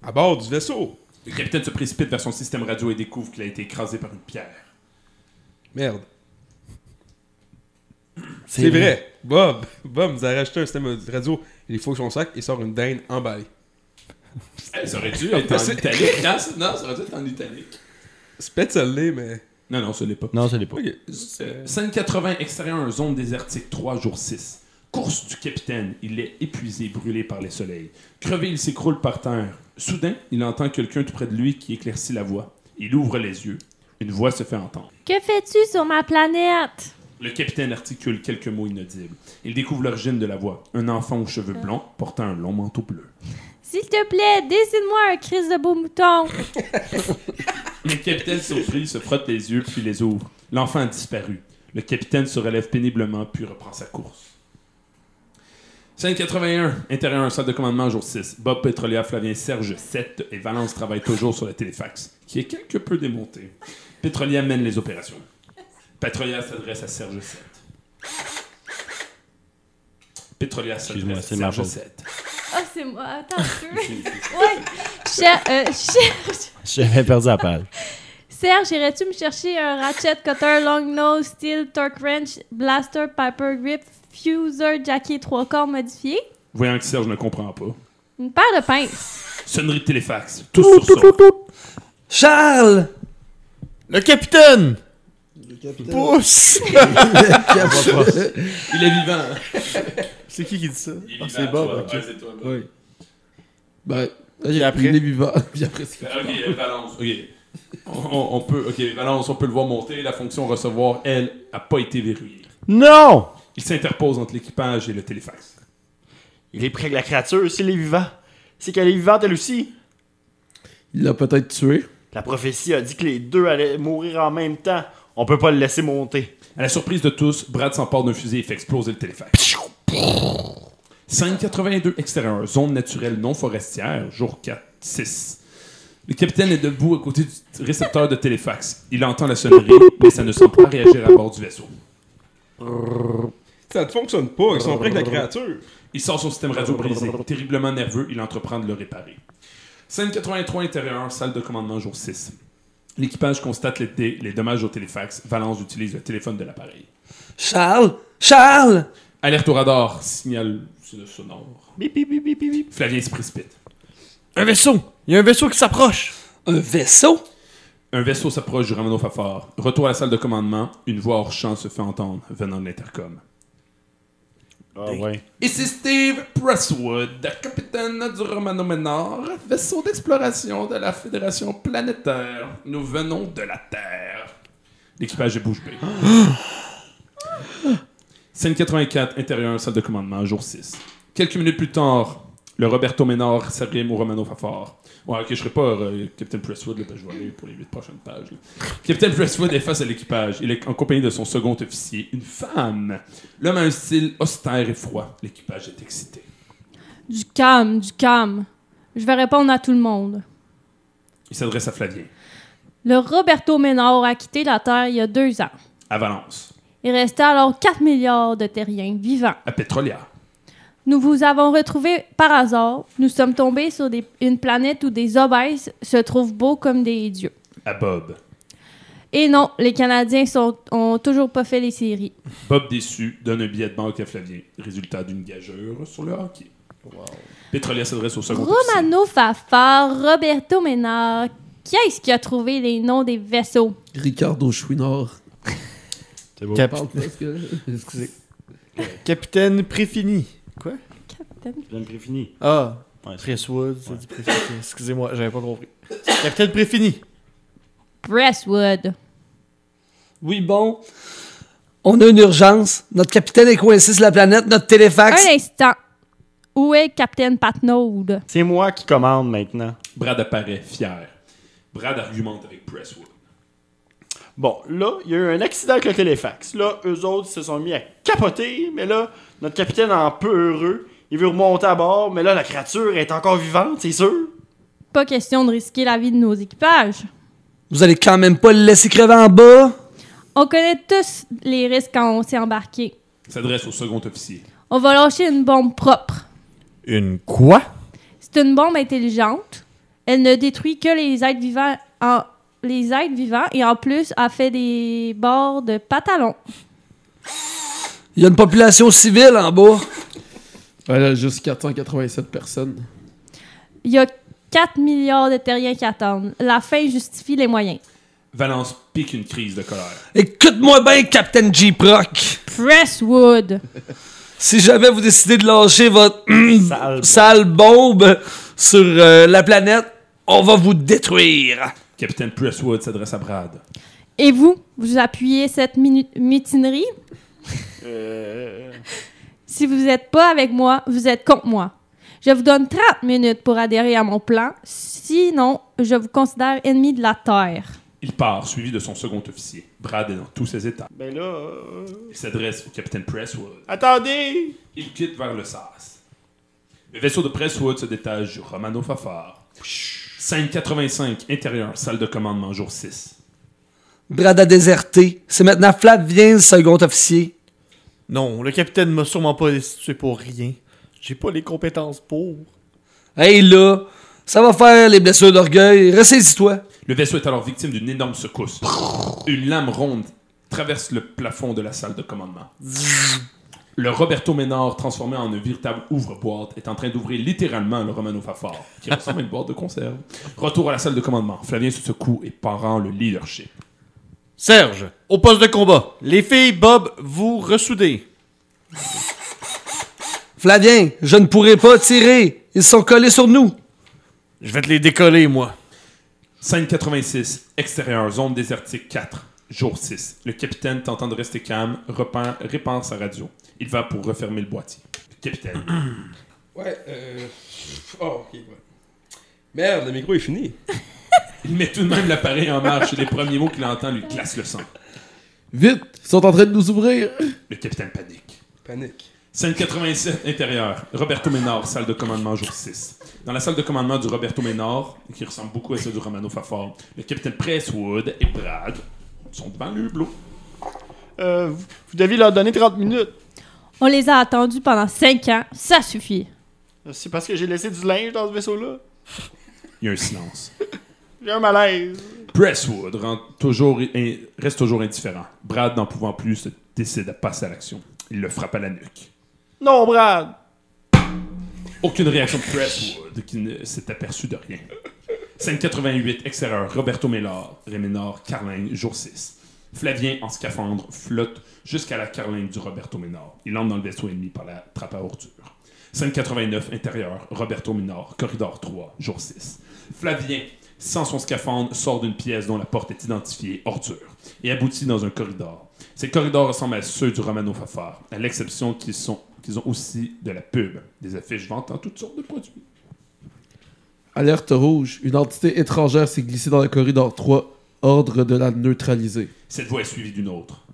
À bord du vaisseau! Le capitaine se précipite vers son système radio et découvre qu'il a été écrasé par une pierre. Merde. C'est vrai. Bob, Bob nous a racheté un système de radio. Il faut son sac et sort une dinde emballée. Ça aurait dû être en C'est- italique. Non, ça- non, ça aurait dû être en italique. C'est celle-là, mais. Non, non, ce n'est pas. Non, ce n'est pas. Ok. Euh, Scène 80, extérieur, zone désertique, 3 jours 6. Course du capitaine. Il est épuisé, brûlé par les soleils. Crevé, il s'écroule par terre. Soudain, il entend quelqu'un tout près de lui qui éclaircit la voix. Il ouvre les yeux. Une voix se fait entendre. Que fais-tu sur ma planète? Le capitaine articule quelques mots inaudibles. Il découvre l'origine de la voix. Un enfant aux cheveux blonds portant un long manteau bleu. S'il te plaît, dessine-moi un crise de beau mouton. Le capitaine surpris se frotte les yeux puis les ouvre. L'enfant a disparu. Le capitaine se relève péniblement puis reprend sa course. Scène 81, intérieur, salle de commandement, jour 6. Bob Petrolia, Flavien Serge 7 et Valence travaillent toujours sur le téléfax, qui est quelque peu démonté. Petrolia mène les opérations. Petrolia s'adresse à Serge 7. Petrolia s'adresse à Serge faute. 7. C'est moi. Attends un peu. ouais. Cher- euh, Serge, J'avais perdu la page. Serge, irais-tu me chercher un ratchet, cutter, long nose, steel, torque wrench, blaster, piper grip, fuser, jacket, trois corps modifié? Voyant que Serge ne comprend pas. Une paire de pinces. Sonnerie de téléfax. Tous sur son. Charles! Le capitaine! Pousse! Il est vivant. C'est qui qui dit ça? Il est Ah, vivant, c'est Bob, ok. C'est toi, Bob. Oui. Ben, Puis après? il est vivant. Puis après, c'est Ok, euh, Valence. Ok. On, on peut, ok, Valence, on peut le voir monter. La fonction recevoir, elle, a pas été verrouillée. Non! Il s'interpose entre l'équipage et le téléfax. Il est près de la créature, s'il est vivant. C'est qu'elle est vivante elle aussi. Il l'a peut-être tué. La prophétie a dit que les deux allaient mourir en même temps. On peut pas le laisser monter. À la surprise de tous, Brad s'empare d'un fusil et fait exploser le téléfax. 582 extérieur, zone naturelle non forestière, jour 4, 6. Le capitaine est debout à côté du récepteur de téléfax. Il entend la sonnerie, mais ça ne semble pas réagir à bord du vaisseau. Ça ne fonctionne pas, ils sont près avec la créature. Il sort son système radio brisé. Terriblement nerveux, il entreprend de le réparer. Scène 83 intérieur, salle de commandement jour 6. L'équipage constate les, dé- les dommages au téléfax. Valence utilise le téléphone de l'appareil. Charles! Charles! Alerte au radar, signal sonore. Bip, bip, bip, bip, bip. Flavien se précipite. Un vaisseau! Il y a un vaisseau qui s'approche! Un vaisseau? Un vaisseau s'approche du Romano Fafard. Retour à la salle de commandement, une voix hors champ se fait entendre venant de l'intercom. Ah ouais. Ici Steve Presswood, capitaine du Romano Menor, vaisseau d'exploration de la Fédération planétaire. Nous venons de la Terre. L'équipage est bouche bée. Scène 84, intérieur, salle de commandement, jour 6. Quelques minutes plus tard, le Roberto Menor s'arrime au Romano Fafard. Ouais, ok, je serai pas euh, Captain Presswood, là, que je vais aller pour les 8 prochaines pages. là. Captain Presswood est face à l'équipage. Il est en compagnie de son second officier, une femme. L'homme a un style austère et froid. L'équipage est excité. Du calme, du calme. Je vais répondre à tout le monde. Il s'adresse à Flavien. Le Roberto Ménard a quitté la Terre il y a deux ans. À Valence. Il restait alors 4 milliards de terriens vivants. À Petrolia. Nous vous avons retrouvé par hasard. Nous sommes tombés sur des- une planète où des obèses se trouvent beaux comme des dieux. À Bob. Et non, les Canadiens sont, ont toujours pas fait les séries. Bob déçu donne un billet de banque à Flavien. Résultat d'une gageure sur le hockey. Pétrolier s'adresse au second. Romano Fafard, Roberto Ménard, qui est-ce qui a trouvé les noms des vaisseaux? Ricardo Chouinard. C'est beau. Cap- Parle presque. Excusez. Capitaine Préfini. Quoi? Capitaine Préfini. Ah, Ouais, Presswood, c'est dit Préfini. Excusez-moi, j'avais pas compris. Capitaine Préfini. Presswood. Oui, bon. On a une urgence. Notre capitaine est coincé sur la planète. Notre téléfax. Un instant. Où est Capitaine Patnaud? C'est moi qui commande maintenant. Brad apparaît fier. Brad argumente avec Presswood. Bon, là, il y a eu un accident avec le téléfax. Là, eux autres se sont mis à capoter, mais là, notre capitaine en peu heureux, il veut remonter à bord, mais là, la créature est encore vivante, c'est sûr. Pas question de risquer la vie de nos équipages. Vous allez quand même pas le laisser crever en bas? On connaît tous les risques quand on s'est embarqué. S'adresse au second officier. On va lâcher une bombe propre. Une quoi? C'est une bombe intelligente. Elle ne détruit que les êtres vivants en les êtres vivants et en plus a fait des bords de pantalon. Il y a une population civile en bas. Ouais, là, juste 487 personnes. Il y a 4 milliards de terriens qui attendent. La fin justifie les moyens. Valence pique une crise de colère. Écoute-moi bien, Captain J-Proc. Presswood. Si jamais vous décidez de lâcher votre Sale. sale bombe sur euh, la planète, on va vous détruire. Capitaine Presswood s'adresse à Brad. Et vous, vous appuyez cette mutinerie? Euh, Si vous n'êtes pas avec moi, vous êtes contre moi. Je vous donne 30 minutes pour adhérer à mon plan. Sinon, je vous considère ennemi de la Terre. Il part, suivi de son second officier. Brad est dans tous ses états. ben là... euh, Il s'adresse au capitaine Presswood. Attendez! Il quitte vers le SAS. Le vaisseau de Presswood se détache du Romano Fafard. Scène 85, intérieur, salle de commandement, jour 6. Brad a déserté. C'est maintenant Flavien, le second officier. Non, le capitaine m'a sûrement pas destitué pour rien. J'ai pas les compétences pour. Hey là, ça va faire les blessures d'orgueil. Ressaisis-toi. Le vaisseau est alors victime d'une énorme secousse. Une lame ronde traverse le plafond de la salle de commandement. Le Roberto Ménard, transformé en un véritable ouvre-boîte, est en train d'ouvrir littéralement le Romano Fafard, qui ressemble à une boîte de conserve. Retour à la salle de commandement. Flavien se secoue et prend le leadership. Serge, au poste de combat. Les filles, Bob, vous ressoudez. Flavien, je ne pourrai pas tirer. Ils sont collés sur nous. Je vais te les décoller, moi. Scène 86, extérieur, zone désertique 4, jour 6. Le capitaine, tentant de rester calme, répand sa radio. Il va pour refermer le boîtier. Capitaine. Ouais, euh. Oh, ok, ouais. Merde, le micro est fini. Il met tout de même l'appareil en marche et les premiers mots qu'il entend lui glacent le sang. Vite, ils sont en train de nous ouvrir. Le capitaine panique. Panique. Scène 87, intérieur. Roberto Ménard, salle de commandement, jour 6. Dans la salle de commandement du Roberto Ménard, qui ressemble beaucoup à celle du Romano Fafard, le capitaine Presswood et Brad sont devant le hublot. Euh, vous, vous deviez leur donner 30 minutes. On les a attendus pendant 5 ans. Ça suffit. C'est parce que j'ai laissé du linge dans ce vaisseau-là? Il y a un silence. J'ai un malaise. Presswood rend toujours, in- reste toujours indifférent. Brad, n'en pouvant plus, se décide à passer à l'action. Il le frappe à la nuque. Non, Brad. Aucune réaction de Presswood, qui ne s'est aperçu de rien. Scène 88, extérieur, Roberto Ménard, Réménard, Carlingue, jour 6. Flavien, en scaphandre, flotte jusqu'à la carlingue du Roberto Ménard. Il entre dans le vaisseau ennemi par la trappe à ordures. Scène 89, intérieur, Roberto Ménard, corridor 3, jour 6. Flavien, sans son scaphandre, sort d'une pièce dont la porte est identifiée ordure et aboutit dans un corridor. Ces corridors ressemblent à ceux du Romano Fafard, à l'exception qu'ils qu'ils ont aussi de la pub, des affiches vantant toutes sortes de produits. Alerte rouge. Une entité étrangère s'est glissée dans le corridor 3. Ordre de la neutraliser. Cette voix est suivie d'une autre.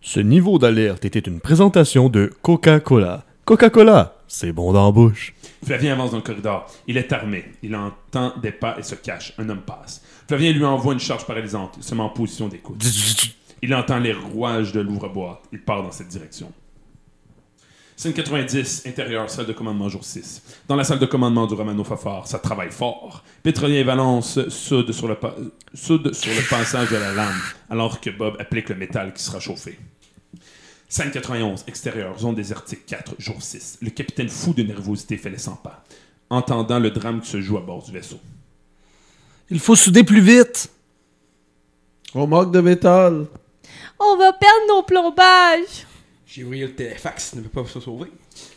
Ce niveau d'alerte était une présentation de Coca-Cola. Coca-Cola, c'est bon dans la bouche. Flavien avance dans le corridor. Il est armé. Il entend des pas et se cache. Un homme passe. Flavien lui envoie une charge paralysante. Il se met en position d'écoute. Il entend les rouages de l'ouvre-boîte. Il part dans cette direction. Scène 90, intérieur, salle de commandement jour 6. Dans la salle de commandement du Romano Fafard, ça travaille fort. Pétrolier et Valence soudent sur, le pa- soudent sur le passage de la lame, alors que Bob applique le métal qui sera chauffé. Scène 91, extérieur, zone désertique 4, jour 6. Le capitaine fou de nervosité fait les 100 pas, entendant le drame qui se joue à bord du vaisseau. Il faut souder plus vite. On manque de métal. On va perdre nos plombages. J'ai oublié le téléfax, ne peut pas se sauver.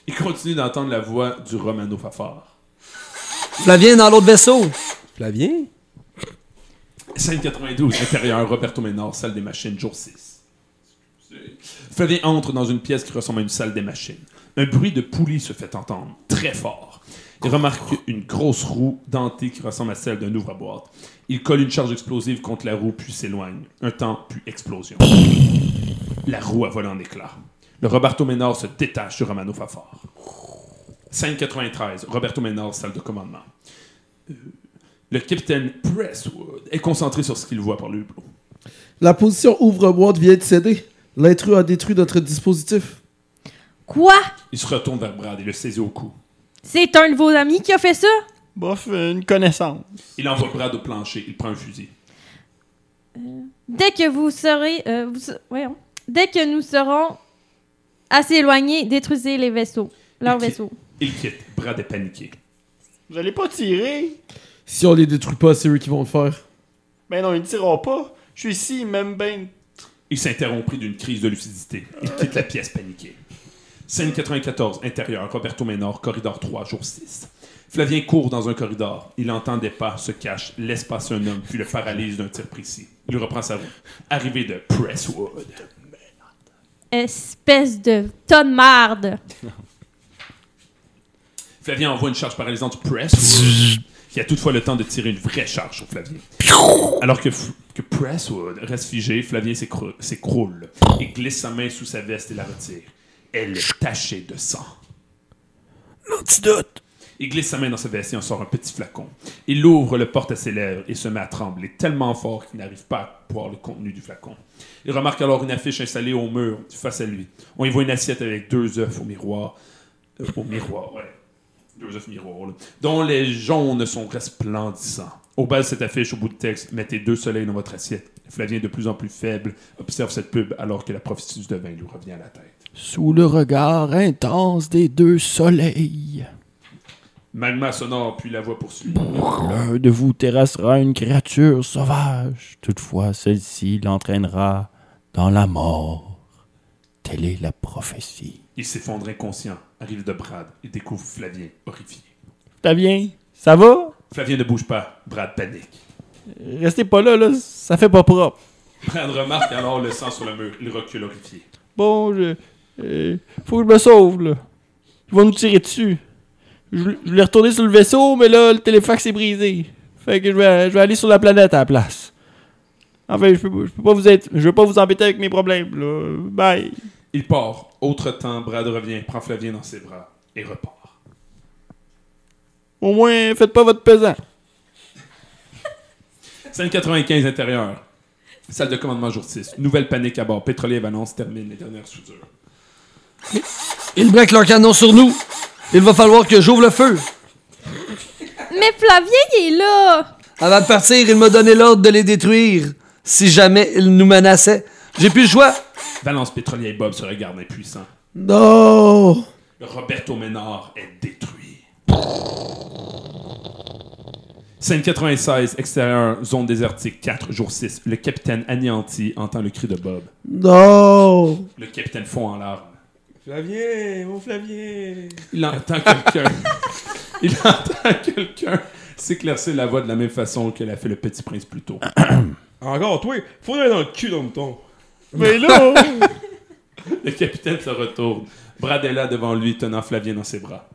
Il continue d'entendre la voix du Romano Fafard. Flavien dans l'autre vaisseau. Flavien? Scène 92, intérieur, Roberto Ménard, salle des machines, jour 6. Flavien entre dans une pièce qui ressemble à une salle des machines. Un bruit de poulie se fait entendre, très fort. Il remarque une grosse roue dentée qui ressemble à celle d'un ouvre-boîte. Il colle une charge explosive contre la roue, puis s'éloigne. Un temps, puis explosion. La roue a volé en éclats. Roberto Ménard se détache du Romano Fafard. Scène 93, Roberto Ménard, salle de commandement. Euh, le capitaine Presswood est concentré sur ce qu'il voit par le hublot. La position ouvre-boîte vient de céder. L'intrus a détruit notre dispositif. Quoi? Il se retourne vers Brad et le saisit au cou. C'est un de vos amis qui a fait ça? Bof, une connaissance. Il envoie Brad au plancher. Il prend un fusil. Dès que vous serez. euh, vous voyons. Dès que nous serons assez éloignés, détruisez les vaisseaux. Leurs vaisseaux. Il quitte. Brad est paniqué. Vous allez pas tirer? Si on les détruit pas, c'est eux qui vont le faire. Ben non, ils ne tireront pas. Je suis ici, même ben. Il s'interrompit d'une crise de lucidité. Il quitte la pièce paniqué. Scène 94, intérieur, Roberto Ménard, corridor 3, jour 6. Flavien court dans un corridor. Il entend des pas, se cache, laisse passer un homme, puis le paralyse d'un tir précis. Il reprend sa route. Arrivé de Presswood. Espèce de tonne marde. Flavien envoie une charge paralysante Presswood, qui a toutefois le temps de tirer une vraie charge sur Flavien. Alors que, que Presswood reste figé, Flavien s'écrou- s'écroule et glisse sa main sous sa veste et la retire. Elle est tachée de sang. L'antidote. Il glisse sa main dans sa veste et en sort un petit flacon. Il ouvre le porte à ses lèvres et se met à trembler tellement fort qu'il n'arrive pas à voir le contenu du flacon. Il remarque alors une affiche installée au mur face à lui. On y voit une assiette avec deux œufs au miroir. Euh, au miroir, ouais. Deux œufs miroirs, là, dont les jaunes sont resplendissants. Au bas de cette affiche, au bout de texte, mettez deux soleils dans votre assiette. Flavien, de plus en plus faible, observe cette pub alors que la prophétie de vin lui revient à la tête. Sous le regard intense des deux soleils, Magma sonore, puis la voix poursuit. l'un de vous terrassera une créature sauvage. Toutefois, celle-ci l'entraînera dans la mort. Telle est la prophétie. Il s'effondre inconscient, arrive de Brad et découvre Flavien, horrifié. Flavien, ça va? Flavien ne bouge pas, Brad panique. Restez pas là, là, ça fait pas propre. Brad remarque alors le sang sur le mur, il recule horrifié. Bon, je. euh, faut que je me sauve, là. Ils vont nous tirer dessus. Je, je voulais retourner sur le vaisseau, mais là, le téléfax est brisé. Fait que je vais, je vais aller sur la planète à la place. Enfin, je peux, je peux pas vous être. Je veux pas vous embêter avec mes problèmes, là. Bye. Il part. Autre temps, Brad revient, prend Flavien dans ses bras et repart. Au moins, faites pas votre pesant. Scène 95 intérieur. Salle de commandement jour 6. Nouvelle panique à bord. Pétrolier et Valence termine les dernières soudures. Ils braquent leur canon sur nous. Il va falloir que j'ouvre le feu. Mais Flavien, il est là! Avant de partir, il m'a donné l'ordre de les détruire. Si jamais ils nous menaçaient. J'ai plus le choix. Valence, Pétrolier et Bob se regardent impuissants. Non! Le Roberto Ménard est détruit. Scène 96, extérieur, zone désertique, 4, jour 6. Le capitaine anéanti entend le cri de Bob. Non! Le capitaine fond en larmes. Flavien, mon Flavien. Il entend quelqu'un. Il entend quelqu'un s'éclaircir la voix de la même façon que l'a fait le petit prince plus tôt. Encore, toi, faut aller dans le cul, dans le ton. Mais là! Le capitaine se retourne. Brad est là devant lui, tenant Flavien dans ses bras.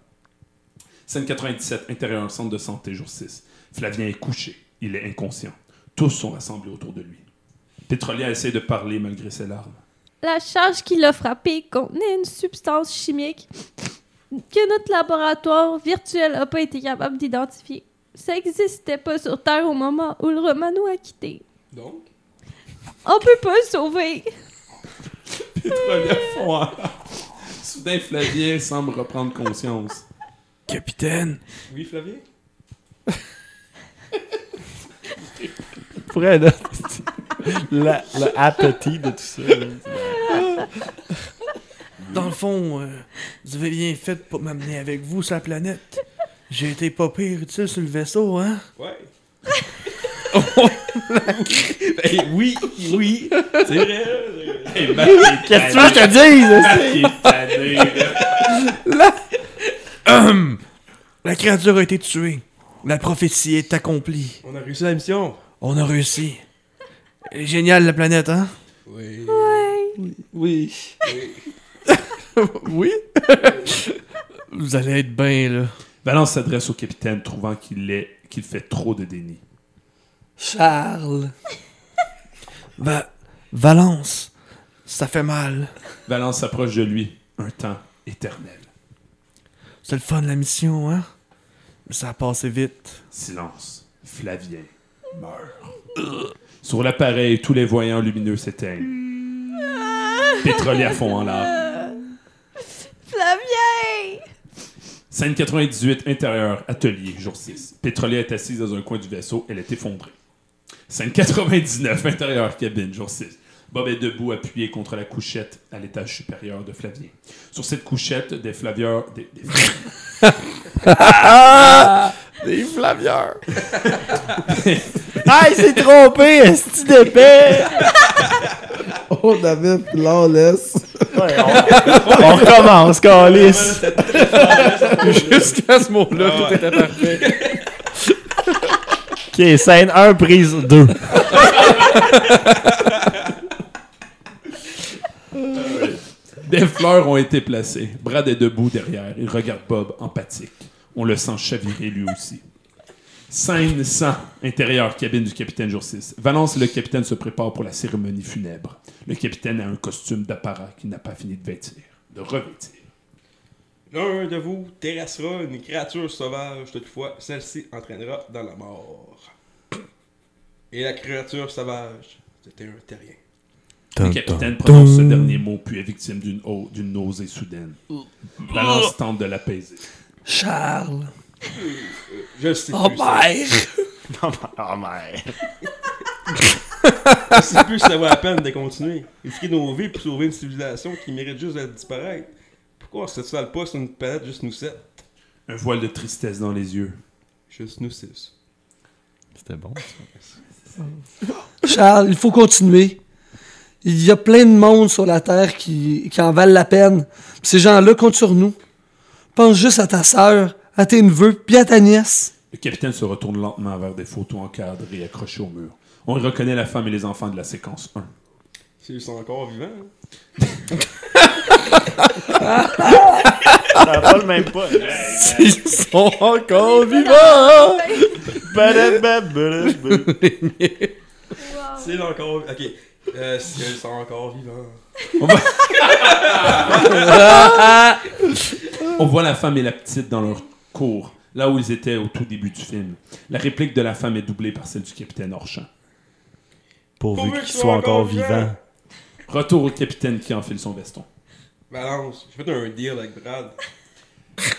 Scène 97, intérieur, centre de santé, jour 6. Flavien est couché. Il est inconscient. Tous sont rassemblés autour de lui. Pétrolier essaie de parler malgré ses larmes. La charge qui l'a frappé contenait une substance chimique que notre laboratoire virtuel n'a pas été capable d'identifier. Ça n'existait pas sur Terre au moment où le Romano a quitté. Donc? On peut pas le sauver. Larmes. Soudain, Flavien semble reprendre conscience. Capitaine, Oui, Flavien? Pour elle, là, la- le appétit de tout ça. là. dans le fond, euh, vous avez bien fait pour m'amener avec vous sur la planète. J'ai été pas pire utile sur le vaisseau, hein? Ouais. Ben oui, oui. C'est vrai. Qu'est-ce que tu veux que je te. Hum. La créature a été tuée. La prophétie est accomplie. On a réussi la mission. On a réussi. Elle est géniale, la planète, hein? Oui. Oui. Oui? vous allez être bien, là. Valence s'adresse au capitaine, trouvant qu'il est qu'il fait trop de déni. Charles. Va... Valence, ça fait mal. Valence s'approche de lui. Un temps éternel. C'est le fun, la mission, hein? Mais ça a passé vite. Silence. Flavien meurt. Sur l'appareil, tous les voyants lumineux s'éteignent. Pétrolier à fond en larmes. Flavien! Scène 98, intérieur, atelier, jour 6. Pétrolier est assise dans un coin du vaisseau, elle est effondrée. Scène 99, intérieur, cabine, jour 6. Bob est debout, appuyé contre la couchette à l'étage supérieur de Flavien. Sur cette couchette, des flavieurs... Des, des Des flavieurs. Ah, il s'est trompé, est-ce d'épais? Oh, David, lawless. Ouais, on, on recommence, Calis. Jusqu'à ce mot-là, tout était parfait. Ok, scène 1, prise 2. Des fleurs ont été placées. Brad est debout derrière. Il regarde Bob, empathique. On le sent chavirer lui aussi. Scène 100, intérieur, cabine du capitaine jour 6. Valence et le capitaine se préparent pour la cérémonie funèbre. Le capitaine a un costume d'apparat qu'il n'a pas fini de vêtir, de revêtir. L'un de vous terrassera une créature sauvage, toutefois, celle-ci entraînera dans la mort. Et la créature sauvage, c'était un terrien. Le capitaine prononce ce dernier mot, puis est victime d'une d'une nausée soudaine. Valence tente de l'apaiser. Charles. Je sais Oh, plus. ça. mère. Oh, merde. Je sais plus si ça vaut la peine de continuer. Risquer nos vies pour sauver une civilisation qui mérite juste de disparaître. Pourquoi on se sale pas sur une planète juste nous sept? Un voile de tristesse dans les yeux. Juste nous six. C'était bon. Charles, il faut continuer. Il y a plein de monde sur la Terre qui, qui en valent la peine. Puis ces gens-là comptent sur nous. Pense juste à ta sœur, à tes neveux, puis à ta nièce. Le capitaine se retourne lentement vers des photos encadrées et accrochées au mur. On y reconnaît la femme et les enfants de la séquence 1. S'ils sont encore vivants. hein. Ça n'a pas le même pas. Ils sont encore vivants! S'ils encore. Ok. Euh, s'ils sont encore vivants. On voit la femme et la petite dans leur cour, là où ils étaient au tout début du film. La réplique de la femme est doublée par celle du capitaine Orchamp. Pourvu qu'il soit encore vivant. Retour au capitaine qui enfile son veston. Balance. J'ai fait un deal avec Brad.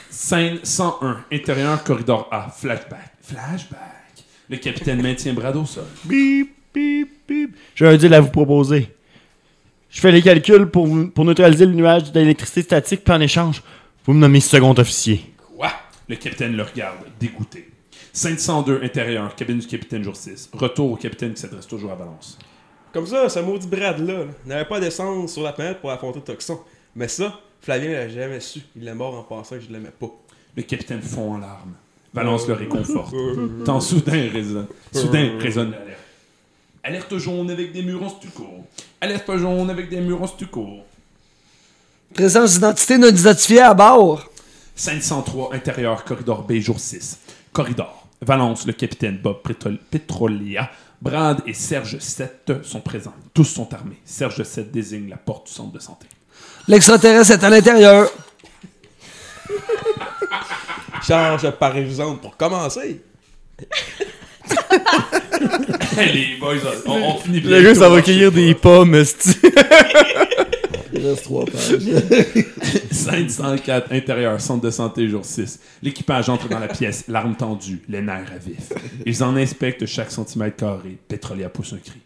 Scène 101, intérieur corridor A, flashback. Flashback. Le capitaine maintient Brad au sol. Bip, bip, bip. J'ai un deal à vous proposer. Je fais les calculs pour, pour neutraliser le nuage d'électricité statique, puis en échange, vous me nommez second officier. Quoi? Le capitaine le regarde, dégoûté. Scène 102, intérieur, cabine du capitaine jour 6. Retour au capitaine qui s'adresse toujours à Valence. Comme ça, ce maudit Brad-là là, n'avait pas d'essence sur la planète pour affronter Toxon. Mais ça, Flavien l'a jamais su. Il est mort en pensant que je l'aimais pas. Le capitaine fond en larmes. Valence le réconforte. Tant soudain résonne. Soudain résonne l'alerte. Alerte jaune avec des murs en stucco. Alerte jaune avec des murs en stucco. Présence d'identité non identifiée à bord. Scène 103, intérieur, corridor B, jour 6. Corridor. Valence, le capitaine Bob Petrolia, Brad et Serge 7 sont présents. Tous sont armés. Serge 7 désigne la porte du centre de santé. L'extraterrestre est à l'intérieur. Charge par exemple pour commencer. Les boys, on, on finit Le gars, ça va cueillir des pommes. Il reste trois pages. Scène 104, intérieur, centre de santé, jour 6. L'équipage entre dans la pièce, l'arme tendue, les nerfs à vif. Ils en inspectent chaque centimètre carré. Pétrolier pousse un cri.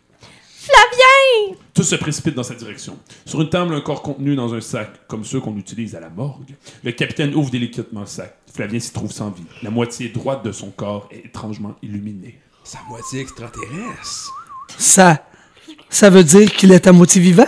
Flavien! Tous se précipitent dans sa direction. Sur une table, un corps contenu dans un sac, comme ceux qu'on utilise à la morgue. Le capitaine ouvre délicatement le sac. Flavien s'y trouve sans vie. La moitié droite de son corps est étrangement illuminée. Sa moitié extraterrestre. Ça, ça veut dire qu'il est à moitié vivant?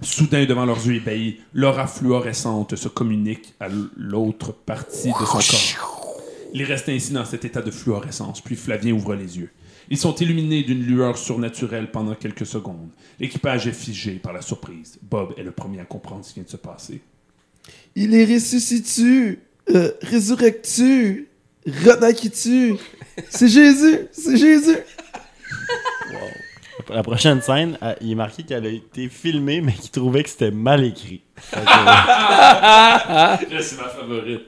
Soudain, devant leurs yeux ébahis, l'aura fluorescente se communique à l'autre partie de son corps. Il reste ainsi dans cet état de fluorescence, puis Flavien ouvre les yeux. Ils sont illuminés d'une lueur surnaturelle pendant quelques secondes. L'équipage est figé par la surprise. Bob est le premier à comprendre ce qui vient de se passer. Il est ressuscité, euh, résurrectu, renaquitu. C'est Jésus, c'est Jésus. La prochaine scène, euh, il est marqué qu'elle a été filmée, mais qu'il trouvait que c'était mal écrit. Là, c'est ma favorite.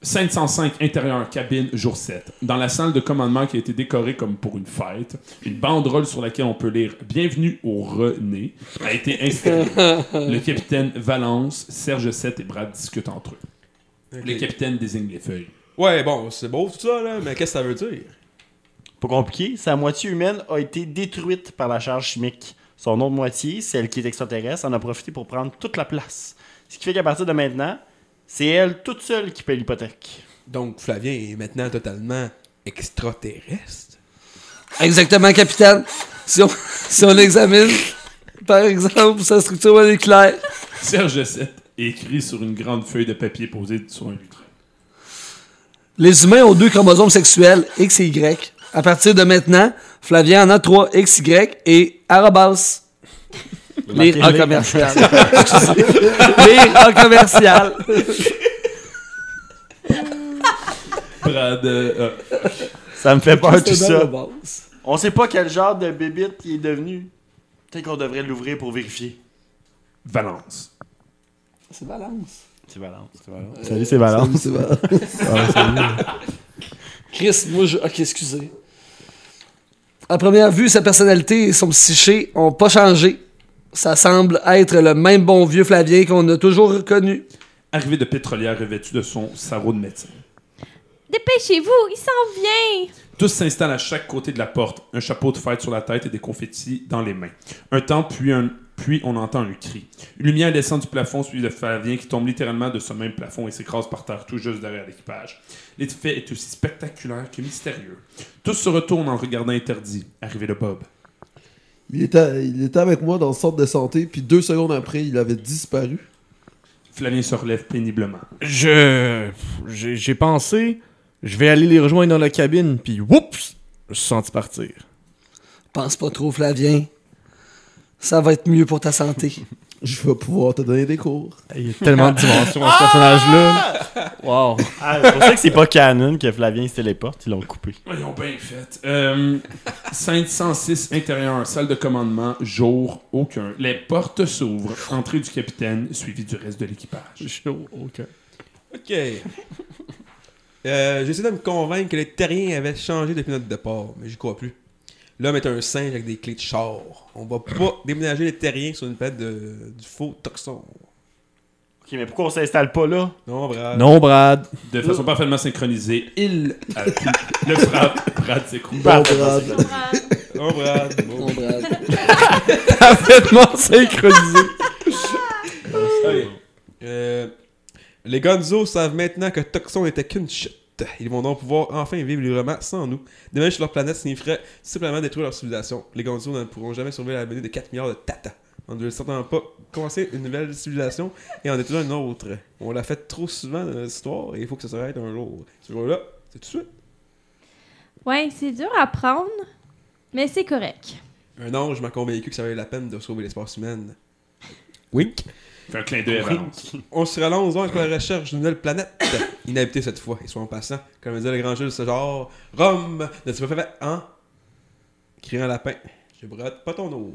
Scène 105, intérieur, cabine, jour 7. Dans la salle de commandement qui a été décorée comme pour une fête, une banderole sur laquelle on peut lire Bienvenue au René a été installée. Le capitaine Valence, Serge 7 et Brad discutent entre eux. Le capitaine désigne les feuilles. Ouais, bon, c'est beau tout ça, là, mais qu'est-ce que ça veut dire? Pas compliqué, sa moitié humaine a été détruite par la charge chimique. Son autre moitié, celle qui est extraterrestre, en a profité pour prendre toute la place. Ce qui fait qu'à partir de maintenant, c'est elle toute seule qui paie l'hypothèque. Donc, Flavien est maintenant totalement extraterrestre? Exactement, capitaine. Si on, si on examine, par exemple, sa structure moléculaire, Serge 7 est écrit sur une grande feuille de papier posée sur un lutrin. les humains ont deux chromosomes sexuels, X et Y. À partir de maintenant, Flavien en a trois, X, Y et arrobas. Lire en commercial. Lire en commercial. Brad, euh, Ça me fait peur tout ça. On sait pas quel genre de bébite il est devenu. Peut-être qu'on devrait l'ouvrir pour vérifier. Valence. C'est balance. C'est Valence. C'est Valence. Salut, c'est Valence. C'est Valence. Ah, salut. Chris, moi, je... Ok, excusez. À première vue, sa personnalité et son psyché ont pas changé. Ça semble être le même bon vieux Flavien qu'on a toujours reconnu. Arrivé de pétrolière revêtu de son sarrau de médecin. Dépêchez-vous, il s'en vient! Tous s'installent à chaque côté de la porte, un chapeau de fête sur la tête et des confettis dans les mains. Un temps, puis, un, puis on entend un cri. Une lumière descend du plafond, suivi de Flavien qui tombe littéralement de ce même plafond et s'écrase par terre tout juste derrière l'équipage. L'effet est aussi spectaculaire que mystérieux. Tous se retournent en regardant interdit. Arrivé de Bob. Il était, il était avec moi dans le centre de santé, puis deux secondes après, il avait disparu. Flavien se relève péniblement. Je. J'ai j'ai pensé, je vais aller les rejoindre dans la cabine, puis whoops! Je suis senti partir. Pense pas trop, Flavien. Ça va être mieux pour ta santé. Je vais pouvoir te donner des cours. Il y a tellement de dimensions à ce personnage-là. Wow. Ah, c'est pour ça que c'est pas canon que Flavien se téléporte, ils l'ont coupé. Ils ont bien fait. Euh, scène 106, intérieur, salle de commandement, jour, aucun. Les portes s'ouvrent. Entrée du capitaine, suivi du reste de l'équipage. ok. Ok. Euh, J'ai essayé de me convaincre que les terriens avaient changé depuis notre départ, mais j'y crois plus. L'homme est un singe avec des clés de char. On va pas déménager les terriens sur une planète de, du faux toxon. Ok, mais pourquoi on s'installe pas là? Non, Brad. Non, Brad. De façon parfaitement synchronisée, il a pu le frappe. Brad s'écroule. Bon, Brad. Non, Brad. Bon. Bon, Brad. Parfaitement synchronisé. Ok. Euh, les Gonzo savent maintenant que Toxon n'était qu'une chute. Ils vont donc pouvoir enfin vivre librement sans nous. Déménager sur leur planète signifierait simplement détruire leur civilisation. Les Gonzo ne pourront jamais survivre à la menée de 4 milliards de tata. On ne veut certainement pas commencer une nouvelle civilisation et en détruire une autre. On l'a fait trop souvent dans notre histoire et il faut que ça s'arrête un jour. Ce jour-là, c'est tout de suite. Ouais, c'est dur à prendre, mais c'est correct. Un ange m'a convaincu que ça valait la peine de sauver l'espace humain. Wink. Fait un clin d'œil à Valence. On se relance donc avec la recherche d'une nouvelle planète, inhabitée cette fois, et soit en passant, comme disait le grand Jules, ce genre, Rome, n'as-tu pas fait, hein? Criant lapin, je brode pas ton eau.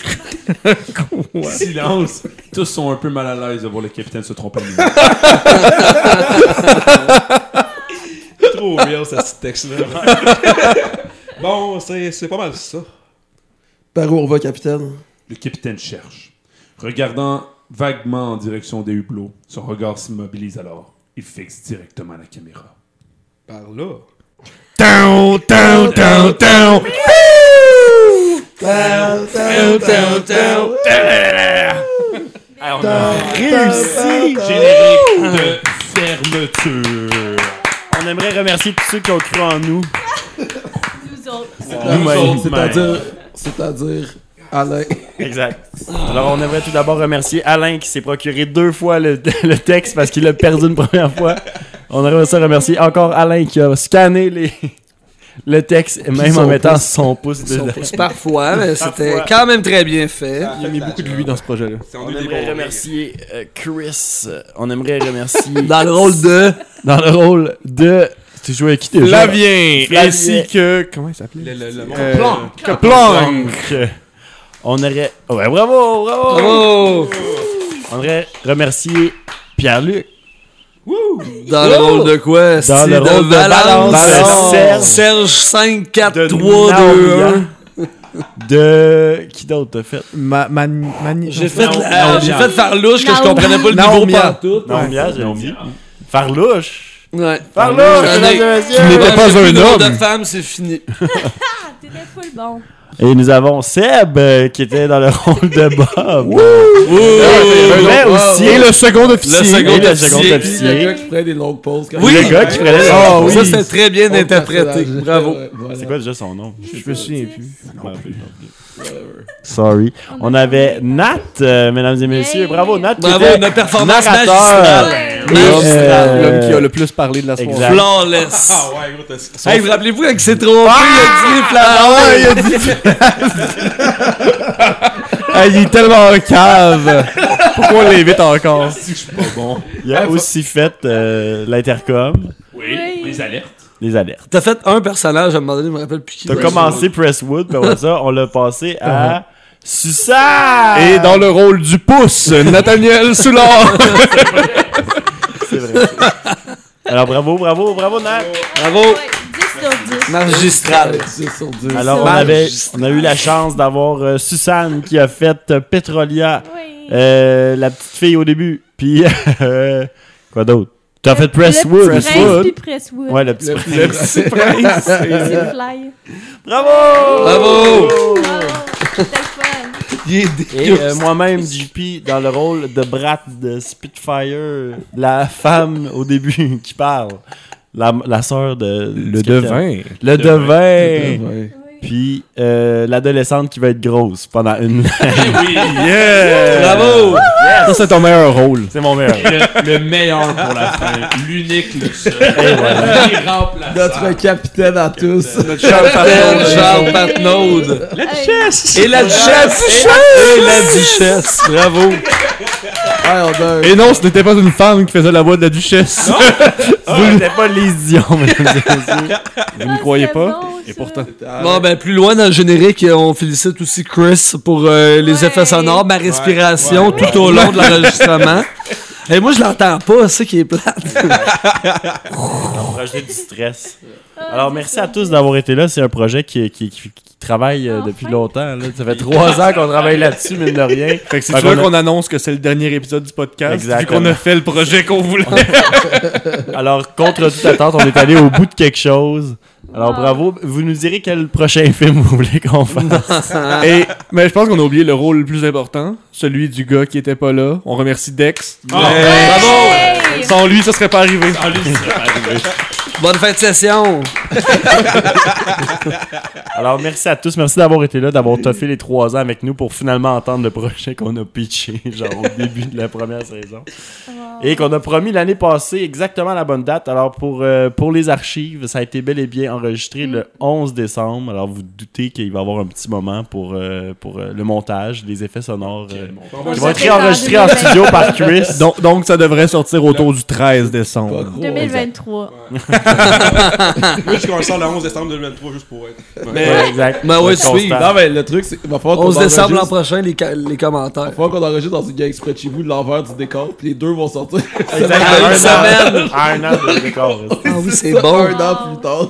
Silence. Tous sont un peu mal à l'aise de voir le capitaine se tromper. Trop real, ce petit texte-là. bon, c'est c'est pas mal ça. Par où on va, capitaine? Le capitaine cherche. Regardant vaguement en direction des hublots, son regard s'immobilise alors. Il fixe directement la caméra. Par là. Down, down, down, down. on a réussi! Générique de fermeture. On aimerait remercier tous ceux qui ont cru en nous. Nous autres. Nous-mêmes. C'est-à-dire, Alain. Exact. Alors, on aimerait tout d'abord remercier Alain qui s'est procuré deux fois le, le texte parce qu'il l'a perdu une première fois. On aimerait ça remercier encore Alain qui a scanné les, le texte, même son en mettant pouce. son pouce Son dedans. pouce parfois, mais c'était quand même très bien fait. Il a mis beaucoup de lui dans ce projet-là. On aimerait remercier euh, Chris. On aimerait remercier. Dans le rôle de. Dans le rôle de. Tu jouais avec qui déjà? Flavien, Flavien. ainsi que. Comment il s'appelait? Le, le, le Euh, Planck. Planck. On aurait. Ouais, bravo, bravo! Bravo! On aurait remercier Pierre-Luc. Dans le rôle de quoi? Dans le rôle de Valence. Valence. Serge. Serge 5, 4, De 3, 2, 1. Naoya. De. Qui d'autre t'as fait? Ma, J'ai fait, j'ai fait Farlouche que je comprenais pas le niveau Naomi. pantoute. Naomia, j'ai dit. Farlouche. Ouais. Farlouche, mesdames et messieurs. Tu n'étais pas un homme. de femme, c'est fini. T'étais full bon. Et nous avons Seb euh, qui était dans le rôle de Bob. Ouh! Mais aussi. Et le second officier. Le second Et le officier. second le gars qui ferait des longues pauses. quand Oui. Le gars qui prenait le- Ah oui. oui. Ça, c'était très bien interprété. Bravo. C'est quoi déjà son nom? Je me souviens plus. Sorry. On avait Nat, euh, mesdames et messieurs. Yay. Bravo, Nat. Bravo, était notre performance narrateur. magistrale. Et, L'homme euh, l'homme qui a le plus parlé de la soirée. exact. Flawless. Ah ouais, gros, t'as Hey, vous rappelez-vous quand il s'est trompé, il a dit Flawless. Ah, il est tellement cave. Pourquoi on l'invite encore? Il a aussi fait euh, l'intercom, Oui, Oui. les alertes. Les alertes. T'as fait un personnage à un moment donné, je me rappelle plus qui. T'as commencé Presswood, puis après ça, on l'a passé à Susan! Et dans le rôle du pouce, Nathaniel Soulard. C'est vrai. Alors bravo, bravo, bravo Nat! Bravo. Ouais, 10 sur 10. Magistral. 10 sur 10. Alors on avait, on a eu la chance d'avoir euh, Suzanne qui a fait euh, Petrolia, Oui. euh, la petite fille au début, puis euh, quoi d'autre? T'as fait Presswood, Le petit prince Presswood. puis Presswood. Ouais, le petit Le prince. petit prince. C'est fly. Bravo! Bravo. Oh, c'était le fun. Et euh, moi-même, JP, dans le rôle de Brat de Spitfire, la femme au début qui parle, la, la sœur de... Le devin. Le devin! Puis euh, l'adolescente qui va être grosse pendant une... Oui, Yeah! Bravo. Ça, c'est ton meilleur rôle. C'est mon meilleur. le, le meilleur pour la fin. L'unique, le seul. voilà. Notre capitaine à tous. Charles Patnaud. Charles Patnaud. La duchesse. Et la duchesse. Et la duchesse. Bravo. Et non, ce n'était pas une femme qui faisait la voix de la duchesse. Vous n'êtes pas les Dion. Vous ne croyez pas? Bon, Et pourtant. Bon, ben, plus loin dans le générique, on félicite aussi Chris pour euh, les Ouais. effets sonores, ma respiration tout au long de l'enregistrement. Et moi, je l'entends pas, c'est qui est plate. Du stress. Ah, Alors, merci ça. à tous d'avoir été là. C'est un projet qui, qui, qui- qui travaille euh, Enfin. depuis longtemps. là. Ça fait trois ans qu'on travaille là-dessus, mine de rien. Fait que c'est sûr qu'on annonce que c'est le dernier épisode du podcast. Exactement. Vu qu'on a fait le projet qu'on voulait. Alors, contre toute attente, on est allé au bout de quelque chose. Alors, Ah. bravo. Vous nous direz quel prochain film vous voulez qu'on fasse. Et, mais je pense qu'on a oublié le rôle le plus important, celui du gars qui était pas là. On remercie Dex. Hey! Sans lui, ça serait pas arrivé. Bonne fin de session. Alors, merci à tous. Merci d'avoir été là, d'avoir toffé les trois ans avec nous pour finalement entendre le projet qu'on a pitché, genre au début de la première saison. Et qu'on a promis l'année passée exactement à la bonne date. Alors, pour, euh, pour les archives, ça a été bel et bien enregistré le 11 décembre. Alors, vous doutez qu'il va y avoir un petit moment pour, euh, pour euh, le montage, les effets sonores. euh, On qui vont être fait en réenregistrés en 2020. studio par Chris. Donc, donc, ça devrait sortir autour du 13 décembre. Pas gros. 2023. Moi, je commence ça le 11 décembre 2023 juste pour être. Mais, Ouais, exact. ben ouais. Non, mais le truc, c'est qu'il va falloir qu'on 11 décembre l'an prochain, les, ca- les Il commentaires. va falloir qu'on enregistre dans une gang exprès de chez vous l'envers du décor, puis les deux vont sortir. Exact. Une Un an- semaine. Un an de décor. Ah oui, c'est un bon. an plus tard.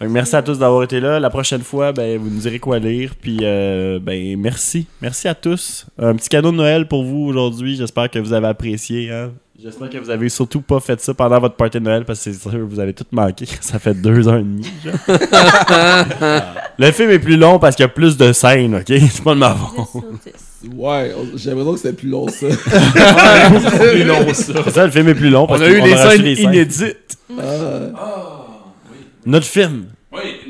Merci à tous d'avoir été là. La prochaine fois, ben, vous nous direz quoi lire. Puis, euh, ben, merci. Merci à tous. Un petit cadeau de Noël pour vous aujourd'hui. J'espère que vous avez apprécié. hein. J'espère que vous avez surtout pas fait ça pendant votre party de Noël parce que c'est sûr que vous avez tout manqué. Ça fait deux heures et genre. Le film est plus long parce qu'il y a plus de scènes, ok? C'est pas de ma faute. Ouais, j'ai l'impression que c'était plus long, ça. plus long, ça. C'est ça, le film est plus long. parce On a eu qu'on les rajouté scènes inédites. Notre film.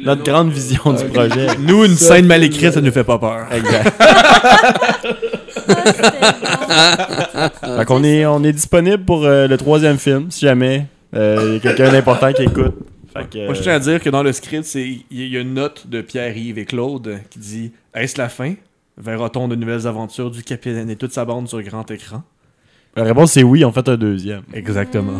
Notre grande vision du projet. Nous, une scène mal écrite, ça nous fait pas peur. Exact. Fait qu'on est, on est disponible pour euh, le troisième film, si jamais euh, il y a quelqu'un d'important qui écoute. Fait que, Moi, je tiens à dire que dans le script, c'est il y a une note de Pierre-Yves et Claude qui dit Est-ce la fin? Verra-t-on de nouvelles aventures du capitaine et toute sa bande sur grand écran? La réponse c'est oui, on fait un deuxième. Exactement.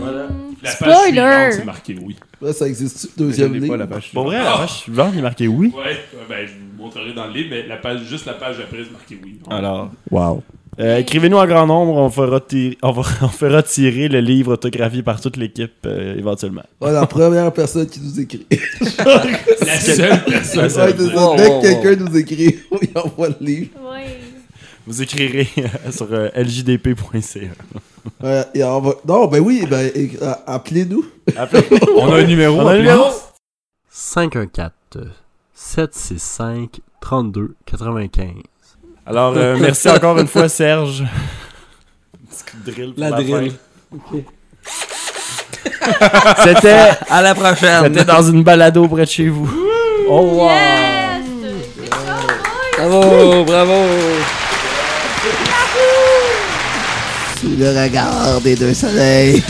La page Spoiler! suivante, c'est marqué oui. Ouais, ça existe deuxième Je pas, la page Pour vrai, Ah! la page suivante, il est marqué oui? Ouais, ben, je vous montrerai dans le livre, mais la page, juste la page après, c'est marqué oui. Alors, wow. Euh, Écrivez-nous en grand nombre, on fera, tirer, on, va, on fera tirer le livre autographié par toute l'équipe euh, éventuellement. Ouais, la première personne qui nous écrit. La seule personne. La seule. Ouais, c'est ça. Wow, Dès wow, que quelqu'un nous écrit, on envoie le livre. Ouais. Vous écrirez euh, sur euh, ljdp.ca. Ouais, et on va- Non, ben oui, ben, appelez-nous. On a un numéro. On a un numéro 514 765 32 95. Alors, euh, merci encore une fois, Serge. Drill pour La la drill. fin. C'était À la prochaine. c'était dans une balado près de chez vous. Oh, wow. Yes! Bravo, bravo. Sous le regard des deux soleils.